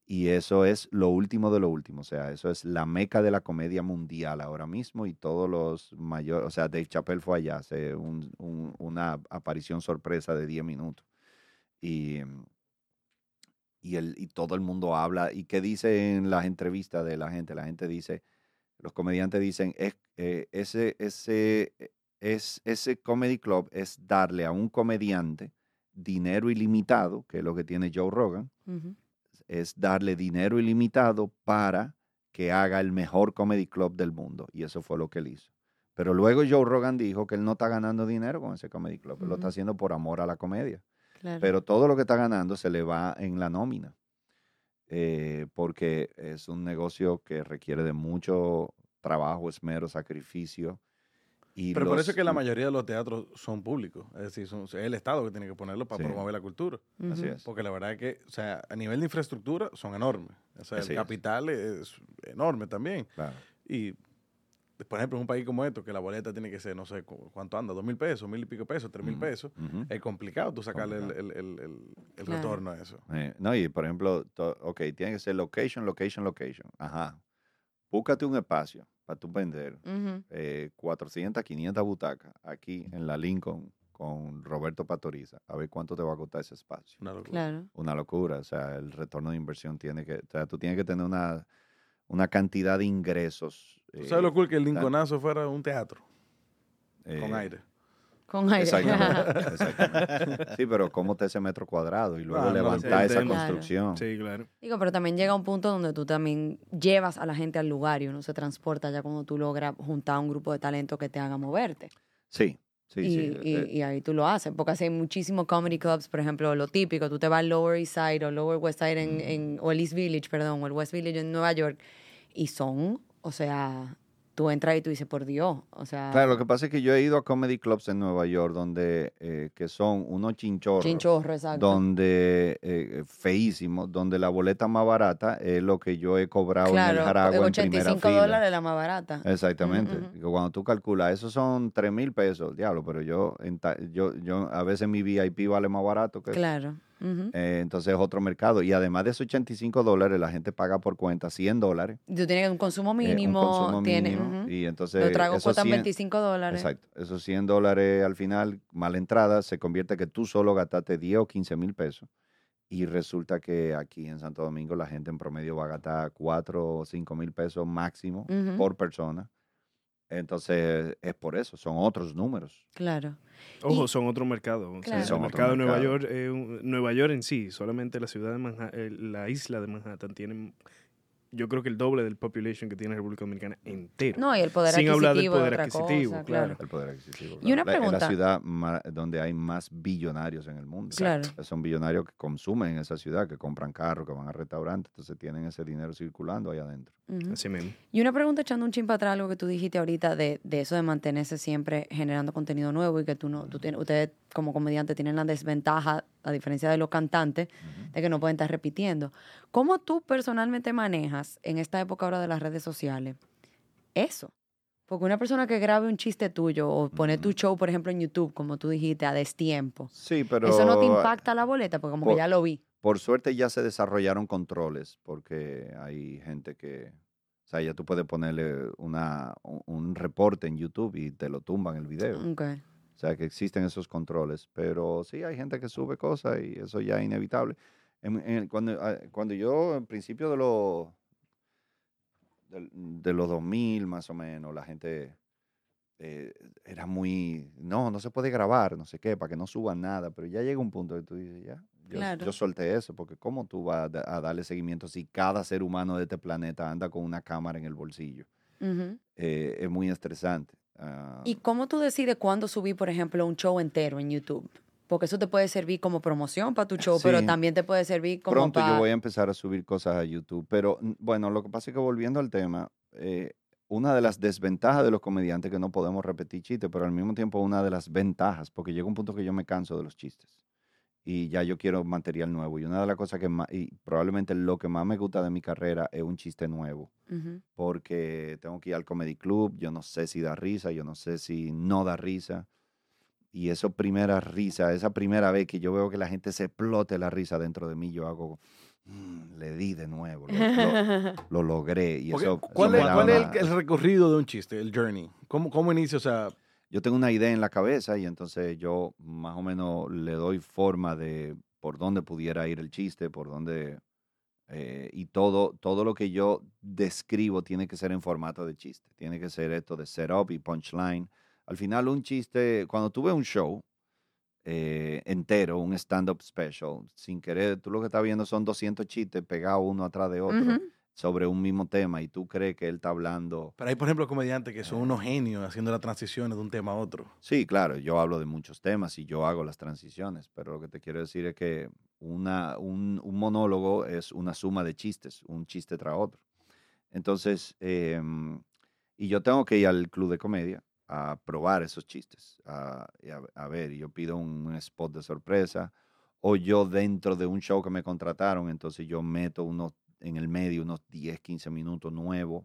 Y eso es lo último de lo último. O sea, eso es la meca de la comedia mundial ahora mismo. Y todos los mayores, o sea, Dave Chappelle fue allá, hace un- un- una aparición sorpresa de 10 minutos. Y, mm, y, el, y todo el mundo habla. ¿Y qué dice en las entrevistas de la gente? La gente dice, los comediantes dicen, es, eh, ese, ese, eh, es, ese comedy club es darle a un comediante dinero ilimitado, que es lo que tiene Joe Rogan, es darle dinero ilimitado para que haga el mejor comedy club del mundo. Y eso fue lo que él hizo. Pero luego Joe Rogan dijo que él no está ganando dinero con ese comedy club. Él lo está haciendo por amor a la comedia. Claro. Pero todo lo que está ganando se le va en la nómina. eh, porque es un negocio que requiere de mucho trabajo, esmero, sacrificio. Y Pero por eso es que la mayoría de los teatros son públicos. Es decir, son- es el Estado que tiene que ponerlo para Sí. promover la cultura. Así es. Porque la verdad es que, o sea, a nivel de infraestructura son enormes. O sea, Así el capital es enorme también. Claro. Y, por ejemplo, en un país como esto, que la boleta tiene que ser, no sé cu- cuánto anda, dos mil pesos, mil y pico pesos, tres mil pesos, es complicado tú sacarle el, Complicado. el- el- el- el Claro. retorno a eso. Eh, no, y por ejemplo, ok, tiene que ser location, location, location. Ajá. Búscate un espacio para tú vender Ujú. eh, 400, 500 butacas aquí en la Lincoln con Roberto Pastoriza. A ver cuánto te va a costar ese espacio. Una locura. Claro. Una locura. O sea, el retorno de inversión tiene que, o sea, tú tienes que tener una, una cantidad de ingresos. ¿Tú sabes lo eh, cool que el Lincolnazo fuera un teatro con eh, aire? Con aire. Exactamente, exactamente. Sí, pero ¿cómo está ese metro cuadrado? Y luego Ah, no, levantar sí, esa tema. construcción. Sí, claro. Digo, pero también llega un punto donde tú también llevas a la gente al lugar y uno se transporta ya cuando tú logras juntar un grupo de talento que te haga moverte. Sí, sí, y, sí. y- eh, y ahí tú lo haces, porque así hay muchísimos comedy clubs, por ejemplo, lo típico, tú te vas al Lower East Side o Lower West Side en, en- o el East Village, perdón, o el West Village en Nueva York, y son, o sea, tú entras y tú dices, por Dios, o sea, Claro, lo que pasa es que yo he ido a comedy clubs en Nueva York donde eh, que son unos chinchorros, exacto. donde eh, feísimos, donde la boleta más barata es lo que yo he cobrado en claro, el Jaragua en primera 85 fila. dólares la más barata. Exactamente. Ujú, ujú. Y Cuando tú calculas, esos son 3 mil pesos, diablo, pero yo, en ta- yo, yo a veces mi VIP vale más barato que eso. Ujú. Eh, entonces es otro mercado. Y además de esos 85 dólares, la gente paga por cuenta 100 dólares. Tú tienes un consumo eh, mínimo, un consumo tienes, mínimo, ujú. Y entonces los tragos cuestan 100 25 dólares. Exacto. Esos 100 dólares al final, mala entrada, se convierte que tú solo gastaste 10 o 15 mil pesos. Y resulta que aquí en Santo Domingo la gente en promedio va a gastar 4 o 5 mil pesos máximo Ujú. por persona. Entonces es por eso, son otros números. Claro. Ojo, Y- son otro mercado. O sea, Claro. el Son otro mercado de Nueva. York, eh, un- Nueva York en sí, solamente la ciudad de Manhattan, la isla de Manhattan tiene, yo creo que el doble del population que tiene la República Dominicana entero. No, y el poder Sin hablar del adquisitivo es poder adquisitivo, cosa, claro. claro. El poder adquisitivo. Y una. La- Es pregunta. la ciudad donde hay más billonarios en el mundo. Claro. Son billonarios que consumen en esa ciudad, que compran carros, que van a restaurantes, entonces tienen ese dinero circulando ahí adentro. Así mismo. Y una pregunta echando un chin para atrás, algo que tú dijiste ahorita de, de eso de mantenerse siempre generando contenido nuevo y que tú no, tú tienes, ustedes como comediantes tienen la desventaja, a diferencia de los cantantes, de que no pueden estar repitiendo. ¿Cómo tú personalmente manejas en esta época ahora de las redes sociales eso? Porque una persona que grabe un chiste tuyo o pone tu show, por ejemplo, en YouTube, como tú dijiste, a destiempo, Sí, pero ¿eso no te impacta la boleta? Porque como que ya lo vi. por suerte ya se desarrollaron controles, porque hay gente que, sea, ya tú puedes ponerle una, un, reporte en YouTube y te lo tumban el video. O sea, que existen esos controles, pero sí hay gente que sube cosas y eso ya es inevitable. En- en- cuando, ah, cuando yo, en principio de los, de, de los 2000 más o menos, la gente eh, era muy, no, no se puede grabar, no sé qué, para que no suban nada, pero ya llega un punto que tú dices, ya, yo, Claro. yo solté eso, porque ¿cómo tú vas a, da- a darle seguimiento si cada ser humano de este planeta anda con una cámara en el bolsillo? Eh, es muy estresante. Ah, ¿Y cómo tú decides cuándo subir, por ejemplo, un show entero en YouTube? Porque eso te puede servir como promoción para tu show, pero también te puede servir como Pronto para... yo voy a empezar a subir cosas a YouTube, pero bueno, lo que pasa es que volviendo al tema, eh, una de las desventajas de los comediantes es que no podemos repetir chistes, pero al mismo tiempo una de las ventajas, porque llega un punto que yo me canso de los chistes y ya yo quiero material nuevo. Y una de las cosas que más, y probablemente lo que más me gusta de mi carrera es un chiste nuevo, porque tengo que ir al comedy club, yo no sé si da risa, yo no sé si no da risa. Y esa primera risa, esa primera vez que yo veo que la gente se explote la risa dentro de mí, yo hago, "Mm, le di de nuevo, lo, lo- lo logré. Y eso, ¿Cuál, eso es, cuál es el recorrido de un chiste, el journey? ¿Cómo, cómo inicia? O sea, Yo tengo una idea en la cabeza y entonces yo más o menos le doy forma de por dónde pudiera ir el chiste, por dónde... eh, y todo, todo lo que yo describo tiene que ser en formato de chiste. Tiene que ser esto de setup y punchline. Al final un chiste, cuando tuve un show eh, entero, un stand-up special, sin querer, tú lo que estás viendo son 200 chistes pegados uno atrás de otro. Sobre un mismo tema y tú crees que él está hablando... pero hay, por ejemplo, comediantes que son unos genios haciendo las transiciones de un tema a otro. Sí, claro, yo hablo de muchos temas y yo hago las transiciones, pero lo que te quiero decir es que una, un, un monólogo es una suma de chistes, un chiste tras otro. Entonces, em, y yo tengo que ir al club de comedia a probar esos chistes, a, a- a ver, y yo pido un, un spot de sorpresa, o yo dentro de un show que me contrataron, entonces yo meto unos en el medio unos 10, 15 minutos nuevos,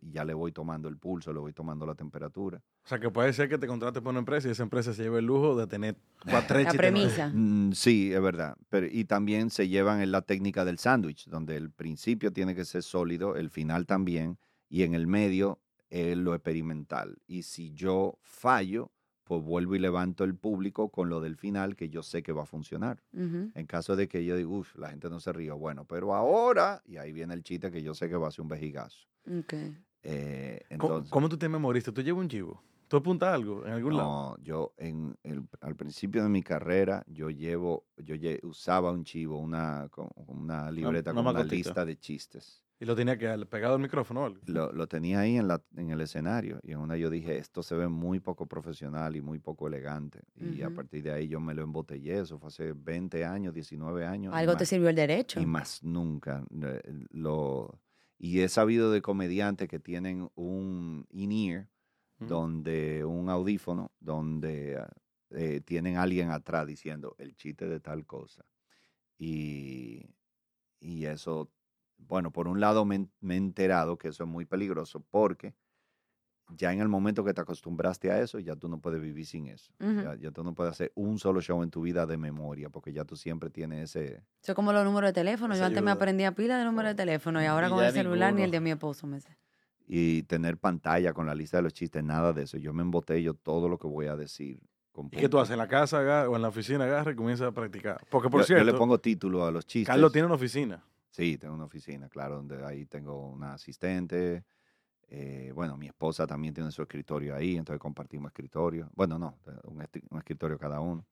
y ya le voy tomando el pulso, le voy tomando la temperatura. O sea, que puede ser que te contrates por una empresa y esa empresa se lleve el lujo de tener cuatro, La premisa. Mm, sí, es verdad. Pero, y también se llevan en la técnica del sándwich, donde el principio tiene que ser sólido, el final también, y en el medio es lo experimental. Y si yo fallo, pues vuelvo y levanto el público con lo del final que yo sé que va a funcionar. En caso de que yo diga, uff, la gente no se ríe, bueno, pero ahora, y ahí viene el chiste que yo sé que va a ser un vejigazo. Eh, ¿Cómo, entonces, cómo tú te memorizaste? ¿Tú llevas un chivo? ¿Tú apuntas algo en algún lado? No, yo en el- al principio de mi carrera, yo llevo, yo lle- usaba un chivo, una, una libreta una con una lista de chistes. Y lo tenía que pegado al micrófono. Lo, lo tenía ahí en, la, en el escenario y en una yo dije, esto se ve muy poco profesional y muy poco elegante. Y a partir de ahí yo me lo embotellé, eso fue hace 20 años, 19 años. Algo te más- sirvió el derecho. y más nunca. eh, Lo, y he sabido de comediantes que tienen un in-ear, donde un audífono, donde ah, eh, tienen alguien atrás diciendo el chiste de tal cosa. Y, y eso, bueno, por un lado me, me he enterado que eso es muy peligroso porque ya en el momento que te acostumbraste a eso, ya tú no puedes vivir sin eso. Ya, ya tú no puedes hacer un solo show en tu vida de memoria porque ya tú siempre tienes ese... Eso es como los números de teléfono. Yo antes me ayuda. aprendía pila de números de teléfono y ahora Y con el celular ni el de mi esposo me sé. y tener pantalla con la lista de los chistes, nada de eso. Yo me embotello todo lo que voy a decir con ¿Y qué tú haces? ¿En la casa agarra- o en la oficina agarra y comienzas a practicar? Porque, por Yo, yo cierto, le pongo título a los chistes. Carlos tiene una oficina. Sí, tengo una oficina, claro, donde ahí tengo una asistente. eh, bueno, mi esposa también tiene su escritorio ahí, entonces compartimos escritorio. Bueno, no, un, esti- un escritorio cada uno.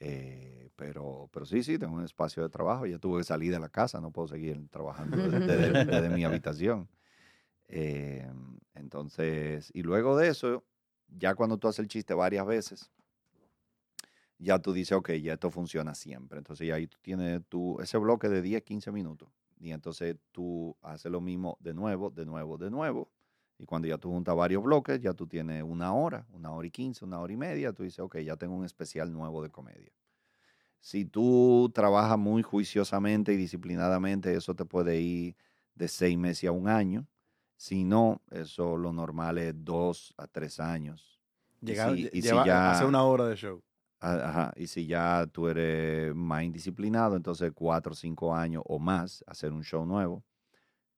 Eh, pero, pero sí, sí, tengo un espacio de trabajo. Ya tuve que salir de la casa, no puedo seguir trabajando desde, desde- desde mi habitación. Eh, entonces, y luego de eso, ya cuando tú haces el chiste varias veces, ya tú dices, ok, ya esto funciona siempre. Entonces ya ahí tú tienes tu, ese bloque de 10, 15 minutos. Y entonces tú haces lo mismo de nuevo, de nuevo, de nuevo. Y cuando ya tú juntas varios bloques, ya tú tienes una hora, una hora y quince, una hora y media. Tú dices, ok, ya tengo un especial nuevo de comedia. Si tú trabajas muy juiciosamente y disciplinadamente, eso te puede ir de seis meses a un año. Si no, eso lo normal es dos a tres años. Y Llegar, si- y si lleva- ya- hacer una hora de show. Ajá, y si ya tú eres más indisciplinado, entonces cuatro o cinco años o más hacer un show nuevo.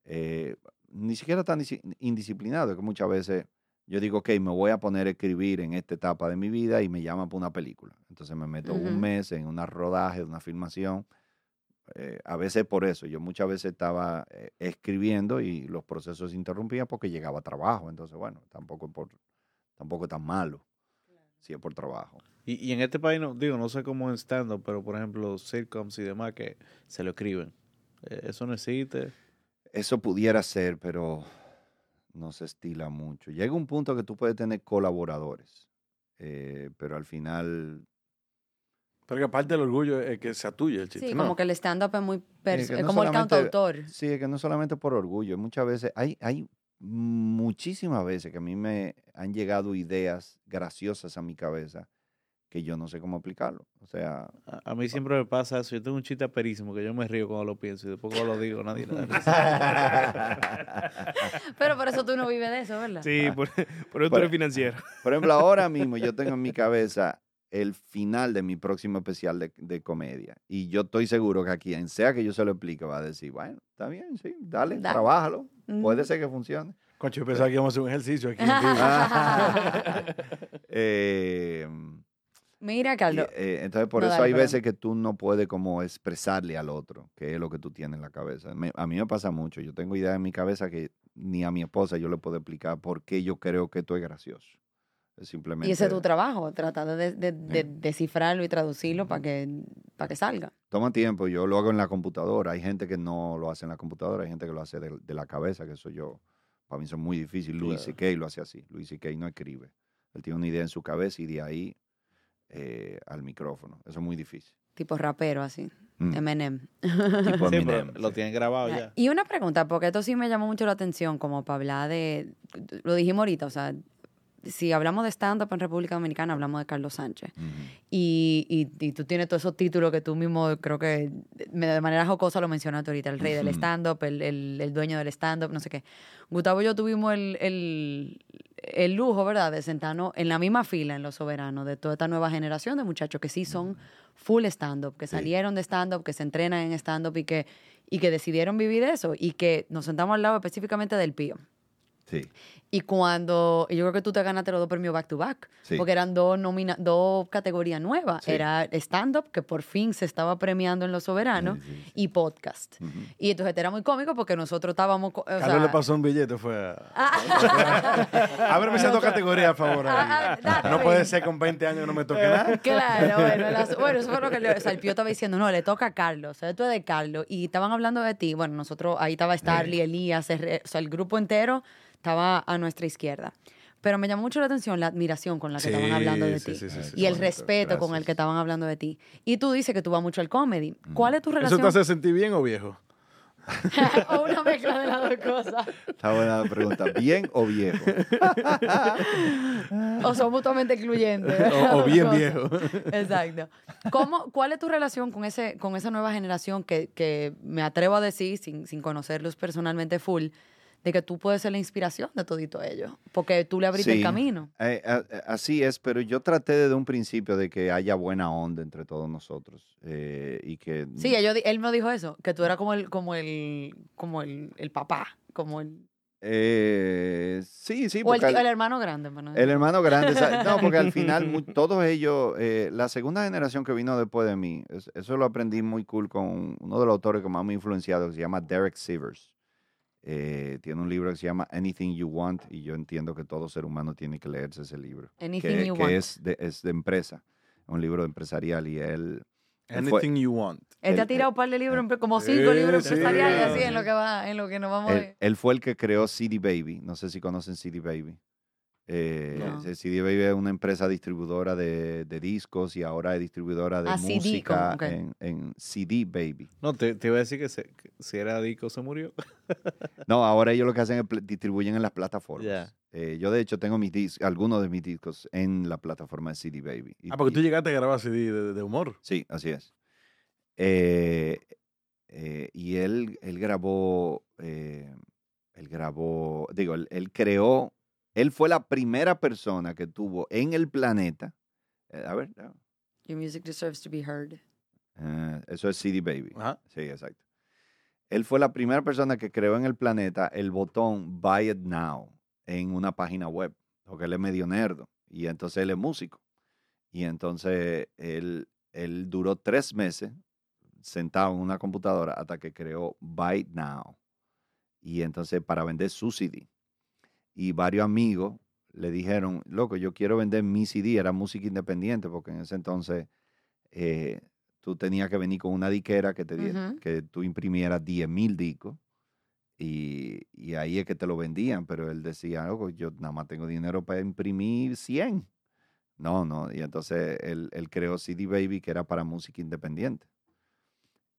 Eh, ni siquiera tan indisciplinado, que muchas veces yo digo, ok, me voy a poner a escribir en esta etapa de mi vida y me llaman para una película. Entonces me meto un mes en una rodaje, una filmación. Eh, a veces por eso, yo muchas veces estaba eh, escribiendo y los procesos se interrumpían porque llegaba a trabajo. Entonces, bueno, tampoco, por, tampoco tan malo si es por trabajo. Y, y en este país, no, digo, no sé cómo en stand-up, pero por ejemplo, sitcoms y demás que se lo escriben. Eh, Eso no existe. Eso pudiera ser, pero no se estila mucho. Llega un punto que tú puedes tener colaboradores, eh, pero al final... Pero que aparte del orgullo es que sea tuyo el chiste. Sí, ¿no? como que el stand-up es muy... pers- que es no como el cantautor. Sí, es que no solamente por orgullo, muchas veces hay, hay muchísimas veces que a mí me han llegado ideas graciosas a mi cabeza que yo no sé cómo aplicarlo. O sea, A, a mí siempre me pasa eso. Yo tengo un chiste aperísimo que yo me río cuando lo pienso y después cuando lo digo nadie risa. Pero por eso tú no vives de eso, ¿verdad? Sí, por, por eso tú eres financiero. Por ejemplo, ahora mismo yo tengo en mi cabeza el final de mi próximo especial de, de comedia. Y yo estoy seguro que a quien sea que yo se lo explique va a decir, bueno, está bien, sí, dale, Da- trabájalo. Mm. Puede ser que funcione. Concho, yo pensaba que íbamos a hacer un ejercicio aquí. Eh, Mira, y, Carlos. eh, entonces, por No, eso dale, hay perdón. veces que tú no puedes como expresarle al otro qué es lo que tú tienes en la cabeza. Me- a mí me pasa mucho. Yo tengo ideas en mi cabeza que ni a mi esposa yo le puedo explicar por qué yo creo que esto es gracioso. Simplemente... Y ese es tu trabajo, tratar de, de- de Sí. descifrarlo y traducirlo para que, para que salga. Toma tiempo, yo lo hago en la computadora. Hay gente que no lo hace en la computadora, hay gente que lo hace de, de la cabeza, que eso yo, para mí eso es muy difícil. Luis Claro. C.K. lo hace así. Luis C.K. no escribe. Él tiene una idea en su cabeza y de ahí eh, al micrófono. Eso es muy difícil. Tipo rapero así, Mm, Eminem. tipo Sí, pero Eminem, lo sí. tienen grabado ya. Y una pregunta, porque esto sí me llamó mucho la atención, como para hablar de, lo dijimos ahorita, o sea, si hablamos de stand-up en República Dominicana, hablamos de Carlos Sánchez. Y, y, y tú tienes todos esos títulos que tú mismo creo que de manera jocosa lo mencionaste ahorita, el rey del Ujú. stand-up, el, el- el dueño del stand-up, no sé qué. Gustavo y yo tuvimos el, el, el lujo, ¿verdad?, de sentarnos en la misma fila en Los Soberanos, de toda esta nueva generación de muchachos que sí son full stand-up, que Sí. salieron de stand-up, que se entrenan en stand-up y que, y que decidieron vivir eso y que nos sentamos al lado específicamente del Pío. Sí. Y cuando, y yo creo que tú te ganaste los dos premios back to back, Sí. porque eran dos, nomina, dos categorías nuevas. Sí. Era stand-up, que por fin se estaba premiando en Los Soberanos, Sí, sí, sí. y podcast. Y entonces era muy cómico porque nosotros estábamos... o Carlos sea- le pasó un billete, fue a... Ábreme esas dos categorías, a favor. Ah, ah, no puede ser con 20 años no me toque nada. Claro, bueno, las- bueno, eso fue lo que le, o sea, el Pío estaba diciendo, no, le toca a Carlos, o sea, esto es de Carlos, y estaban hablando de ti, bueno, nosotros, ahí estaba Starly, Elías, o sea, el grupo entero estaba a nuestra izquierda. Pero me llamó mucho la atención la admiración con la que Sí, estaban hablando de sí, ti. sí, y el respeto con el que estaban hablando de ti. Y tú dices que tú vas mucho al comedy. ¿Cuál es tu ¿Eso relación? te hace sentir bien o viejo? o una mezcla de las dos cosas. Está buena la pregunta. ¿Bien o viejo? O son mutuamente excluyentes. O, o bien viejo. Exacto. ¿Cómo, ¿Cuál es tu relación con, ese, con esa nueva generación que, que me atrevo a decir, sin, sin conocerlos personalmente full, de que tú puedes ser la inspiración de todito ellos? Porque tú le abriste el camino. Eh, a- así es, pero yo traté desde un principio de que haya buena onda entre todos nosotros eh, y que Sí, ellos él me dijo eso, que tú eras como el, como el, como el, el papá, como el... Eh, sí, sí, O el, al- hermano grande. bueno, el hermano grande, no, porque al final todos ellos, eh, la segunda generación que vino después de mí, es- eso lo aprendí muy cool con uno de los autores que más me ha influenciado, que se llama Derek Sivers. Eh, tiene un libro que se llama Anything You Want y yo entiendo que todo ser humano tiene que leerse ese libro. Anything que, You que Want. es de, es de empresa, un libro empresarial y él... él fue- Anything you want. Él te ha tirado un par de libros, empre- como cinco Sí, libros sí, empresariales así sí. en lo que va, en lo que nos vamos a Él, ver. él fue el que creó CD Baby. No sé si conocen CD Baby. Eh, No. CD Baby es una empresa distribuidora de, de discos y ahora es distribuidora de Ah, música en, en CD Baby. No, te, te iba a decir que, se- que si era Dico se murió. No, ahora ellos lo que hacen es distribuyen en las plataformas. Eh, yo de hecho tengo mis dis- algunos de mis discos en la plataforma de CD Baby. Y- Ah, porque y- tú llegaste a grabar CD de, de humor. Sí, así es. Eh, eh, y él, él grabó, eh, él grabó, digo, él, él creó, él fue la primera persona que tuvo en el planeta, eh, a ver, no, Your music deserves to be heard. eh, eso es CD Baby. Ajá. Sí, exacto. Él fue la primera persona que creó en el planeta el botón Buy It Now en una página web, porque él es medio nerdo y entonces él es músico. Y entonces él, él duró tres meses sentado en una computadora hasta que creó Buy It Now. Y entonces para vender su CD. Y varios amigos le dijeron, loco, yo quiero vender mi CD, era música independiente, porque en ese entonces eh, tú tenías que venir con una diquera que, te que tú imprimieras 10 mil discos y, y ahí es que te lo vendían, pero él decía, loco, yo nada más tengo dinero para imprimir 100. No, no, y entonces él, él creó CD Baby que era para música independiente.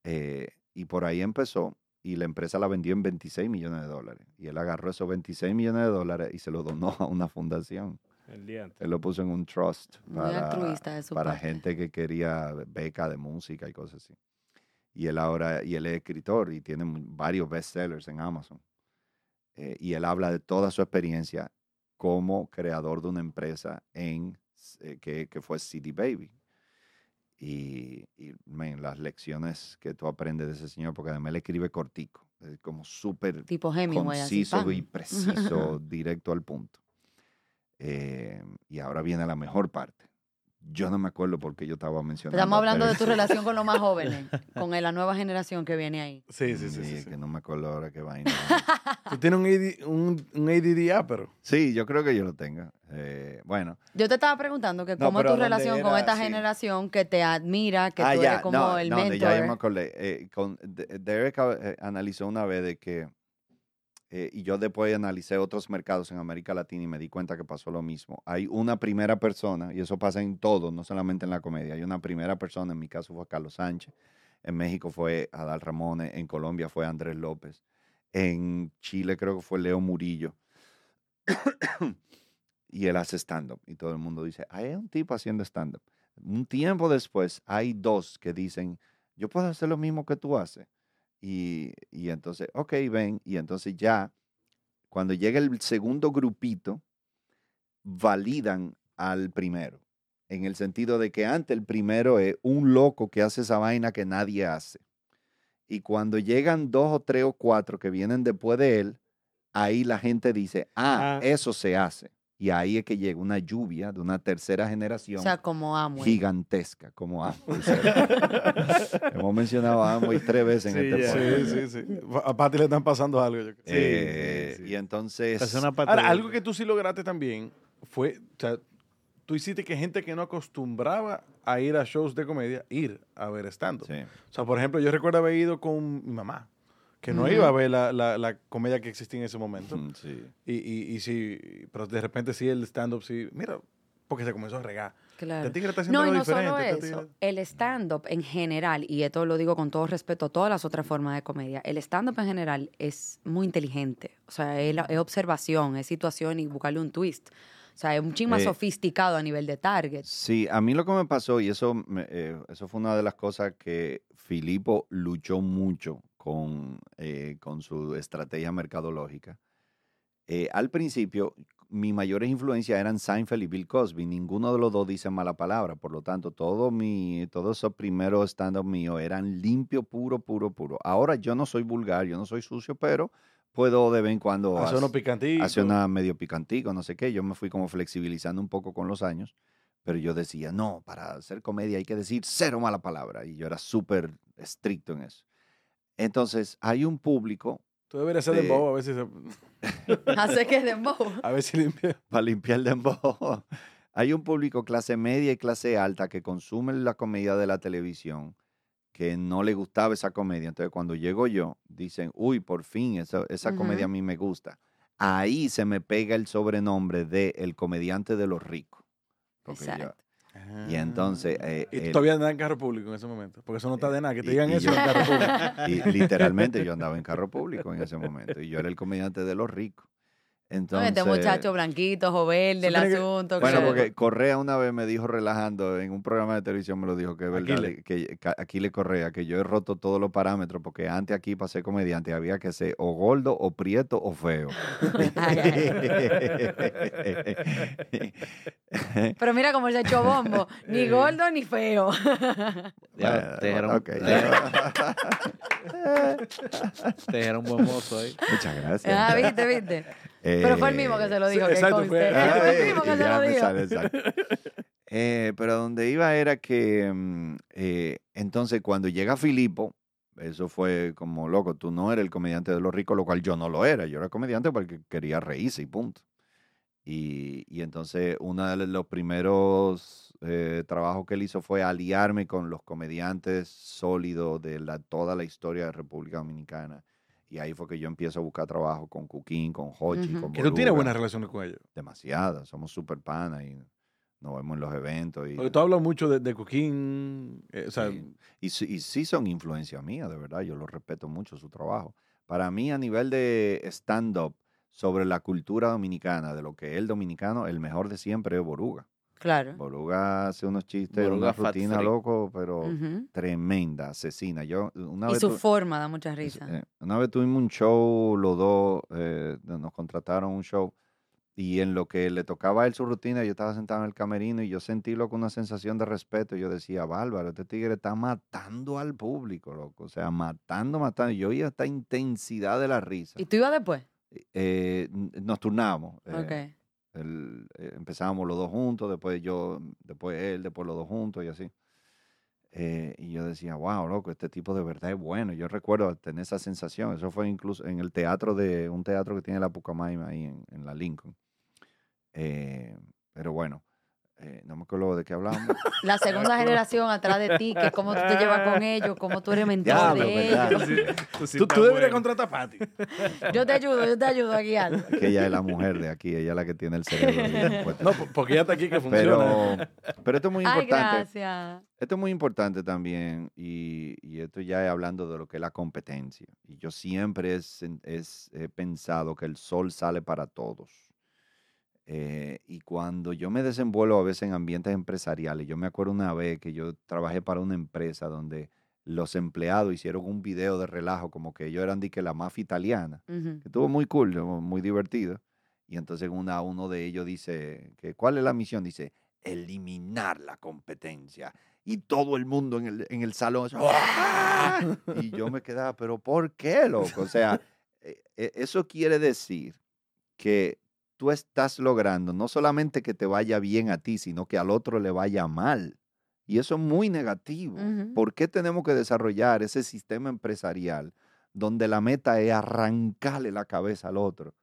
Eh, y por ahí empezó y la empresa la vendió en 26 millones de dólares. Y él agarró esos 26 millones de dólares y se lo donó a una fundación. El día antes. Él lo puso en un trust Muy para, altruista de su para gente que quería beca de música y cosas así. Y él ahora, y él es escritor y tiene varios bestsellers en Amazon. Eh, y él habla de toda su experiencia como creador de una empresa en, eh, que, que fue CD Baby. Y, y man, las lecciones que tú aprendes de ese señor, porque además él escribe cortico, es como súper así. conciso y preciso, directo al punto. Eh, y ahora viene la mejor parte. Yo no me acuerdo por qué yo estaba mencionando. Estamos hablando de tu relación con los más jóvenes, con la nueva generación que viene ahí. Sí, sí, sí. Sí, sí, es sí. que no me acuerdo ahora qué vaina. Tú tienes un, AD, un, un ADD ápero. sí, yo creo que yo lo tenga. Eh, bueno. Yo te estaba preguntando que No, cómo es pero tu ¿dónde relación con esta Sí. generación que te admira, que Ah, tú ya, eres como no, el no, de- mentor. Ya, ya me acordé. Eh, con, de- Derek eh, analizó una vez de que, eh, y yo después analicé otros mercados en América Latina y me di cuenta que pasó lo mismo. Hay una primera persona, y eso pasa en todo, no solamente en la comedia, hay una primera persona, en mi caso fue Carlos Sánchez, en México fue Adal Ramones, en Colombia fue Andrés López, en Chile creo que fue Leo Murillo. y él hace stand-up y todo el mundo dice, hay un tipo haciendo stand-up. Un tiempo después hay dos que dicen, yo puedo hacer lo mismo que tú haces. Y, y entonces, ok, ven, y entonces ya, cuando llega el segundo grupito, validan al primero. En el sentido de que antes el primero es un loco que hace esa vaina que nadie hace. Y cuando llegan dos o tres o cuatro que vienen después de él, ahí la gente dice, ah, Ah. eso se hace. Y ahí es que llega una lluvia de una tercera generación O sea, como amo. gigantesca como Amway. Hemos mencionado a Amway tres veces en Sí, este podcast. Sí, sí, sí. A Pati le están pasando algo. Yo creo. Eh, sí, sí. Y entonces, Ahora, algo que tú sí lograste también fue, o sea, tú hiciste que gente que no acostumbraba a ir a shows de comedia, ir a ver stand-up. sí. O sea, por ejemplo, yo recuerdo haber ido con mi mamá, que no Ujú. iba a ver la, la- la comedia que existía en ese momento. Mm, sí. Y, y, y sí, pero de repente sí el stand-up sí, mira, porque se comenzó a regar. Claro. Está haciendo No, y no solo diferente. este eso, tigre- el stand-up en general, y esto lo digo con todo respeto a todas las otras formas de comedia, el stand-up en general es muy inteligente. O sea, es, la- es observación, es situación y buscarle un twist. O sea, es un ching más Eh, sofisticado a nivel de target. Sí, a mí lo que me pasó, y eso, me- eh, eso fue una de las cosas que Filipo luchó mucho con, eh, con su estrategia mercadológica. Eh, al principio, mis mayores influencias eran Seinfeld y Bill Cosby. Ninguno de los dos dice mala palabra. Por lo tanto, todo mi, todos esos primeros stand-up míos eran limpio, puro, puro, puro. Ahora yo no soy vulgar, yo no soy sucio, pero puedo de vez en cuando Hace hac- unos picantitos. hacer una medio picantico, no sé qué. Yo me fui como flexibilizando un poco con los años, pero yo decía, no, para hacer comedia hay que decir cero mala palabra. Y yo era súper estricto en eso. Entonces, hay un público Tú deberías ser de- de bobo, a ver si, se- Hace que es dembow. a ver si limpia. para limpiar el dembow. Hay un público clase media y clase alta que consume la comedia de la televisión que no le gustaba esa comedia. Entonces, cuando llego yo, dicen, uy, por fin, esa, esa comedia a mí me gusta. Ahí se me pega el sobrenombre de el comediante de los ricos. Porque yo- Exacto. y entonces... eh, Y tú el- todavía andas en carro público en ese momento. Porque eso no está de nada. Que te Y- digan y eso yo- en carro público. y literalmente yo andaba en carro público en ese momento. Y yo era el comediante de los ricos. No, Entonces, este muchacho blanquito, joven, del que- asunto. Bueno, que- porque Correa una vez me dijo relajando en un programa de televisión, me lo dijo que es verdad, Aquile. que, que Aquile Correa, que yo he roto todos los parámetros, porque antes aquí para ser comediante había que ser o gordo, o prieto, o feo. Pero mira cómo se echó bombo. Ni gordo ni feo. Ya, te era un- Ok. Te era un buen mozo ahí. Muchas gracias. ah, viste, viste. Pero fue el mismo que se lo Sí, dijo. que exacto, fue- Ah, el eh, mismo que se lo dijo. sale, exacto. Eh, pero donde iba era que mm, eh, entonces cuando llega Filipo, eso fue como loco, tú no eres el comediante de los ricos, lo cual yo no lo era, yo era comediante porque quería reírse y punto. Y, y entonces uno de los primeros eh, trabajos que él hizo fue aliarme con los comediantes sólidos de la, toda la historia de República Dominicana. Y ahí fue que yo empiezo a buscar trabajo con Cuquín, con Hochi, Ujú. con Que tú tienes buenas relaciones con ellos. demasiadas, somos super panas y nos vemos en los eventos. Y, Porque tú hablas mucho de, de Coquín. eh, o sea, y, sí- y sí son influencia mía, de verdad, yo lo respeto mucho su trabajo. Para mí, a nivel de stand-up sobre la cultura dominicana, de lo que es el dominicano, el mejor de siempre es Boruga. Claro. Boruga hace unos chistes, Boruga una rutina Freak. loco, pero tremenda, asesina. Yo una Y vez su tu- forma da mucha risa. eh, una vez tuvimos un show, los dos, eh, nos contrataron un show, y en lo que le tocaba a él su rutina, yo estaba sentado en el camerino y yo sentí loco una sensación de respeto. Yo decía, bárbaro, este tigre está matando al público, loco. O sea, matando, matando. Y yo oía esta intensidad de la risa. ¿Y tú ibas después? Eh, n- nos turnamos. eh, El- eh, empezábamos los dos juntos, después yo, después él, después los dos juntos y así. Eh, y yo decía, wow, loco, este tipo de verdad es bueno. Yo recuerdo tener esa sensación. Eso fue incluso en el teatro de, un teatro que tiene la Pucamaima ahí en, en la Lincoln. Eh, pero bueno, eh, no me acuerdo de qué hablamos. La segunda generación atrás de ti, que cómo tú te llevas con ellos, cómo tú eres mentor de ellos. tú, tú deberías contratar a Patty. Yo te ayudo, yo te ayudo a guiar. que ella es la mujer de aquí, ella es la que tiene el cerebro. No, po- porque ya está aquí que funciona. pero, pero esto es muy Ay, importante. gracias. Esto es muy importante también y, y esto ya es hablando de lo que es la competencia. Y yo siempre es, es- he pensado que el sol sale para todos. Eh, y cuando yo me desenvuelvo a veces en ambientes empresariales, yo me acuerdo una vez que yo trabajé para una empresa donde los empleados hicieron un video de relajo como que ellos eran de que la mafia italiana Ujú. que estuvo muy cool, muy divertido. Y entonces una, uno de ellos dice, que, ¿cuál es la misión? Dice, eliminar la competencia. Y todo el mundo en el, en el salón, ¡ah! y yo me quedaba, pero ¿por qué, loco? O sea, eh, eh, eso quiere decir que tú estás logrando no solamente que te vaya bien a ti, sino que al otro le vaya mal. Y eso es muy negativo. ¿Por qué tenemos que desarrollar ese sistema empresarial donde la meta es arrancarle la cabeza al otro?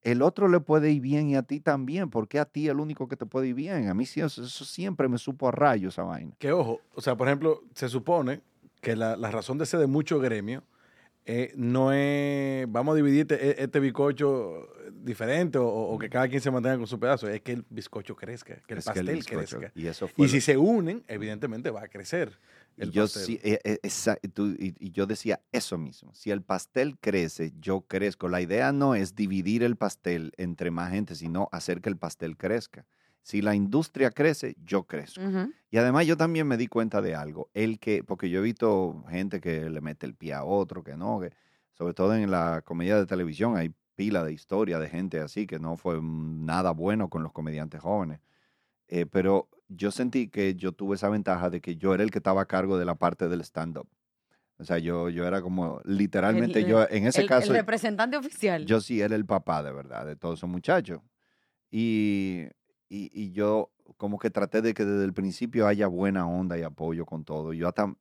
El otro le puede ir bien y a ti también. ¿Por qué a ti el único que te puede ir bien? A mí sí, eso, eso siempre me supo a rayo esa vaina. Que ojo, o sea, por ejemplo, se supone que la, la razón de ser de mucho gremio eh, no es, vamos a dividir este, este bizcocho diferente o, o que cada quien se mantenga con su pedazo, es que el bizcocho crezca, que el Es que pastel el bizcocho- crezca. Y eso fue Y lo- si se unen, evidentemente va a crecer. Y El yo, pastel. sí, esa- y tú- y- y yo decía eso mismo. Si el pastel crece, yo crezco. La idea no es dividir el pastel entre más gente, sino hacer que el pastel crezca. Si la industria crece, yo crezco. Y además yo también me di cuenta de algo. El que, porque yo he visto gente que le mete el pie a otro, que no, que sobre todo en la comedia de televisión hay pila de historia de gente así que no fue nada bueno con los comediantes jóvenes. Eh, pero yo sentí que yo tuve esa ventaja de que yo era el que estaba a cargo de la parte del stand-up. O sea, yo, yo era como, literalmente El- yo, en ese el, caso, el representante oficial. yo sí era el papá de verdad de todos esos muchachos. Y, y, y yo como que traté de que desde el principio haya buena onda y apoyo con todo. Yo hasta,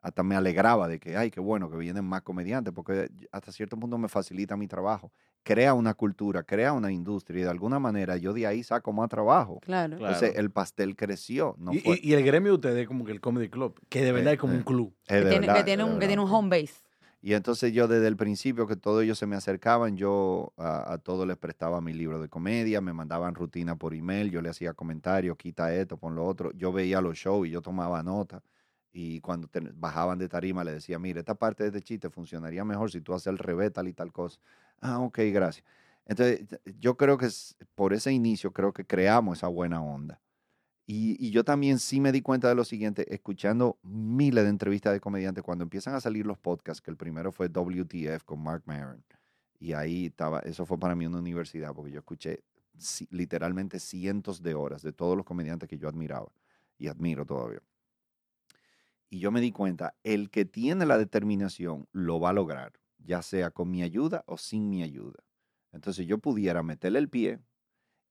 hasta me alegraba de que, ay, qué bueno que vienen más comediantes, porque hasta cierto punto me facilita mi trabajo. Crea una cultura, crea una industria y de alguna manera yo de ahí saco más trabajo. claro. Claro. Entonces el pastel creció. No y, fue, y- y el gremio de ustedes es como que el Comedy Club, que de verdad Eh, es como eh. un club. es que, tiene, verdad, que, tiene de un, que tiene un verdad. home base. Y entonces yo desde el principio que todos ellos se me acercaban, yo a, todos les prestaba mi libro de comedia, me mandaban rutina por email, yo le hacía comentarios, quita esto, pon lo otro. Yo veía los shows y yo tomaba nota. Y cuando te- bajaban de tarima le decía, mire, esta parte de este chiste funcionaría mejor si tú haces el revés, tal y tal cosa. Ah, ok, gracias. Entonces yo creo que por ese inicio creo que creamos esa buena onda. Y, yo también sí me di cuenta de lo siguiente, escuchando miles de entrevistas de comediantes, cuando empiezan a salir los podcasts, que el primero fue WTF con Mark Maron, y ahí estaba, eso fue para mí una universidad, porque yo escuché literalmente cientos de horas de todos los comediantes que yo admiraba y admiro todavía. Y yo me di cuenta, el que tiene la determinación lo va a lograr, ya sea con mi ayuda o sin mi ayuda. Entonces yo pudiera meterle el pie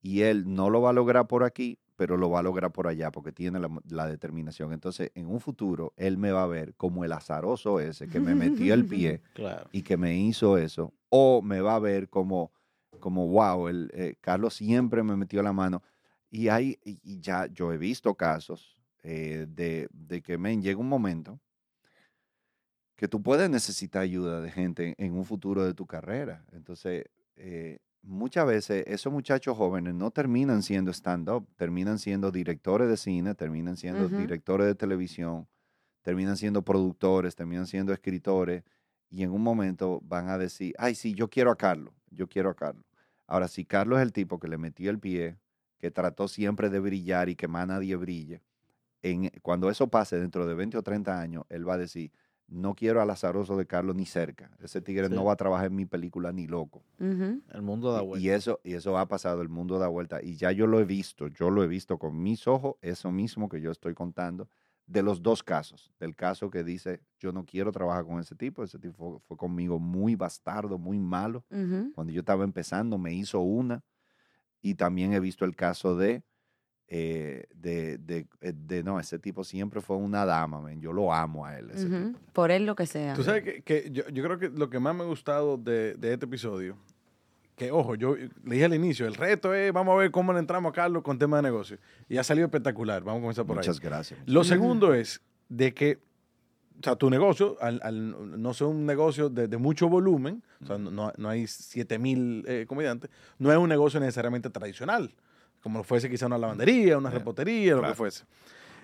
y él no lo va a lograr por aquí, pero lo va a lograr por allá porque tiene la, la determinación. Entonces, en un futuro, él me va a ver como el azaroso ese que me metió el pie Claro. y que me hizo eso, o me va a ver como, como wow, el, eh, Carlos siempre me metió la mano. Y, hay, y ya yo he visto casos eh, de, de que, men, llega un momento que tú puedes necesitar ayuda de gente en un futuro de tu carrera. Entonces, eh, muchas veces esos muchachos jóvenes no terminan siendo stand-up, terminan siendo directores de cine, terminan siendo directores de televisión, terminan siendo productores, terminan siendo escritores, y en un momento van a decir, ay, sí, yo quiero a Carlos, yo quiero a Carlos. Ahora, si Carlos es el tipo que le metió el pie, que trató siempre de brillar y que más nadie brille, en, cuando eso pase dentro de 20 o 30 años, él va a decir, no quiero al azaroso de Carlos ni cerca. Ese tigre Sí. no va a trabajar en mi película ni loco. El mundo da vuelta. Y eso, y eso ha pasado, el mundo da vuelta. Y ya yo lo he visto, yo lo he visto con mis ojos, eso mismo que yo estoy contando, de los dos casos. Del caso que dice, yo no quiero trabajar con ese tipo, ese tipo fue, fue conmigo muy bastardo, muy malo. Cuando yo estaba empezando, me hizo una. Y también he visto el caso de, eh, de, de, eh, de, no, ese tipo siempre fue una dama, men. yo lo amo a él. Ese Ujú. tipo. Por él lo que sea. Tú sabes que, que yo, yo creo que lo que más me ha gustado de, de este episodio, que ojo, yo le dije al inicio, el reto es, vamos a ver cómo le entramos a Carlos con tema de negocio. Y ha salido espectacular, vamos a comenzar por Muchas ahí. gracias. Lo segundo es de que, o sea, tu negocio, al, al no ser un negocio de, de mucho volumen, o sea, no, no hay 7 mil eh, comediantes, no es un negocio necesariamente tradicional, como lo fuese quizá una lavandería, una repostería, lo que fuese.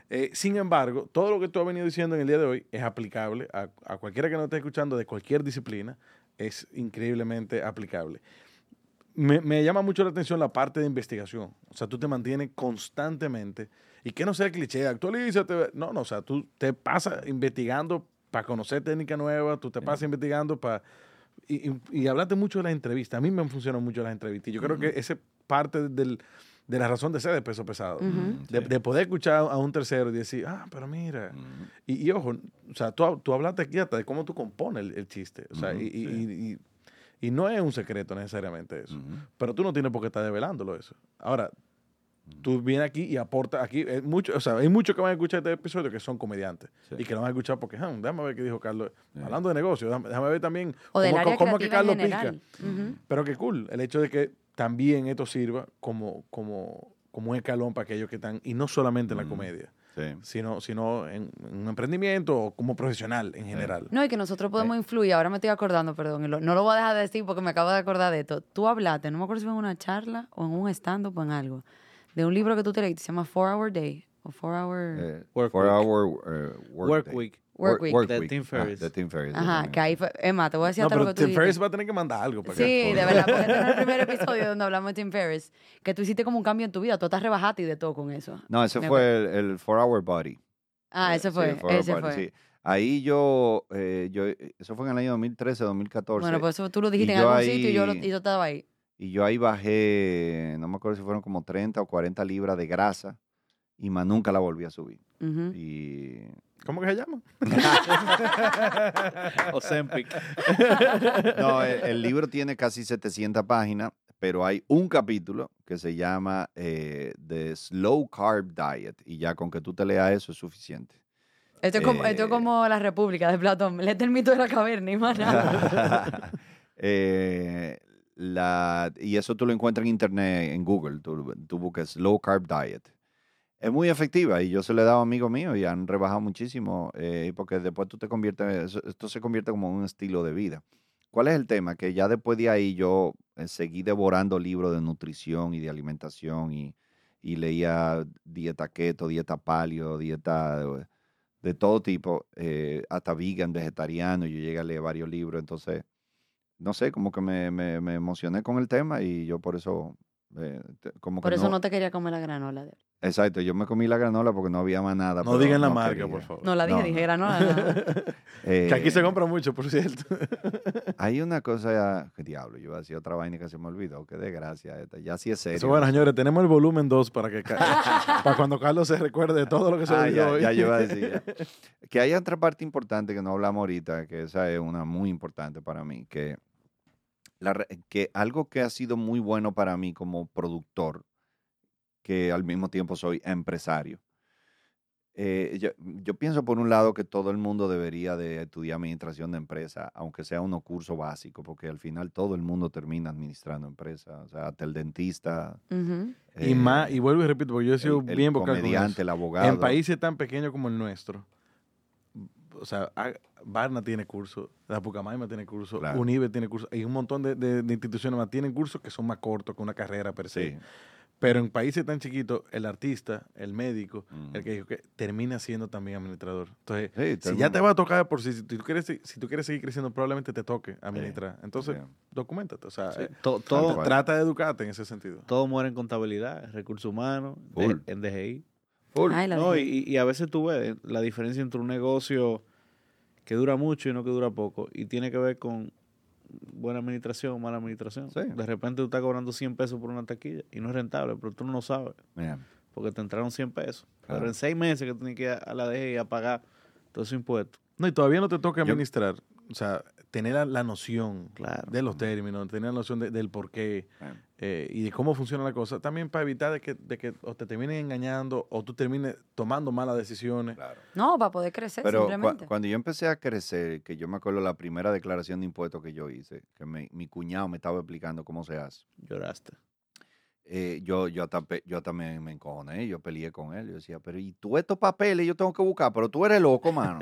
Eh, sin embargo, todo lo que tú has venido diciendo en el día de hoy es aplicable a, a cualquiera que nos esté escuchando de cualquier disciplina, es increíblemente aplicable. Me, me llama mucho la atención la parte de investigación. O sea, tú te mantienes constantemente y que no sea cliché, actualízate. No, no, o sea, tú te pasas investigando para conocer técnica nueva, tú te pasas investigando para... Y, y, y hablaste mucho de las entrevistas. A mí me han funcionado mucho las entrevistas. Y yo creo que esa es parte del, de la razón de ser de peso pesado. Ujú. de, de poder escuchar a un tercero y decir, ah, pero mira. Ujú. Y, y ojo, o sea, tú, tú hablaste aquí hasta de cómo tú compones el, el chiste. O sea, Ujú, y, y- sí. y- y- y no es un secreto necesariamente eso. Pero tú no tienes por qué estar develándolo eso. Ahora, tú vienes aquí y aportas aquí. eh, mucho, o sea, hay muchos que van a escuchar este episodio que son comediantes Sí. y que lo van a escuchar porque, "Ah, déjame ver qué dijo Carlos. Sí. Hablando de negocio, déjame, déjame ver también o cómo, cómo creativa que Carlos pica. Ujú. Pero qué cool, el hecho de que también esto sirva como, como, como un escalón para aquellos que están, y no solamente en la Mm. comedia, Sí. sino, sino en, en un emprendimiento o como profesional en general. No, y que nosotros podemos influir. Ahora me estoy acordando, perdón, no lo voy a dejar de decir porque me acabo de acordar de esto. Tú hablaste, no me acuerdo si fue en una charla o en un stand-up o en algo, de un libro que tú te leíste, se llama Four Hour Day o Four Hour... Eh, Work four week. hour eh, work, Work week. Work week. De Tim Ah, Ferriss. de Tim Ferriss. Ajá, que ahí fue... Emma, te voy a decir No, hasta lo pero que tú Tim. Ferriss va a tener que mandar algo para Sí, que de verdad, porque este es el primer episodio donde hablamos de Tim Ferriss, que tú hiciste como un cambio en tu vida, tú estás rebajado y de todo con eso. No, ese fue el, el Four Hour Body. Ah, ese Sí, fue, Hour ese Body, fue. sí. Ahí yo, eh, yo, eso fue en el año 2013, 2014. Bueno, pues eso tú lo dijiste en algún sitio y yo, lo- ahí- y yo estaba ahí. Y yo ahí bajé, no me acuerdo si fueron como 30 o 40 libras de grasa. y más nunca la volví a subir. Y ¿Cómo que se llama? Ozempic. no, el, el libro tiene casi 700 páginas, pero hay un capítulo que se llama eh, The Slow Carb Diet y ya con que tú te leas eso es suficiente. Esto, es como, esto es Eh. como la República de Platón. Léete el mito de la caverna y más nada. Eh, la, y eso tú lo encuentras en internet, en Google. Tú, tú buscas Low Carb Diet. Es muy efectiva y yo se lo he dado a amigos míos y han rebajado muchísimo eh, porque después tú te conviertes, esto se convierte como un estilo de vida. ¿Cuál es el tema? Que ya después de ahí yo eh, seguí devorando libros de nutrición y de alimentación y, y leía dieta keto, dieta paleo, dieta de, de todo tipo, eh, hasta vegan, vegetariano. Yo llegué a leer varios libros, entonces no sé, como que me, me- me emocioné con el tema y yo por eso, eh, te- como Por que eso no, no te quería comer la granola. de- Exacto, yo me comí la granola porque no había más nada. No digan la no marca, quería. por favor. No la dije, No, dije no. granola. nada. Que aquí Eh, se compra mucho, por cierto. Hay una cosa, que diablo, yo iba a decir otra vaina que se me olvidó, qué desgracia esta, ya sí es serio. Eso, bueno, señores, tenemos el volumen 2 para que para cuando Carlos se recuerde de todo lo que se Ah, olvidó ya, hoy. ya yo iba a decir. ya. Que hay otra parte importante que no hablamos ahorita, que esa es una muy importante para mí, que, la que algo que ha sido muy bueno para mí como productor, que al mismo tiempo soy empresario. Eh, yo, yo pienso por un lado que todo el mundo debería de estudiar administración de empresa, aunque sea unos curso básico, porque al final todo el mundo termina administrando empresas, o sea, hasta el dentista. Y eh, más, y vuelvo y repito, porque yo he sido el, bien vocal con comediante, eso. el abogado. En países tan pequeños como el nuestro, o sea, Barna tiene curso, la Pucamaima tiene curso, Claro. Unive tiene curso, hay un montón de, de- de instituciones más tienen cursos que son más cortos que una carrera per se. Sí. Pero en países tan chiquitos, el artista, el médico, el que dijo que termina siendo también administrador. Entonces, Sí, si ya te va a tocar por si, si tú quieres si tú quieres seguir creciendo, probablemente te toque administrar. Entonces, Sí. documentate, o sea, Sí, eh, todo, trata de educarte en ese sentido. todo muere en contabilidad, recursos humanos, en DGI. Full. Ay, No, y a veces tú ves la diferencia entre un negocio que dura mucho y no que dura poco. Y tiene que ver con buena administración o mala administración. Sí. De repente tú estás cobrando 100 pesos por una taquilla y no es rentable, pero tú no lo sabes Mira, porque te entraron 100 pesos. Claro. Pero en seis meses que tú tienes que ir a- la DGI a pagar todos esos impuestos. No, y todavía no te toca Yo- administrar. O sea, tener la, la noción Claro. de los términos, tener la noción de- del por qué eh, eh, y de cómo funciona la cosa. También para evitar de que, de que o te terminen engañando o tú termines tomando malas decisiones. claro. No, para poder crecer Pero simplemente. cuando yo empecé a crecer, que yo me acuerdo la primera declaración de impuestos que yo hice, que me- mi cuñado me estaba explicando cómo se hace. Lloraste. Eh, yo, yo, pe- yo también me encojoné, yo peleé con él. Yo decía, pero ¿y tú estos papeles yo tengo que buscar? Pero tú eres loco, mano.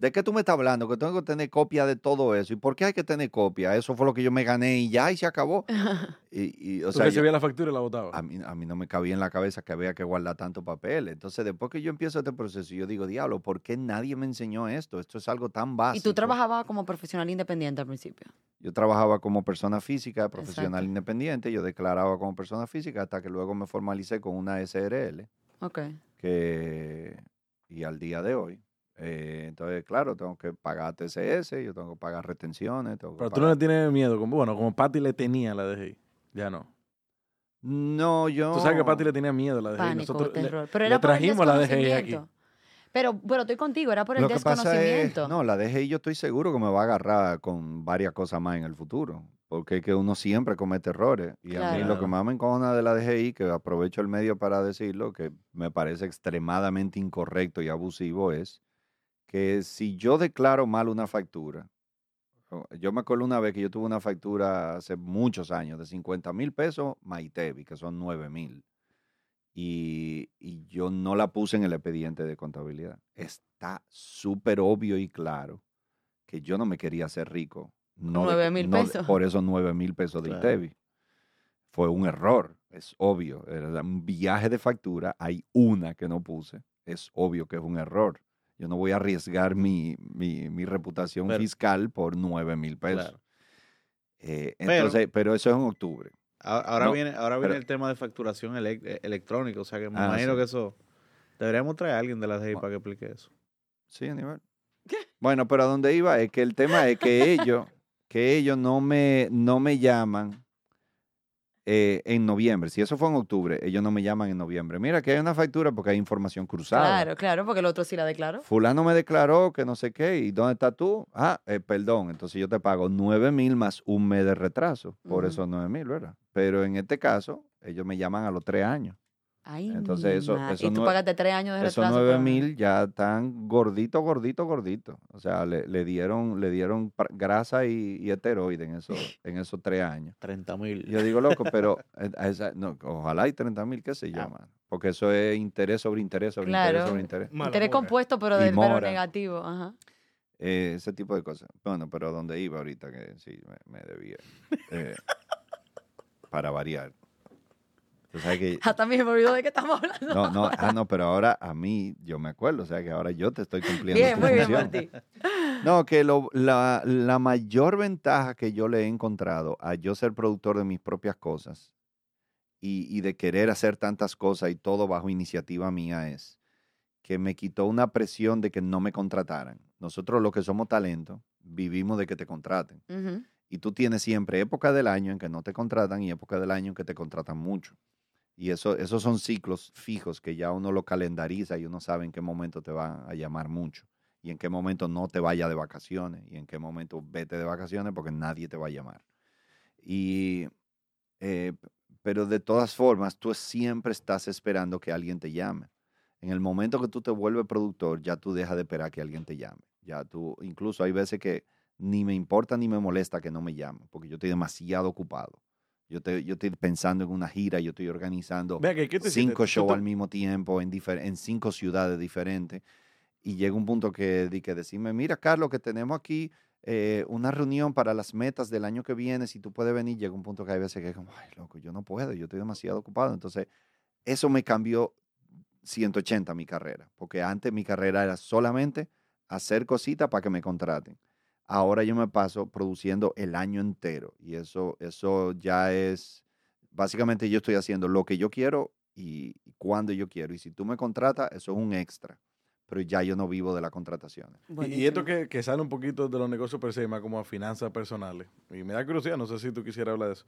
¿De qué tú me estás hablando? Que tengo que tener copia de todo eso. ¿Y por qué hay que tener copia? Eso fue lo que yo me gané y ya, y se acabó. Y, y, o Tú sea, yo- recibías la factura y la botabas. a mí, a mí no me cabía en la cabeza que había que guardar tanto papel. Entonces, después que yo empiezo este proceso, yo digo, diablo, ¿por qué nadie me enseñó esto? Esto es algo tan y básico. tú trabajabas como profesional independiente al principio. Yo trabajaba como persona física, profesional Exacto. independiente. Yo declaraba como persona física hasta que luego me formalicé con una SRL. Ok. que y al día de hoy. eh, entonces, claro, tengo que pagar TCS, yo tengo que pagar retenciones. Tengo que Pero tú no pagar- le tienes miedo. Como, bueno, como Patty le tenía la DGI. Ya no. No, yo... Tú sabes que Patty le tenía miedo a la DGI. Pánico, Nosotros le- terror. Pero le era por el trajimos la DGI aquí. Pero, pero estoy contigo, era por el Lo que pasa es, desconocimiento. no, la DGI yo estoy seguro que me va a agarrar con varias cosas más en el futuro, porque es que uno siempre comete errores. Y a mí lo que más me encojona de la DGI, que aprovecho el medio para decirlo, que me parece extremadamente incorrecto y abusivo, es que si yo declaro mal una factura, yo me acuerdo una vez que yo tuve una factura hace muchos años de 50 mil pesos Maitevi, que son 9 mil. Y, y yo no la puse en el expediente de contabilidad. Está súper obvio y claro que yo no me quería hacer rico. No de- 9,000 no de- pesos. Por esos 9 mil pesos de Claro. ITEVI. Fue un error, es obvio. Era un viaje de factura, hay una que no puse. Es obvio que es un error. Yo no voy a arriesgar mi, mi, mi reputación Pero- fiscal por 9 mil pesos. Claro. Eh, Pero- entonces, pero eso es en octubre. Ahora, No, viene, ahora viene pero- el tema de facturación eh, electrónica. O sea que me Ah, imagino sí. que eso. Deberíamos traer a alguien de la DGI Bueno. para que explique eso. Sí, Aníbal. Bueno, pero a donde iba es que el tema es que ellos, que ellos no me, no me llaman eh, en noviembre. Si eso fue en octubre, ellos no me llaman en noviembre. Mira que hay una factura porque hay información cruzada. Claro, claro, porque el otro sí la declaró. Fulano me declaró que no sé qué, ¿y dónde estás tú? Ah, eh, perdón, entonces yo te pago 9 mil más un mes de retraso, por Ujú. esos 9 mil, ¿verdad? Pero en este caso, ellos me llaman a los tres años. Ay, Entonces, eso- eso y tú pagaste tres años de Esos retraso. 9 por- mil ya están gordito, gordito, gordito. O sea, le, le dieron, le dieron grasa y, y esteroide en esos, en esos tres años. 30 mil. Yo digo, loco, pero a esa- no, ojalá hay 30 mil, qué sé yo, Ah. Porque eso es interés sobre interés sobre Claro. interés sobre interés. Mala Interés mora. compuesto, pero, del, pero negativo. Ajá. Eh, ese tipo de cosas. Bueno, pero donde iba ahorita, que sí, me, me debía. Eh, para variar. Tú sabes que... Hasta a mí me olvidó de qué estamos hablando. No, no, ah, no, pero ahora a mí, yo me acuerdo, o sea que ahora yo te estoy cumpliendo Bien, muy bien, función. Martí. No, que lo- la, la mayor ventaja que yo le he encontrado a yo ser productor de mis propias cosas y, y de querer hacer tantas cosas y todo bajo iniciativa mía es que me quitó una presión de que no me contrataran. Nosotros los que somos talento vivimos de que te contraten. Y tú tienes siempre época del año en que no te contratan y época del año en que te contratan mucho. Y eso, esos son ciclos fijos que ya uno lo calendariza y uno sabe en qué momento te van a llamar mucho. Y en qué momento no te vaya de vacaciones. Y en qué momento vete de vacaciones porque nadie te va a llamar. Y, eh, pero de todas formas, tú siempre estás esperando que alguien te llame. En el momento que tú te vuelves productor, ya tú dejas de esperar que alguien te llame. Ya tú, incluso hay veces que ni me importa ni me molesta que no me llamen, porque yo estoy demasiado ocupado. Yo, te- yo estoy pensando en una gira, yo estoy organizando cinco shows al mismo tiempo en cinco ciudades diferentes. Y llega un punto que, di que decirme, mira, Carlos, que tenemos aquí eh, una reunión para las metas del año que viene, si tú puedes venir, llega un punto que hay veces que es como, ay, loco, yo no puedo, yo estoy demasiado ocupado. Entonces, eso me cambió 180 mi carrera, porque antes mi carrera era solamente hacer cositas para que me contraten. Ahora yo me paso produciendo el año entero y eso, eso ya es, básicamente yo estoy haciendo lo que yo quiero y, y cuando yo quiero. Y si tú me contratas, eso es un extra, pero ya yo no vivo de las contrataciones. Y- esto que, que sale un poquito de los negocios per se, más como a finanzas personales. Y me da curiosidad, no sé si tú quisieras hablar de eso.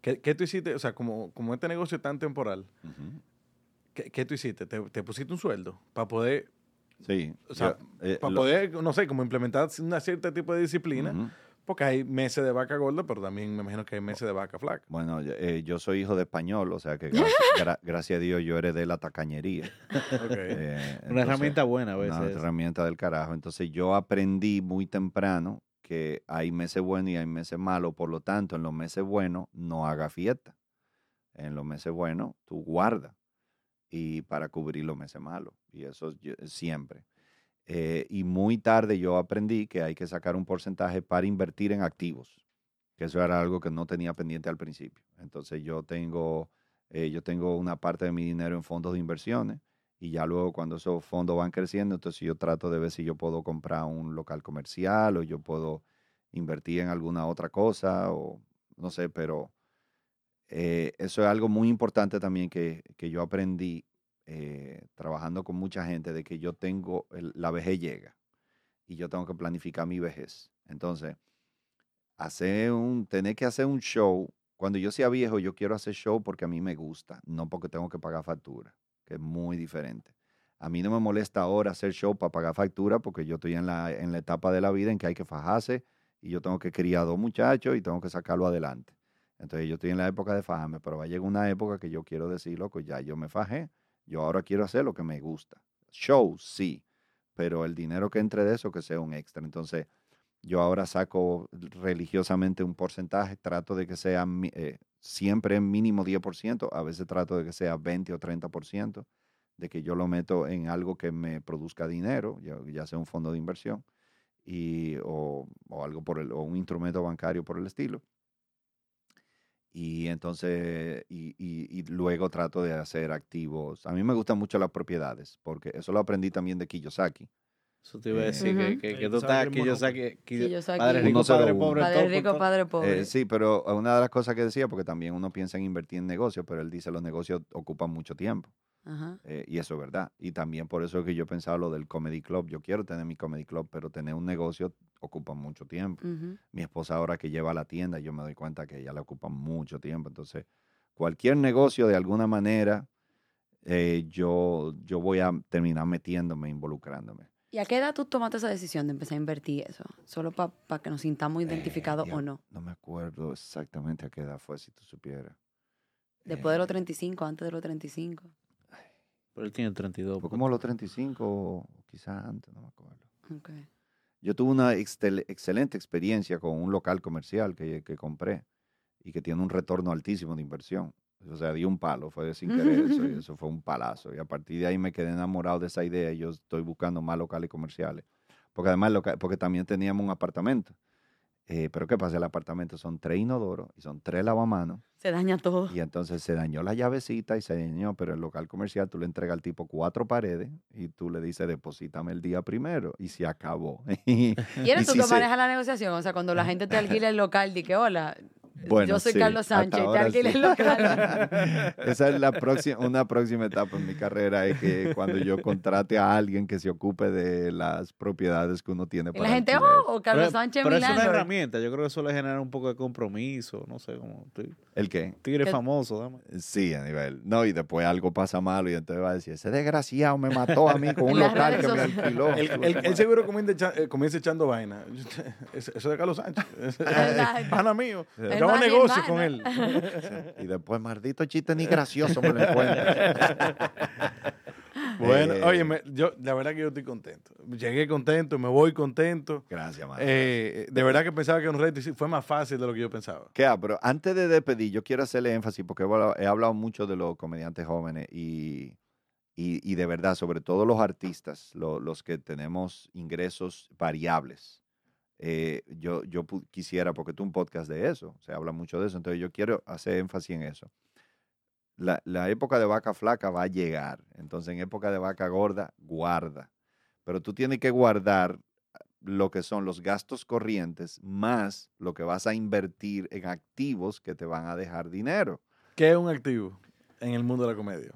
¿Qué, qué tú hiciste? O sea, como, como este negocio es tan temporal, ¿qué, qué tú hiciste? ¿Te, te pusiste un sueldo para poder, Sí. O sea, yo, eh, para lo- poder, no sé, como implementar una cierto tipo de disciplina? Porque hay meses de vaca gorda, pero también me imagino que hay meses de vaca flaca. Bueno, yo- eh, yo soy hijo de español, o sea que gracias, gra- gracias a Dios yo heredé la tacañería. Eh, Una herramienta buena a Una veces. herramienta del carajo. Entonces yo aprendí muy temprano que hay meses buenos y hay meses malos. Por lo tanto, en los meses buenos no haga fiesta. En los meses buenos tú guarda y para cubrir los meses malos. Y eso yo- siempre. Eh, y muy tarde yo aprendí que hay que sacar un porcentaje para invertir en activos. Que eso era algo que no tenía pendiente al principio. Entonces yo tengo, eh, yo tengo una parte de mi dinero en fondos de inversiones y ya luego cuando esos fondos van creciendo, entonces yo trato de ver si yo puedo comprar un local comercial o yo puedo invertir en alguna otra cosa o no sé, pero eh, eso es algo muy importante también que, que yo aprendí eh, trabajando con mucha gente, de que yo tengo, la vejez llega y yo tengo que planificar mi vejez. Entonces, hacer un, tener que hacer un show, cuando yo sea viejo, yo quiero hacer show porque a mí me gusta, no porque tengo que pagar factura, que es muy diferente. A mí no me molesta ahora hacer show para pagar factura porque yo estoy en la, en la etapa de la vida en que hay que fajarse y yo tengo que criar dos muchachos y tengo que sacarlo adelante. Entonces yo estoy en la época de fajarme, pero va a llegar una época que yo quiero decir, loco, ya yo me fajé, yo ahora quiero hacer lo que me gusta. Show, sí, pero el dinero que entre de eso que sea un extra. Entonces yo ahora saco religiosamente un porcentaje, trato de que sea eh, siempre mínimo 10%, a veces trato de que sea 20 o 30%, de que yo lo meto en algo que me produzca dinero, ya, ya sea un fondo de inversión y, o, o algo por el, o un instrumento bancario por el estilo. Y entonces, y, y- y luego trato de hacer activos. A mí me gustan mucho las propiedades, porque eso lo aprendí también de Kiyosaki. Eso te iba a decir que, que, tú estás yo saque- padre rico, 101. padre pobre. Padre rico, todo. padre pobre. Eh, sí, pero una de las cosas que decía, porque también uno piensa en invertir en negocios, pero él dice los negocios ocupan mucho tiempo. Ajá. eh, y eso es verdad. Y también por eso es que yo pensaba lo del comedy club. Yo quiero tener mi comedy club, pero tener un negocio ocupa mucho tiempo. Mi esposa ahora que lleva la tienda, yo me doy cuenta que ella le ocupa mucho tiempo. Entonces, cualquier negocio de alguna manera, eh, yo, yo voy a terminar metiéndome, involucrándome. ¿Y a qué edad tú tomaste esa decisión de empezar a invertir eso? ¿Solo para que nos sintamos identificados Eh, o no? No me acuerdo exactamente a qué edad fue, si tú supieras. Después de los Eh, 35, antes de los 35. Pero él tiene 32. Fue como a los 35 o quizás antes, no me acuerdo. Ok. Yo tuve una excel- excelente experiencia con un local comercial que, que compré y que tiene un retorno altísimo de inversión. O sea, di un palo, fue sin querer eso, eso fue un palazo. Y a partir de ahí me quedé enamorado de esa idea y yo estoy buscando más locales comerciales. Porque además, porque también teníamos un apartamento. Eh, pero ¿qué pasa? El apartamento son tres inodoros y son tres lavamanos. Se daña todo. Y entonces se dañó la llavecita y se dañó, pero el local comercial tú le entregas al tipo cuatro paredes y tú le dices, deposítame el día primero. Y se acabó. ¿Y eres Y tú si que se- manejas la negociación? O sea, cuando la gente te alquila el local, di que hola, Bueno, yo soy sí, Carlos Sánchez te sí. el local. Esa es la próxima, una próxima etapa en mi carrera, es que cuando yo contrate a alguien que se ocupe de las propiedades que uno tiene Y para la gente, alquiler. oh, Carlos Sánchez pero es una herramienta. Yo creo que eso le genera un poco de compromiso. No sé, como ti- ¿El qué? tigre Que- famoso. dame. Sí, a nivel. No, y después algo pasa malo y entonces va a decir, ese desgraciado me mató a mí con un local que me alquiló. El, el- el seguro comienza, echa- eh, comienza echando vaina. Eso eso de Carlos Sánchez. Pana mío. El Man y negocio con él. Y después, maldito chiste ni gracioso me lo encuentro. Bueno, Eh, oye, me- yo, la verdad que yo estoy contento. Llegué contento, me voy contento. Gracias, mano. Eh, de verdad que pensaba que un reto fue más fácil de lo que yo pensaba. ¿Qué? Pero antes de despedir, yo quiero hacerle énfasis porque he hablado, he hablado mucho de los comediantes jóvenes y, y, y de verdad, sobre todo los artistas, lo- los que tenemos ingresos variables. Eh, yo yo quisiera, porque tú un podcast de eso, se habla mucho de eso, entonces yo quiero hacer énfasis en eso. La, la época de vaca flaca va a llegar, entonces en época de vaca gorda, guarda. Pero tú tienes que guardar lo que son los gastos corrientes más lo que vas a invertir en activos que te van a dejar dinero. ¿Qué es un activo en el mundo de la comedia?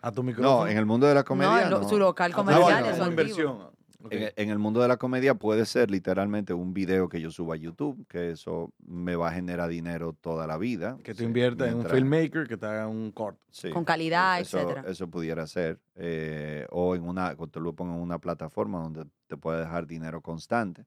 A tu micrófono. No, en el mundo de la comedia. no, su local Ah, comercial bueno, es su activo. inversión. Ok. En, en el mundo de la comedia puede ser literalmente un video que yo suba a YouTube, que eso me va a generar dinero toda la vida. Que tú Sí, inviertas en un filmmaker que te haga un corto. Sí, Con calidad, eso, etcétera. Eso pudiera ser. eh, o en una, te lo pongo en una plataforma donde te puede dejar dinero constante.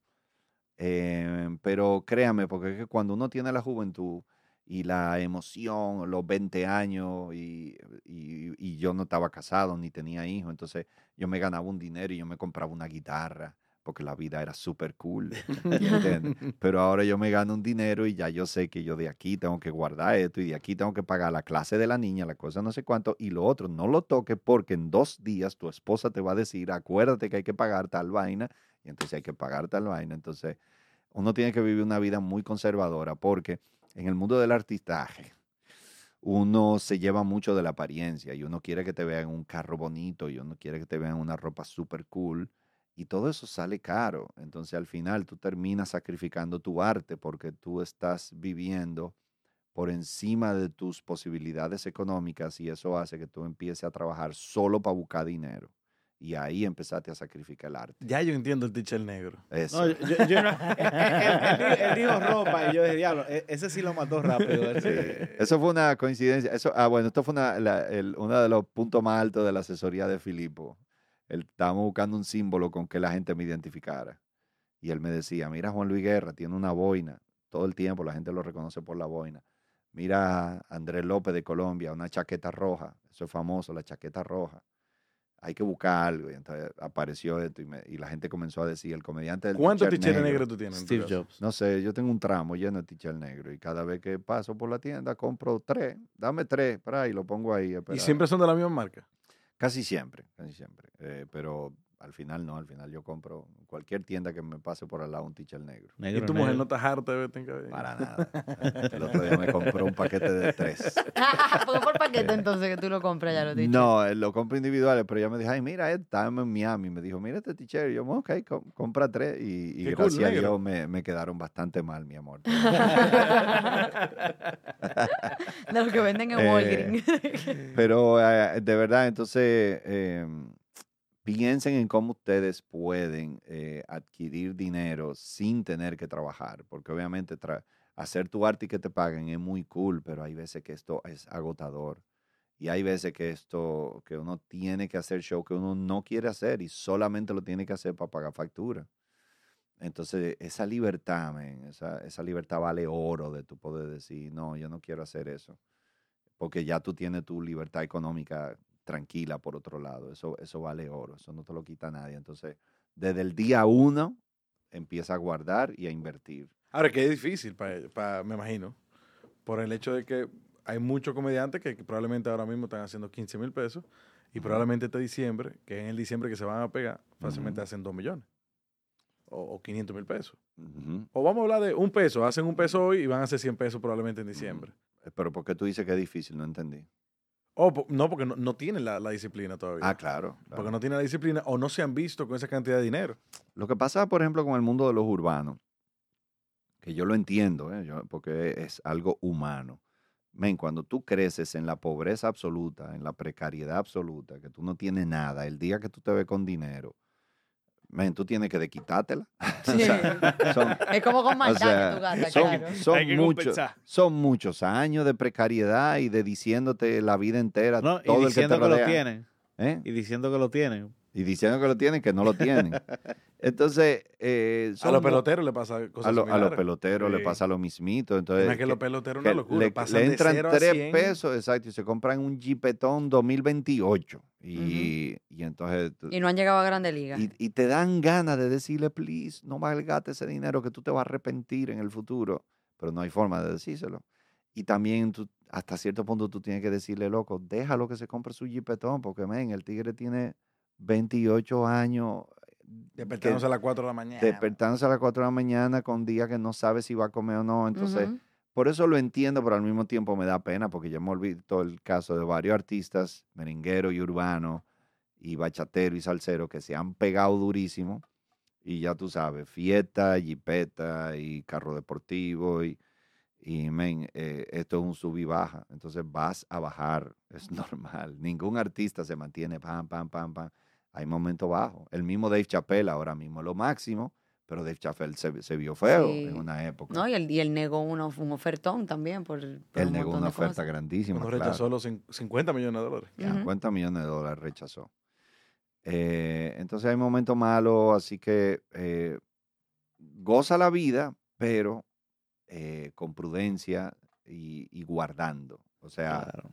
Eh, pero créame, porque es que cuando uno tiene la juventud y la emoción, los 20 años, y, y- y yo no estaba casado ni tenía hijos, entonces yo me ganaba un dinero y yo me compraba una guitarra, porque la vida era súper cool. ¿entiendes? Pero ahora yo me gano un dinero y ya yo sé que yo de aquí tengo que guardar esto y de aquí tengo que pagar la clase de la niña, la cosa no sé cuánto, y lo otro, no lo toques porque en dos días tu esposa te va a decir, acuérdate que hay que pagar tal vaina, y entonces hay que pagar tal vaina. Entonces, uno tiene que vivir una vida muy conservadora porque en el mundo del artistaje, uno se lleva mucho de la apariencia y uno quiere que te vean un carro bonito y uno quiere que te vean una ropa súper cool y todo eso sale caro. Entonces al final tú terminas sacrificando tu arte porque tú estás viviendo por encima de tus posibilidades económicas y eso hace que tú empieces a trabajar solo para buscar dinero. Y ahí empezaste a sacrificar el arte. Ya yo entiendo el teacher negro. Eso. No, yo, yo- yo no- él, él- él- él dijo ropa y yo dije, diablo, e- ese sí lo mató rápido. Sí, ese". Eso fue una coincidencia. Eso, ah, bueno, esto fue una, la- el- uno de los puntos más altos de la asesoría de Filipo. Él, estábamos buscando un símbolo con que la gente me identificara. Y él me decía, mira Juan Luis Guerra, tiene una boina. Todo el tiempo la gente lo reconoce por la boina. Mira a Andrés López de Colombia, una chaqueta roja. Eso es famoso, la chaqueta roja. Hay que buscar algo. Y entonces apareció esto y, me- y la gente comenzó a decir, el comediante del ¿Cuántos negro. negros tú tienes? Steve? Jobs. No sé, yo tengo un tramo lleno de t-shirt negro y cada vez que paso por la tienda compro tres. Dame tres para ahí, lo pongo ahí. ¿Y siempre son de la misma marca? Casi siempre, casi siempre. Eh, pero al final no, al final yo compro cualquier tienda que me pase por al lado un t-shirt negro. Negro, ¿Y tu mujer no está harta de verte en cabello? Para nada. El otro día me compró un paquete de tres. Fue por paquete entonces que tú lo compras, ya lo dije. No, eh, lo compro individuales, pero ella me dijo, ay, mira, eh, estábamos en Miami. Me dijo, mira este. Y yo, ok, com- compra tres. Y, y cool, gracias a. Dios me, me quedaron bastante mal, mi amor. De los que venden en Eh, Walgreens. Pero eh, de verdad, entonces, eh, piensen en cómo ustedes pueden eh, adquirir dinero sin tener que trabajar, porque obviamente hacer tu arte y que te paguen es muy cool, pero hay veces que esto es agotador. Y hay veces que esto, que uno tiene que hacer show que uno no quiere hacer y solamente lo tiene que hacer para pagar factura. Entonces, esa libertad, man, esa, esa libertad vale oro de tu poder decir, no, yo no quiero hacer eso. Porque ya tú tienes tu libertad económica tranquila por otro lado. Eso, eso vale oro, eso no te lo quita nadie. Entonces, desde el día uno, empieza a guardar y a invertir. Ahora, que es difícil, pa- me imagino, por el hecho de que hay muchos comediantes que, que probablemente ahora mismo están haciendo 15 mil pesos y probablemente este diciembre, que es en el diciembre que se van a pegar, fácilmente hacen 2 millones o, o 500 mil pesos. O vamos a hablar de un peso, hacen un peso hoy y van a hacer 100 pesos probablemente en diciembre. Eh, Pero ¿por qué tú dices que es difícil? No entendí. O po- no, porque no, no tienen la, la disciplina todavía. Ah, claro. claro. Porque no tienen la disciplina o no se han visto con esa cantidad de dinero. Lo que pasa, por ejemplo, con el mundo de los urbanos, que yo lo entiendo, ¿eh? Yo- porque es algo humano. Men, cuando tú creces en la pobreza absoluta, en la precariedad absoluta, que tú no tienes nada, el día que tú te ves con dinero, men, tú tienes que desquitártela. O sea, son, Es como con o maldad sea, que tú gastas, son, claro. son muchos, son muchos años de precariedad y de diciéndote la vida entera No, y todo el que te diciendo que, lo tienen. ¿eh? Y diciendo que lo tienen. Y diciendo que lo tienen, que no lo tienen. Entonces, eh, A los peloteros le pasa cosas a, lo- a los peloteros le Sí. pasa lo mismito. Entonces, es que los peloteros que una locura. le, pasan le de entran cero a 3 100. pesos, exacto, y se compran un Jeepetón 2028. Y, y entonces, tú- Y no han llegado a Grande Liga. y, y te dan ganas de decirle, please, no malgate ese dinero que tú te vas a arrepentir en el futuro. Pero no hay forma de decírselo. Y también tú, hasta cierto punto tú tienes que decirle, loco, déjalo que se compre su Jeepetón, porque, men, el tigre tiene 28 años. Despertándose a las 4 de la mañana. despertándose a las 4 de la mañana con días que no sabe si va a comer o no. Entonces, por eso lo entiendo, pero al mismo tiempo me da pena porque ya hemos visto el caso de varios artistas, merenguero y urbano, y bachatero y salsero, que se han pegado durísimo. Y ya tú sabes, fiesta, jipeta y carro deportivo. Y, y men, eh, esto es un sub y baja. Entonces vas a bajar, es normal. Ningún artista se mantiene pam, pam, pam, pam. Hay momentos bajos. El mismo Dave Chappelle ahora mismo es lo máximo, pero Dave Chappelle se, se vio feo Sí. en una época. No, y él, y él negó uno, un ofertón también por, por Él un negó una de oferta cosas. grandísima. Claro. rechazó los cin- 50 millones de dólares. Ujú. 50 millones de dólares rechazó. Eh, entonces hay momentos malos, así que eh, goza la vida, pero eh, con prudencia y, y guardando. O sea, Claro.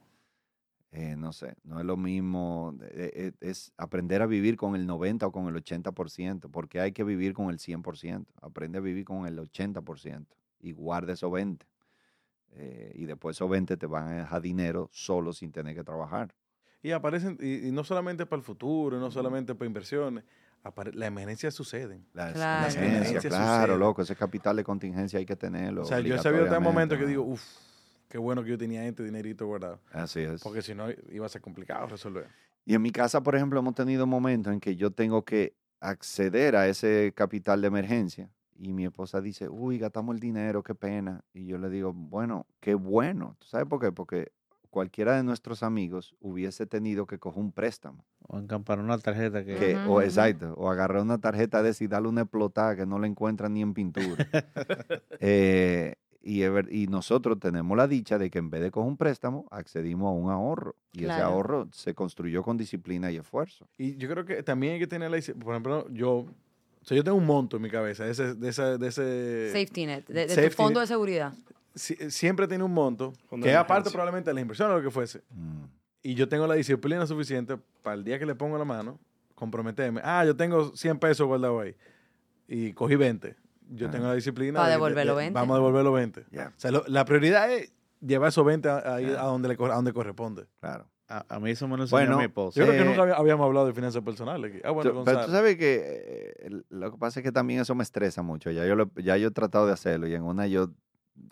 Eh, no sé, no es lo mismo, eh, eh, es aprender a vivir con el 90 o con el 80%, porque hay que vivir con el 100%. Aprende a vivir con el 80% y guarda esos 20. Eh, y después esos 20 te van a dejar dinero solo sin tener que trabajar. Y aparecen, y, y no solamente para el futuro, no solamente para inversiones, apare- las emergencias suceden. Las Claro. emergencias, Emergencias claro, suceden. loco, ese capital de contingencia hay que tenerlo. o sea, yo he sabido hasta momentos que obligatoriamente, digo, uff, qué bueno que yo tenía este dinerito guardado. Así es. Porque si no, iba a ser complicado resolver. Y en mi casa, por ejemplo, hemos tenido momentos en que yo tengo que acceder a ese capital de emergencia. Y mi esposa dice, uy, gastamos el dinero, qué pena. Y yo le digo, bueno, qué bueno. ¿Tú sabes por qué? Porque cualquiera de nuestros amigos hubiese tenido que coger un préstamo. O encampar una tarjeta que... O exacto, o agarrar una tarjeta de esa y darle una explotada que no la encuentran ni en pintura. Eh, y, nosotros tenemos la dicha de que en vez de coger un préstamo, accedimos a un ahorro. Y ese ahorro se construyó con disciplina y esfuerzo. Y yo creo que también hay que tener la Por ejemplo, yo, o sea, yo tengo un monto en mi cabeza, de ese, de ese, de ese Safety net, de, de Safety tu fondo net. de seguridad. si- siempre tiene un monto, Fondo que aparte probablemente de la inversión o lo que fuese. Mm. Y yo tengo la disciplina suficiente para el día que le pongo la mano, comprometerme. Ah, yo tengo 100 pesos guardados ahí. Y cogí 20. Yo Ah. tengo la disciplina. Pa' de- de- devolver los de- 20. Vamos a devolver los 20. Ya, O sea, lo- la prioridad es llevar esos 20 a, ahí Ah. a, donde le, a donde corresponde. claro. A, a mí eso me lo enseñó Bueno. Yo creo que Eh, nunca había- habíamos hablado de finanzas personales aquí. Ah, bueno, Tú- pero tú sabes que eh, lo que pasa es que también eso me estresa mucho. Ya yo, lo- ya yo he tratado de hacerlo y en una yo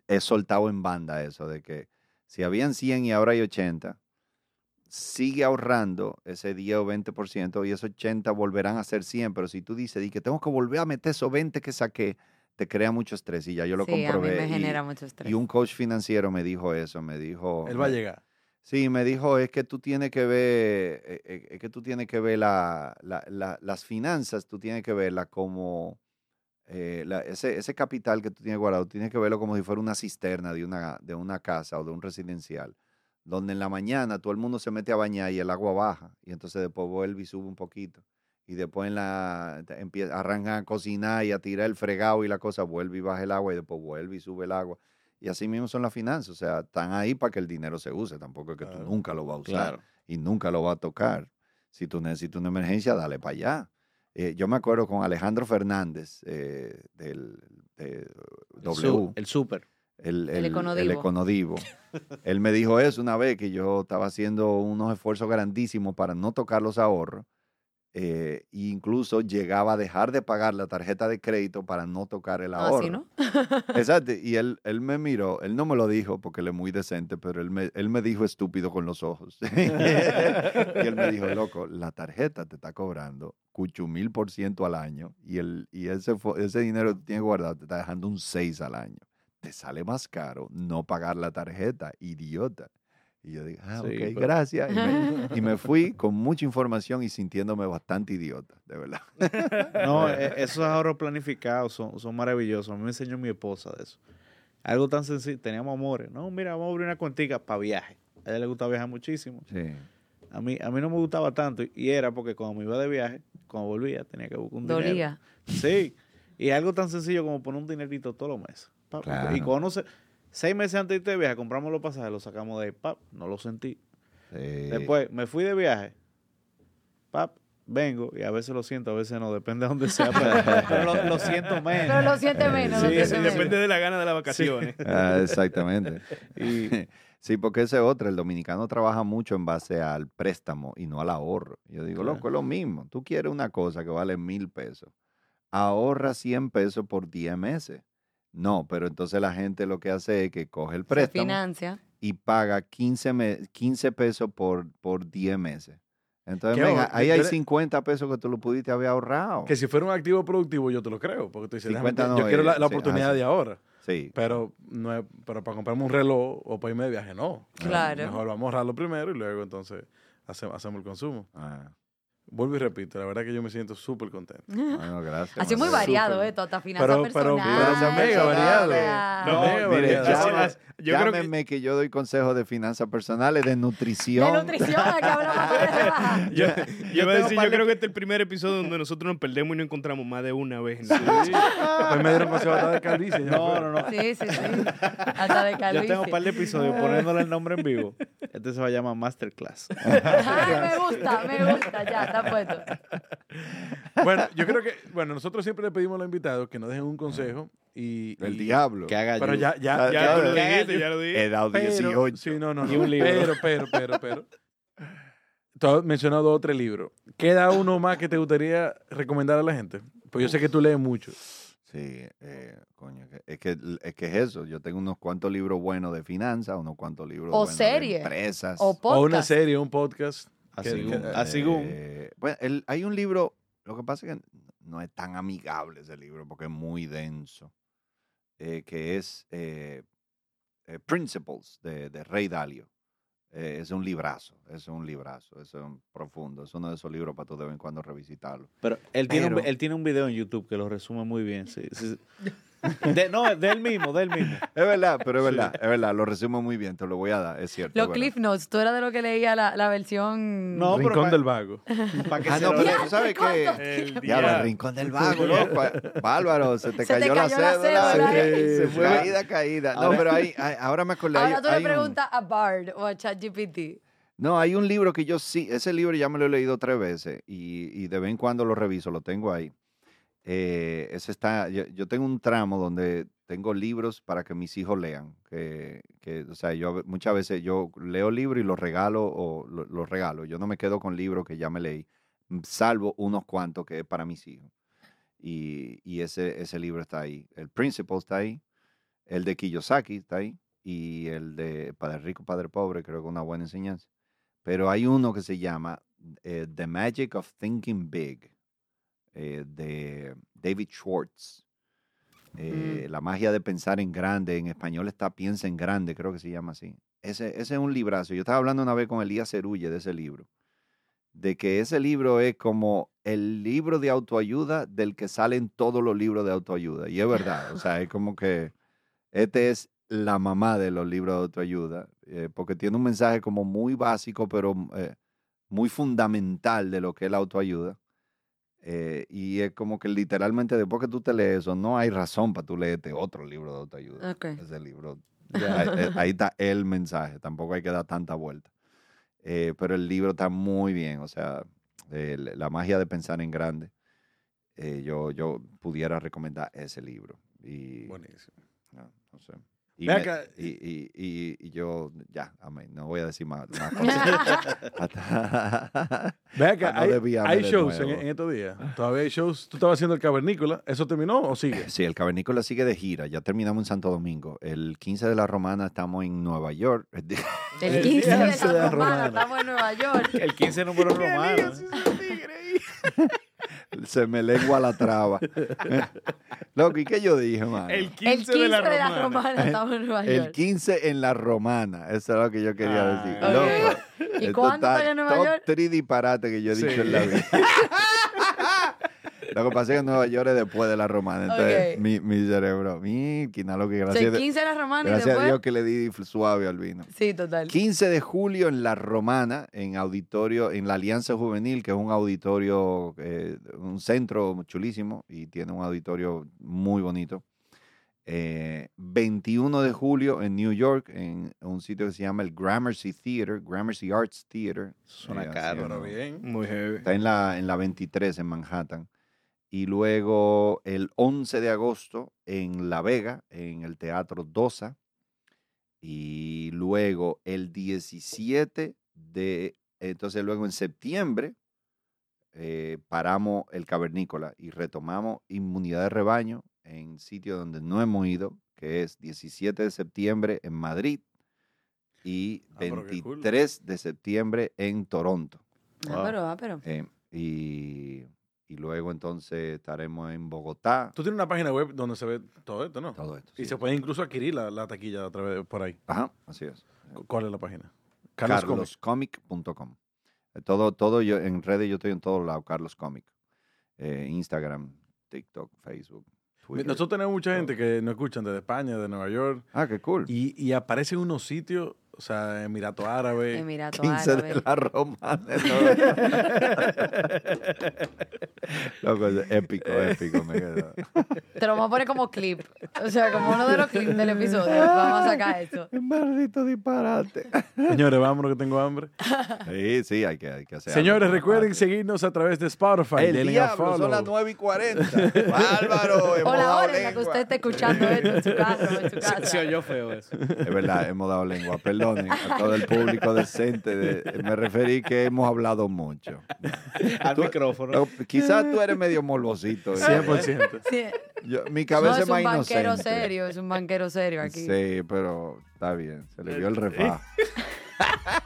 he soltado en banda eso de que si habían 100 y ahora hay 80, sigue ahorrando ese 10 o 20% y esos 80 volverán a ser 100. Pero si tú dices "Di que tengo que volver a meter esos 20 que saqué, te crea mucho estrés y ya yo lo sí, a mí comprobé. me y- mucho estrés. y un coach financiero me dijo eso, me dijo... Él va a llegar. Sí, me dijo, es que tú tienes que ver, eh, eh, es que tú tienes que ver la, la- la- las finanzas, tú tienes que verlas como eh, la- ese, ese capital que tú tienes guardado, tienes que verlo como si fuera una cisterna de una, de una casa o de un residencial, donde en la mañana todo el mundo se mete a bañar y el agua baja, y entonces después vuelve y sube un poquito. Y después en la, empieza, arrancan a cocinar y a tirar el fregado y la cosa, vuelve y baja el agua y después vuelve y sube el agua. Y así mismo son las finanzas, o sea, están ahí para que el dinero se use, tampoco es que Claro. tú nunca lo vas a usar Claro. y nunca lo va a tocar. Si tú necesitas una emergencia, dale para allá. Eh, yo me acuerdo con Alejandro Fernández eh, del de El W, su- El súper. El, El el- Econodivo. el Econodivo. Él me dijo eso una vez que yo estaba haciendo unos esfuerzos grandísimos para no tocar los ahorros. eh, e incluso llegaba a dejar de pagar la tarjeta de crédito para no tocar el No, ahorro. así, ¿no? Exacto, y él, él me miró, él no me lo dijo porque él es muy decente, pero él me, él me dijo estúpido con los ojos. y él me dijo, loco, la tarjeta te está cobrando cucho mil por ciento al año y, el, y ese, ese dinero que tienes guardado te está dejando un 6 al año. Te sale más caro no pagar la tarjeta, idiota. Y yo digo, ah, Sí, ok, pero- gracias. Y me, y me fui con mucha información y sintiéndome bastante idiota, de verdad. No, e- esos ahorros planificados son, son maravillosos. A mí me enseñó mi esposa de eso. Algo tan sencillo. Teníamos amores. No, mira, vamos a abrir una cuentica para viaje. A ella le gusta viajar muchísimo. Sí. A mí, a mí no me gustaba tanto. Y era porque cuando me iba de viaje, cuando volvía, tenía que buscar un dinero. Dolía. Sí. Y algo tan sencillo como poner un dinerito todos los meses. Claro. Y cuando se, seis meses antes de irte de viaje, compramos los pasajes, los sacamos de ahí. Pap, no lo sentí. sí. Después me fui de viaje. Pap, vengo y a veces lo siento, a veces no, depende de dónde sea. Pero, pero lo, lo siento menos. Pero lo siente menos. lo Sí, siente sí, menos. Depende de la gana de las vacaciones. Ah, exactamente. Y Sí, porque ese otro, el dominicano trabaja mucho en base al préstamo y no al ahorro. Yo digo, Claro. loco, es lo mismo. Tú quieres una cosa que vale mil pesos. Ahorra 100 pesos por 10 meses. No, pero entonces la gente lo que hace es que coge el Se préstamo financia. y paga 15, me- 15 pesos por, por 10 meses. Entonces, ¿Qué venga, ahí hay le- 50 pesos que tú lo pudiste haber ahorrado. Que si fuera un activo productivo, yo te lo creo. Porque tú dices, 50 déjame- no yo quiero la, la sí, oportunidad ah, de ahora. Sí. Pero, no es- pero para comprarme un reloj o para irme de viaje, no. Claro. Mejor vamos a ahorrarlo primero y luego entonces hacemos, hacemos el consumo. Ah, Vuelvo y repito, la verdad que yo me siento súper contento. bueno, gracias. Así muy Mateo. variado, Súper. ¿eh? Toda finanzas Pero- pero- personales. pero es mega variado. No, Mega Mire, variado. llame- Yo- yo creo que- llámenme que yo doy consejos de finanzas personales, de nutrición. De nutrición, aquí hablamos Yo, yo Yo decir, yo creo que este es el primer episodio donde nosotros nos perdemos y nos encontramos más de una vez. la- Pues me dieron consejo hasta de calvicie. ya no, no, no. Sí, sí, sí. Hasta de Yo calvicie. tengo un par de episodios poniéndole el nombre en vivo. Este se va a llamar Masterclass. Ay, me gusta, me gusta, ya, está puesto. Bueno, yo creo que, bueno, nosotros siempre le pedimos a los invitados que nos dejen un consejo y... El y- diablo. Que haga Pero ya, ya, Ya, Ya lo dijiste, ya lo dijiste. He dado pero, 18. sí, no, no, Y no. un libro. Pero, pero, pero, pero. Tú has mencionado dos o tres libros. ¿Queda uno más que te gustaría recomendar a la gente? Pues yo sé que tú lees mucho. Sí, eh, coño, es que, es que es eso. Yo tengo unos cuantos libros buenos de finanzas, unos cuantos libros O buenos serie. de empresas. O O una podcast. serie, un podcast. Así, que-. Eh, bueno, el- hay un libro, lo que pasa es que no es tan amigable ese libro porque es muy denso, eh, que es eh, eh, Principles de, de Rey Dalio. Eh, es un librazo, es un librazo, es un profundo, es uno de esos libros para tú de vez en cuando revisitarlo. Pero él tiene, un, él tiene un video en YouTube que lo resume muy bien. Sí, sí. De- no, de él mismo, de él mismo. Es verdad, pero es verdad, es verdad, lo resumo muy bien, te lo voy a dar, es cierto. Los es. Cliff Notes, tú eras de lo que leía la, la versión. No, pero Rincón pa- del Vago. Pa' que Ah, se no, pero tú sabes que... El Ya, el rincón del vago, loco. Bárbaro, se te Se te cayó, la cayó la cédula. sí, Se fue. Caída, caída. No, Ahora- pero ahí, ahí- ahora me acordé. hay- Ahora tú hay le un- preguntas a Bard o a ChatGPT. no, hay un libro que yo sí, ese libro ya me lo he leído tres veces y, y de vez en cuando lo reviso, lo tengo ahí. Eh, ese está, yo, tengo un tramo donde tengo libros para que mis hijos lean. Que, que, o sea, yo muchas veces yo leo libros y los regalo o lo- los regalo. Yo no me quedo con libros que ya me leí, mm, salvo unos cuantos que es para mis hijos. Y, y ese, ese libro está ahí. El Principle está ahí. El de Kiyosaki está ahí. Y el de Padre Rico, Padre Pobre, creo que es una buena enseñanza. Pero hay uno que se llama eh, The Magic of Thinking Big, eh, de David Schwartz. Eh, La magia de pensar en grande, en español está Piensa en grande, creo que se llama así. Ese, ese es un librazo. Yo estaba hablando una vez con Elías Cerulle de ese libro. de que ese libro es como el libro de autoayuda del que salen todos los libros de autoayuda. Y es verdad, o sea, es como que este es la mamá de los libros de autoayuda, eh, porque tiene un mensaje como muy básico, pero eh, muy fundamental de lo que es la autoayuda. Eh, y es como que literalmente después que tú te lees eso, no hay razón para tú leerte otro libro de autoayuda. Ok. Ese libro, ya, ahí, ahí está el mensaje, tampoco hay que dar tanta vuelta. Eh, pero el libro está muy bien, o sea, eh, la la magia de pensar en grande. eh, yo, yo pudiera recomendar ese libro. Y, Buenísimo. no, no sé. Y, me- acá, y, y- y- y yo, ya, amén, no voy a decir más, más cosas. Hasta- Ve acá, para no hay, hay shows en, en estos días. Todavía hay shows. Tú estabas haciendo el cavernícola. ¿Eso terminó o sigue? Sí, el Cavernícola sigue de gira. Ya terminamos en Santo Domingo. El 15 de la Romana estamos en Nueva York. El El 15 de la 15 de la romana, romana. estamos en Nueva York. El 15 número romano. Se me lengua la traba. Loco, ¿y qué yo dije, mano? El El, 15, El 15 de la romana. romana, estamos en Nueva York. 15 en la Romana. Eso es lo que yo quería Ah, decir. Loco, ¿Y cuándo está está en Nueva top York? tres disparates que yo he dicho Sí. en la vida. Lo que pasa es que Nueva York es después de la Romana. Entonces, Ok. mi, mi cerebro, mi, quina lo que O sea, gracias, el 15 de la romana y gracias a después. Dios que le di suave al vino. Sí, total. 15 de julio en La Romana, en auditorio, en la Alianza Juvenil, que es un auditorio, eh, un centro chulísimo y tiene un auditorio muy bonito. Eh, 21 de julio en New York, en un sitio que se llama el Gramercy Theater, Gramercy Arts Theater. Suena Eh, caro, ¿no? bien. Muy heavy. Está en la, en la 23 en Manhattan. Y luego el 11 de agosto en La Vega, en el Teatro Dosa. Y luego el 17 de... Entonces luego en septiembre eh, paramos el cavernícola y retomamos inmunidad de rebaño en sitio donde no hemos ido, que es 17 de septiembre en Madrid y Ah, pero qué cool. 23 de septiembre en Toronto. Ah, pero, ah, pero. Eh, y, y luego entonces estaremos en Bogotá. Tú tienes una página web donde se ve todo esto, ¿no? Todo esto. Y sí. se puede incluso adquirir la, la taquilla a través por ahí. Ajá, así es. Cu- ¿Cuál es la página? Carloscomic.com. Eh, Todo, todo yo, en redes yo estoy en todos lados, Carlos Comic. Eh, Instagram, TikTok, Facebook, Twitter. Nosotros tenemos mucha gente que nos escuchan desde España, de Nueva York, Ah, qué cool. y, y aparecen unos sitios, o sea, Emirato Árabe. Emirato 15 Árabe. de la Romana. ¿no? Loco, es épico, épico. Me quedo. Te lo vamos a poner como clip. O sea, como uno de los clips del episodio. Vamos a sacar esto. Maldito disparate. Señores, vámonos que tengo hambre. Sí, sí, hay que, hay que hacer Señores, algo. recuerden seguirnos a través de Spotify. El denle diablo, son las 9 y 40. Bárbaro. hemos O la hora en la que usted esté escuchando esto en su carro o en su Se, casa. se oyó feo eso. Es verdad, hemos dado lengua. Perdonen a todo el público decente. de- me referí que hemos hablado mucho. Al Tú- micrófono. No, Quizás tú eres medio morbosito. ¿eh? 100%. Sí. Yo- mi No, cabeza es es más un banquero inocente. serio, es un banquero serio aquí. Sí, pero está bien. Se le dio el refajo.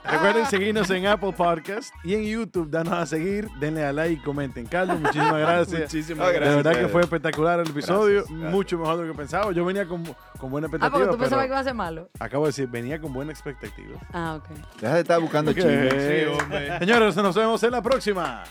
Recuerden seguirnos en Apple Podcast y en YouTube. Danos a seguir, denle a like y comenten. Carlos, muchísimas gracias. Muchísimas Ah, De gracias. verdad que fue espectacular el episodio, Gracias, gracias. mucho mejor de lo que pensaba. Yo venía con, con buena Ah, porque expectativa, tú pensabas que iba a ser malo. acabo de decir, venía con buena expectativa. Ah, ok. Deja de estar buscando Ok. chismes. Sí, hombre. Señores, nos vemos en la próxima.